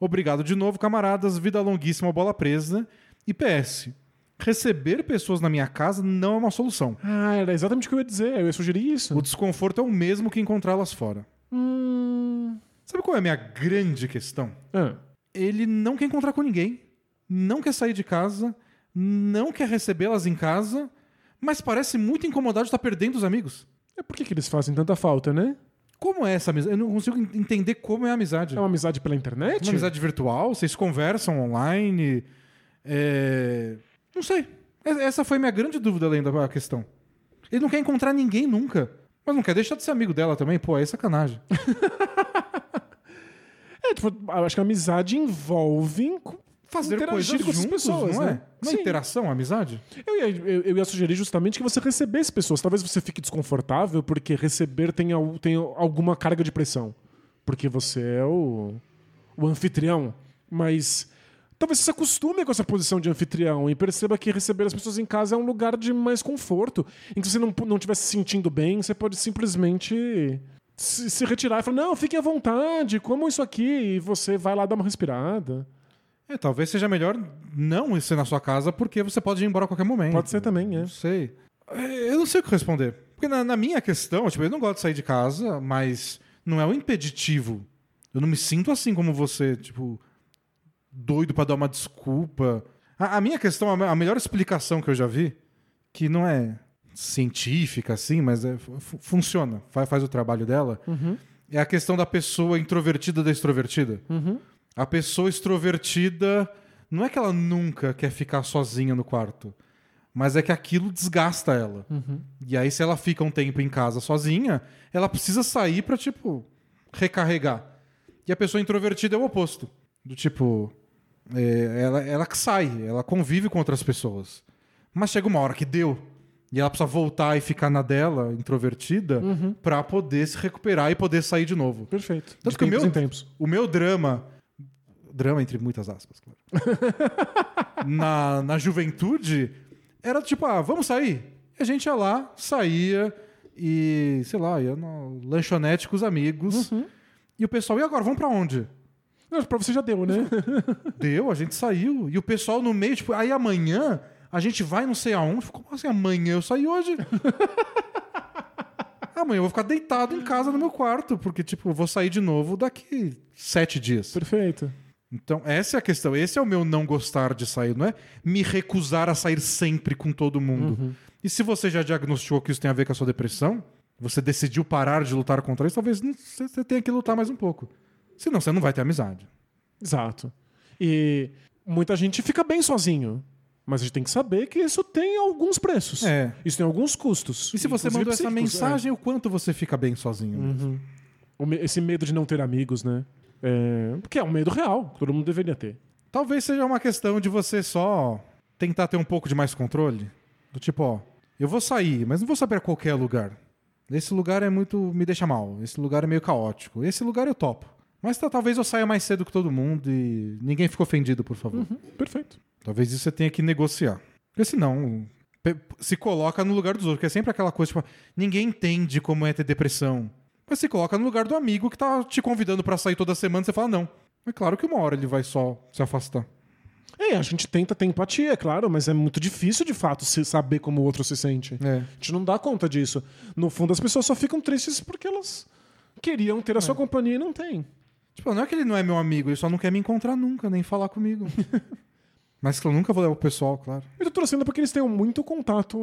Obrigado de novo, camaradas. Vida longuíssima, bola presa. E PS. Receber pessoas na minha casa não é uma solução. Ah, era exatamente o que eu ia dizer. Eu ia sugerir isso. O desconforto é o mesmo que encontrá-las fora. Hum... Sabe qual é a minha grande questão? Ah, ele não quer encontrar com ninguém, não quer sair de casa, não quer recebê-las em casa, mas parece muito incomodado de estar perdendo os amigos. é por que, que eles fazem tanta falta, né? Como é essa amizade? Eu não consigo en- entender como é a amizade. É uma amizade pela internet? Uma amizade virtual? Vocês conversam online? É, Não sei. E- Essa foi a minha grande dúvida além da questão. Ele não quer encontrar ninguém nunca. Mas não quer deixar de ser amigo dela também. Pô, aí é sacanagem. É, tipo, eu acho que a amizade envolve Fazer coisas com juntos, pessoas, não é? né? Não é interação, amizade? Eu ia, eu, eu ia sugerir justamente que você recebesse pessoas. Talvez você fique desconfortável porque receber tem, tem alguma carga de pressão. Porque você é o, o anfitrião. Mas talvez você se acostume com essa posição de anfitrião e perceba que receber as pessoas em casa é um lugar de mais conforto. Em que você não, não estiver se sentindo bem, você pode simplesmente se, se retirar e falar: Não, fique à vontade, comam isso aqui. E você vai lá dar uma respirada. É, talvez seja melhor não ser na sua casa porque você pode ir embora a qualquer momento. Pode ser também, é. Não sei. É, Eu não sei o que responder. Porque na, na minha questão, tipo, eu não gosto de sair de casa, mas não é um impeditivo. Eu não me sinto assim como você, tipo, doido pra dar uma desculpa. A, a minha questão, a me- a melhor explicação que eu já vi, que não é científica assim, mas é, fu- funciona, faz, faz o trabalho dela, é a questão da pessoa introvertida da extrovertida. A pessoa extrovertida não é que ela nunca quer ficar sozinha no quarto, mas é que aquilo desgasta ela. E aí, se ela fica um tempo em casa sozinha, ela precisa sair pra, tipo, recarregar. E a pessoa introvertida é o oposto. Do tipo, é, ela, ela que sai, ela convive com outras pessoas. Mas chega uma hora que deu. E ela precisa voltar e ficar na dela, introvertida, pra poder se recuperar e poder sair de novo. Perfeito. Tanto de que o meu-. O meu drama. Drama entre muitas aspas, claro. na, na juventude, era tipo, ah, vamos sair? E a gente ia lá, saía e, sei lá, ia no lanchonete com os amigos. E o pessoal, e agora, vamos pra onde? Não, pra você já deu, né? Deu, a gente saiu. E o pessoal no meio, tipo, aí amanhã a gente vai não sei aonde. Como assim amanhã? Eu saí hoje. amanhã eu vou ficar deitado em casa no meu quarto, porque, tipo, eu vou sair de novo daqui sete dias. Perfeito. Então, essa é a questão. Esse é o meu não gostar de sair, não é me recusar a sair sempre com todo mundo. E se você já diagnosticou que isso tem a ver com a sua depressão, você decidiu parar de lutar contra isso, talvez você tenha que lutar mais um pouco. Senão você não vai ter amizade. Exato. E muita gente fica bem sozinho. Mas a gente tem que saber que isso tem alguns preços. É. Isso tem alguns custos. E se você mandou essa psíquicos, mensagem, o quanto você fica bem sozinho? é. Me- Esse medo de não ter amigos, né? É... Porque é um medo real. Todo mundo deveria ter. Talvez seja uma questão de você só tentar ter um pouco de mais controle. Do tipo, ó, eu vou sair, mas não vou saber qualquer lugar. Esse lugar é muito. me deixa mal. Esse lugar é meio caótico. Esse lugar eu topo. Mas tá, talvez eu saia mais cedo que todo mundo e ninguém fique ofendido, por favor. Perfeito. Talvez isso você tenha que negociar. Porque senão, se coloca no lugar dos outros. Porque é sempre aquela coisa, tipo, ninguém entende como é ter depressão. Mas se coloca no lugar do amigo que tá te convidando pra sair toda semana e você fala, não. É claro que uma hora ele vai só se afastar. É, a gente tenta ter empatia, é claro, mas é muito difícil de fato se saber como o outro se sente. É. A gente não dá conta disso. No fundo, as pessoas só ficam tristes porque elas queriam ter a sua companhia e não têm. Tipo, não é que ele não é meu amigo, ele só não quer me encontrar nunca, nem falar comigo. Mas que eu nunca vou levar o pessoal, claro. Eu tô torcendo porque eles tenham muito contato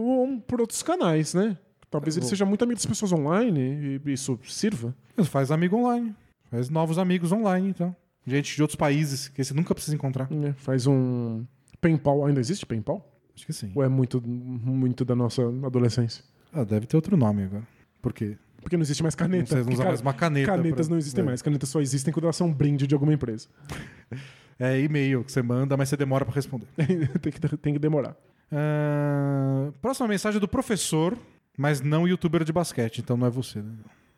por outros canais, né? Talvez ele seja muito amigo das pessoas online e isso sirva. Mas faz amigo online. Faz novos amigos online, então. Gente de outros países que você nunca precisa encontrar. né? Faz um. Paintball. Ainda existe paintball? Acho que sim. Ou é muito, muito da nossa adolescência? Ah, deve ter outro nome agora. Por quê? Porque não existe mais Não caneta. não Porque usa mais uma caneta Canetas pra- não existem É. mais. Canetas só existem quando elas são um brinde de alguma empresa. É e-mail que você manda, mas você demora pra responder. tem, que, tem que demorar. Ah, próxima mensagem é do professor, mas não youtuber de basquete, então não é você, né?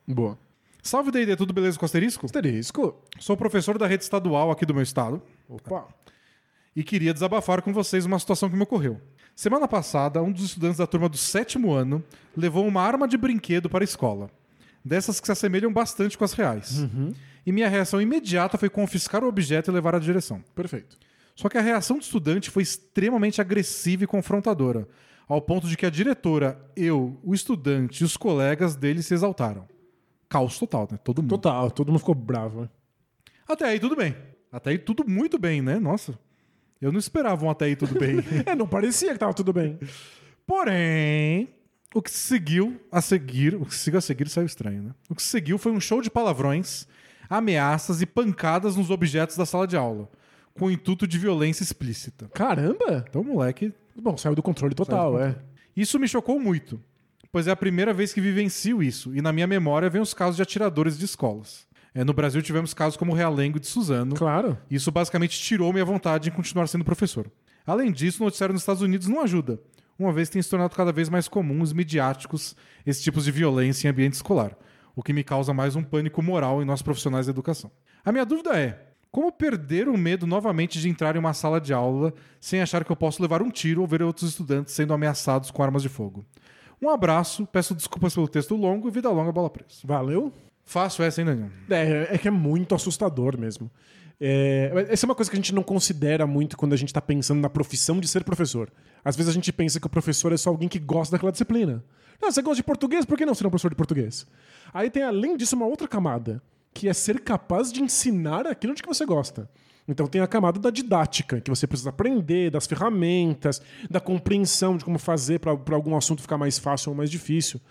Boa. Salve D&D, tudo beleza com asterisco? Asterisco. Sou professor da rede estadual aqui do meu estado Opa. E queria desabafar com vocês uma situação que me ocorreu. Semana passada, um dos estudantes da turma do sétimo ano levou uma arma de brinquedo para a escola. Dessas que se assemelham bastante com as reais. E minha reação imediata foi confiscar o objeto e levar à direção. Perfeito. Só que a reação do estudante foi extremamente agressiva e confrontadora, ao ponto de que a diretora, eu, o estudante e os colegas dele se exaltaram. Caos total, né? Todo mundo. Total, todo mundo ficou bravo. né? Até aí tudo bem. Até aí tudo muito bem, né? Nossa. Eu não esperava um até aí tudo bem. É, não parecia que tava tudo bem. Porém, o que seguiu a seguir, o que seguiu a seguir saiu estranho, né? O que seguiu foi um show de palavrões, ameaças e pancadas nos objetos da sala de aula, com o intuito de violência explícita. Caramba! Então, o moleque Bom, saiu do controle total, do é. Isso me chocou muito, pois é a primeira vez que vivencio isso, e na minha memória vem os casos de atiradores de escolas. É, no Brasil tivemos casos como o Realengo de Suzano. Claro. Isso basicamente tirou minha vontade em continuar sendo professor. Além disso, o noticiário nos Estados Unidos não ajuda, uma vez tem se tornado cada vez mais comuns midiáticos esses tipos de violência em ambiente escolar, o que me causa mais um pânico moral em nós profissionais da educação. A minha dúvida é: como perder o medo novamente de entrar em uma sala de aula sem achar que eu posso levar um tiro ou ver outros estudantes sendo ameaçados com armas de fogo? Um abraço, peço desculpas pelo texto longo e vida longa, bola presa. Valeu? Fácil essa, Daniel? É, é que é muito assustador mesmo. É, essa é uma coisa que a gente não considera muito quando a gente está pensando na profissão de ser professor. Às vezes a gente pensa que o professor é só alguém que gosta daquela disciplina. Não, você gosta de português, por que não ser um professor de português? Aí tem, além disso, uma outra camada, que é ser capaz de ensinar aquilo de que você gosta. Então tem a camada da didática, que você precisa aprender, das ferramentas, da compreensão de como fazer para algum assunto ficar mais fácil ou mais difícil.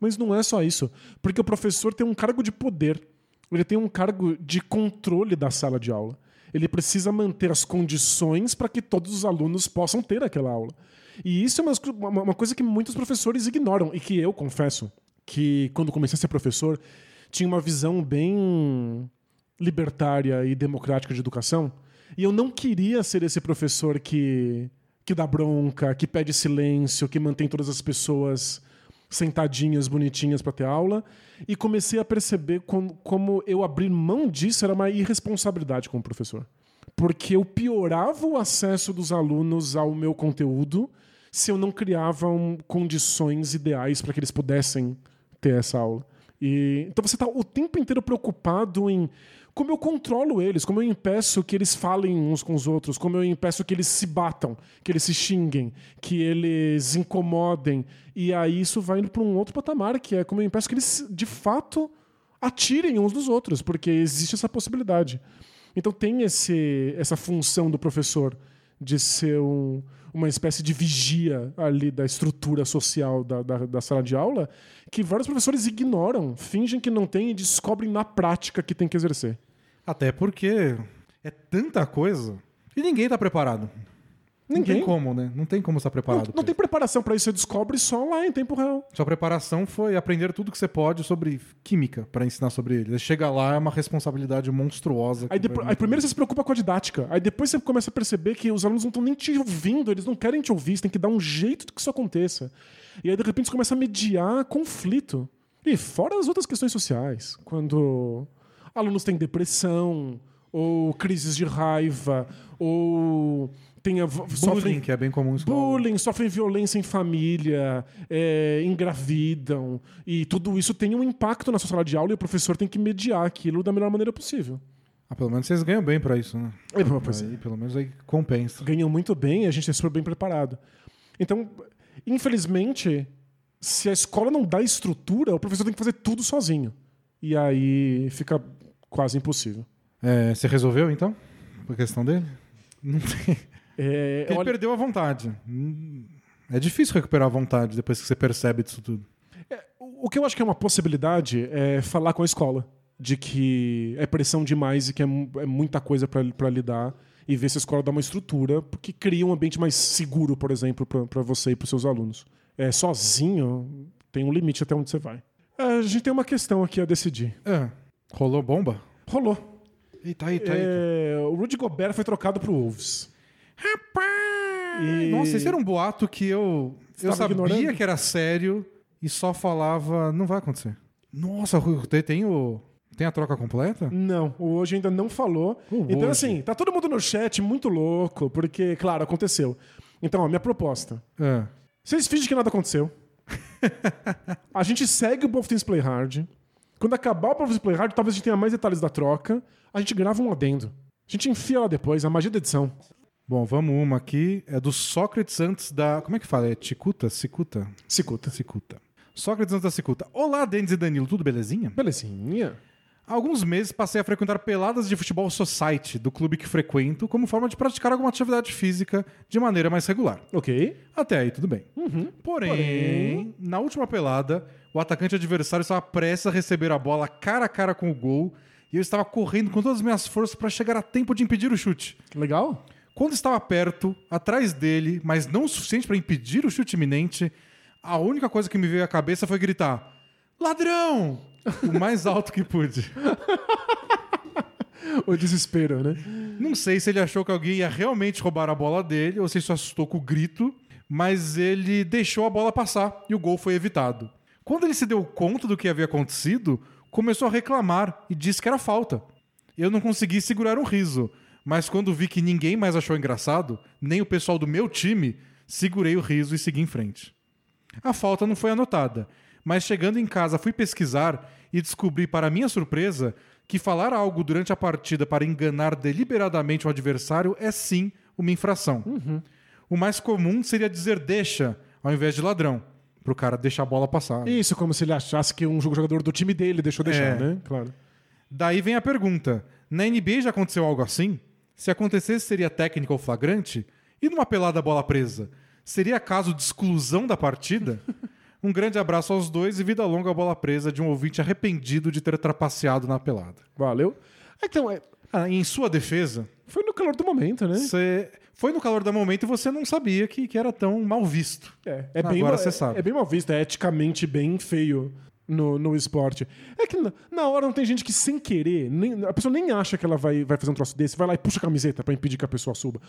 Mas não é só isso, porque o professor tem um cargo de poder, ele tem um cargo de controle da sala de aula. Ele precisa manter as condições para que todos os alunos possam ter aquela aula. E isso é uma, uma- coisa que muitos professores ignoram, e que eu confesso que, quando comecei a ser professor, tinha uma visão bem libertária e democrática de educação. E eu não queria ser esse professor que, que dá bronca, que pede silêncio, que mantém todas as pessoas sentadinhas, bonitinhas para ter aula. E comecei a perceber como, como eu abrir mão disso era uma irresponsabilidade como professor. Porque eu piorava o acesso dos alunos ao meu conteúdo se eu não criava um- condições ideais para que eles pudessem ter essa aula. E, então você está o tempo inteiro preocupado em como eu controlo eles, como eu impeço que eles falem uns com os outros, como eu impeço que eles se batam, que eles se xinguem, que eles incomodem. E aí isso vai indo para um outro patamar, que é como eu impeço que eles de fato atirem uns dos outros, porque existe essa possibilidade. Então tem esse, essa função do professor de ser um- uma espécie de vigia ali da estrutura social da, da, da sala de aula, que vários professores ignoram, fingem que não tem e descobrem na prática que tem que exercer. Até porque é tanta coisa e ninguém tá preparado. Não Ninguém. tem como, né? Não tem como estar Não, preparado. não pra tem isso. preparação para isso, você descobre só lá em tempo real. Sua preparação foi aprender tudo que você pode sobre química para ensinar sobre ele. Chega lá, é uma responsabilidade monstruosa. Aí, depois, aí primeiro você se preocupa com a didática. Aí depois você começa a perceber que os alunos não estão nem te ouvindo, eles não querem te ouvir, você tem que dar um jeito de que isso aconteça. E aí de repente você começa a mediar conflito. E fora as outras questões sociais, quando alunos têm depressão, ou crises de raiva, ou tem a, Bullying, sofrem que é bem comum bullying, sofrem violência em família, é, engravidam. E tudo isso tem um impacto na sua sala de aula e o professor tem que mediar aquilo da melhor maneira possível. Ah, pelo menos vocês ganham bem pra isso, né? É, pois. Aí, pelo menos aí compensa. ganham muito bem e a gente é super bem preparado. Então, infelizmente, se a escola não dá estrutura, o professor tem que fazer tudo sozinho. E aí fica quase impossível. É, você resolveu, então? A questão dele? Não tem. É, ele olha- perdeu a vontade. Hum, É difícil recuperar a vontade depois que você percebe disso tudo. O que eu acho que é uma possibilidade é falar com a escola. De que é pressão demais e que é, é muita coisa pra pra lidar. E ver se a escola dá uma estrutura que cria um ambiente mais seguro, por exemplo, pra- pra você e pros seus alunos. É, sozinho, tem um limite até onde você vai. É, a gente tem uma questão aqui a decidir. É. Rolou bomba? Rolou. Eita, eita, eita. É, o Rudy Gobert foi trocado pro Wolves. E- Nossa, esse era um boato que eu. Você eu sabia ignorando? que era sério e só falava. Não vai acontecer. Nossa, Rui, tem, tem o. Tem a troca completa? Não, o hoje ainda não falou. O então, Woj. assim, tá todo mundo no chat muito louco, porque, claro, aconteceu. Então, ó, minha proposta. É. Vocês fingem que nada aconteceu. a gente segue o Both Teams Play Hard. Quando acabar o Both Teams Play Hard, talvez a gente tenha mais detalhes da troca. A gente grava um adendo. A gente enfia lá depois, a magia da edição. Bom, vamos uma aqui. É do Sócrates antes da. Como é que fala? É Cicuta? Cicuta? Cicuta. Cicuta. Sócrates antes da Cicuta. Olá, Denis e Danilo, tudo belezinha? Belezinha. Há alguns meses passei a frequentar peladas de futebol society do clube que frequento como forma de praticar alguma atividade física de maneira mais regular. Ok. Até aí, tudo bem. Porém, Porém- na última pelada, o atacante adversário estava prestes a receber a bola cara a cara com o gol e eu estava correndo com todas as minhas forças para chegar a tempo de impedir o chute. Legal? Quando estava perto, atrás dele, mas não o suficiente para impedir o chute iminente, a única coisa que me veio à cabeça foi gritar: Ladrão! O mais alto que pude. O desespero, né? Não sei se ele achou que alguém ia realmente roubar a bola dele ou se ele se assustou com o grito, mas ele deixou a bola passar e o gol foi evitado. Quando ele se deu conta do que havia acontecido, começou a reclamar e disse que era falta. Eu não consegui segurar um riso, mas quando vi que ninguém mais achou engraçado, nem o pessoal do meu time, segurei o riso e segui em frente. A falta não foi anotada, mas chegando em casa fui pesquisar e descobri, para minha surpresa, que falar algo durante a partida para enganar deliberadamente o adversário é sim uma infração. O mais comum seria dizer deixa ao invés de ladrão, para o cara deixar a bola passar. Isso, como se ele achasse que um jogador do time dele deixou deixar, É. né? Claro. Daí vem a pergunta: na NBA já aconteceu algo assim? Se acontecesse, seria técnica ou flagrante? E numa pelada bola presa? Seria caso de exclusão da partida? Um grande abraço aos dois e vida longa à bola presa de um ouvinte arrependido de ter trapaceado na pelada. Valeu. Então, é, Ah, em sua defesa, foi no calor do momento, né? você foi no calor do momento e você não sabia que, que era tão mal visto. É, é bem, Agora mal- você é- sabe. É bem mal visto, é eticamente bem feio no, no esporte. É que na, na hora não tem gente que sem querer, nem- a pessoa nem acha que ela vai, vai fazer um troço desse, vai lá e puxa a camiseta pra impedir que a pessoa suba.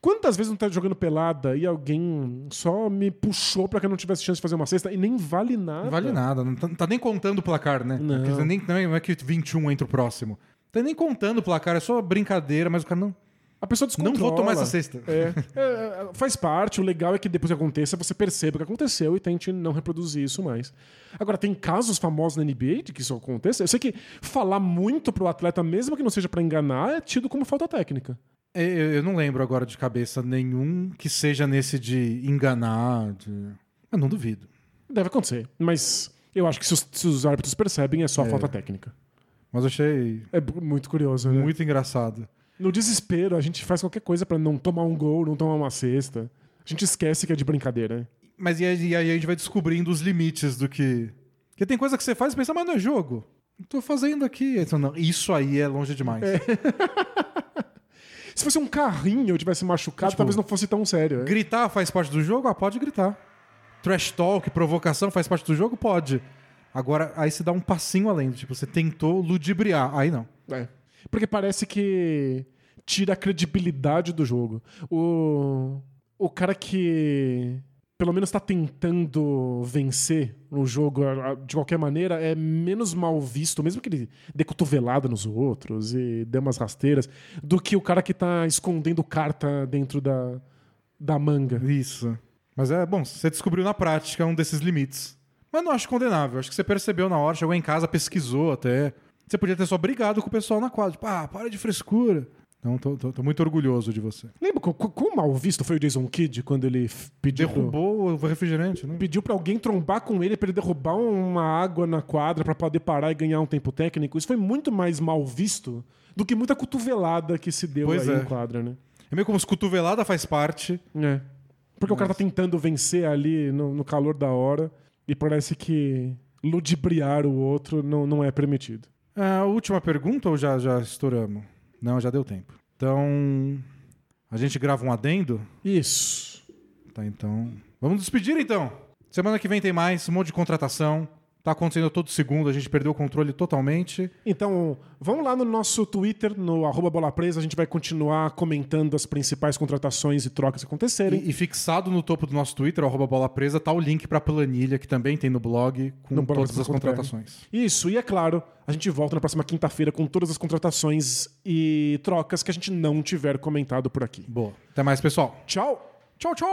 Quantas vezes não tá jogando pelada e alguém só me puxou pra que eu não tivesse chance de fazer uma cesta e nem vale nada? Não vale nada, não tá, não tá nem contando o placar, né? Não. Dizer, nem, não é- não é que 21 entra o próximo. Tá nem contando o placar, é só brincadeira, mas o cara não. A pessoa Não descontrola. vou tomar essa cesta. É, é, faz parte. O legal é que depois que aconteça, você perceba o que aconteceu e tente não reproduzir isso mais. Agora, tem casos famosos na NBA de que isso aconteça. Eu sei que falar muito pro atleta, mesmo que não seja pra enganar, é tido como falta técnica. É, Eu, eu não lembro agora de cabeça nenhum que seja nesse de enganar. De... Eu não duvido. Deve acontecer. Mas eu acho que se os, se os árbitros percebem, é só falta técnica. Mas achei É muito curioso, né? muito engraçado. No desespero, a gente faz qualquer coisa pra não tomar um gol, não tomar uma cesta. A gente esquece que é de brincadeira. Mas e aí, e aí a gente vai descobrindo os limites do que. Porque tem coisa que você faz e pensa, mas não é jogo. Tô fazendo aqui. Você, não, isso aí é longe demais. Se fosse um carrinho eu tivesse machucado, Tipo, talvez não fosse tão sério. né? Gritar faz parte do jogo? Ah, pode gritar. Trash talk, provocação faz parte do jogo? Pode. Agora, aí você dá um passinho além. Tipo, você tentou ludibriar. Aí não. É. Porque parece que tira a credibilidade do jogo. O, o cara que pelo menos tá tentando vencer no jogo de qualquer maneira é menos mal visto, mesmo que ele dê cotovelada nos outros e dê umas rasteiras, do que o cara que tá escondendo carta dentro da, da manga. Isso. Mas é bom, você descobriu na prática um desses limites. Mas não acho condenável. Acho que você percebeu na hora, chegou em casa, pesquisou até. Você podia ter só brigado com o pessoal na quadra. Tipo, ah, para de frescura. Então, tô, tô- tô muito orgulhoso de você. Lembra quão mal visto foi o Jason Kidd quando ele pediu pro- Derrubou o refrigerante, né? pediu pra alguém trombar com ele pra ele derrubar uma água na quadra pra poder parar e ganhar um tempo técnico? Isso foi muito mais mal visto do que muita cotovelada que se deu Pois aí é. em quadra, né? É meio como se cotovelada faz parte. É. Porque o cara tá tentando vencer ali no, no calor da hora e parece que ludibriar o outro não, não é permitido. A última pergunta ou já, já estouramos? Não, já deu tempo. Então, a gente grava um adendo? Isso. Tá, então. Vamos despedir então. Semana que vem tem mais, um monte de contratação. Tá acontecendo todo segundo, a gente perdeu o controle totalmente. Então, vamos lá no nosso Twitter, no arroba Bola Presa, a gente vai continuar comentando as principais contratações e trocas que acontecerem. E, e fixado no topo do nosso Twitter, arroba bola presa, tá o link pra planilha que também tem no blog com No blog todas as do contratações. Isso, e é claro, a gente volta na próxima quinta-feira com todas as contratações e trocas que a gente não tiver comentado por aqui. Boa. Até mais, pessoal. Tchau! Tchau, tchau!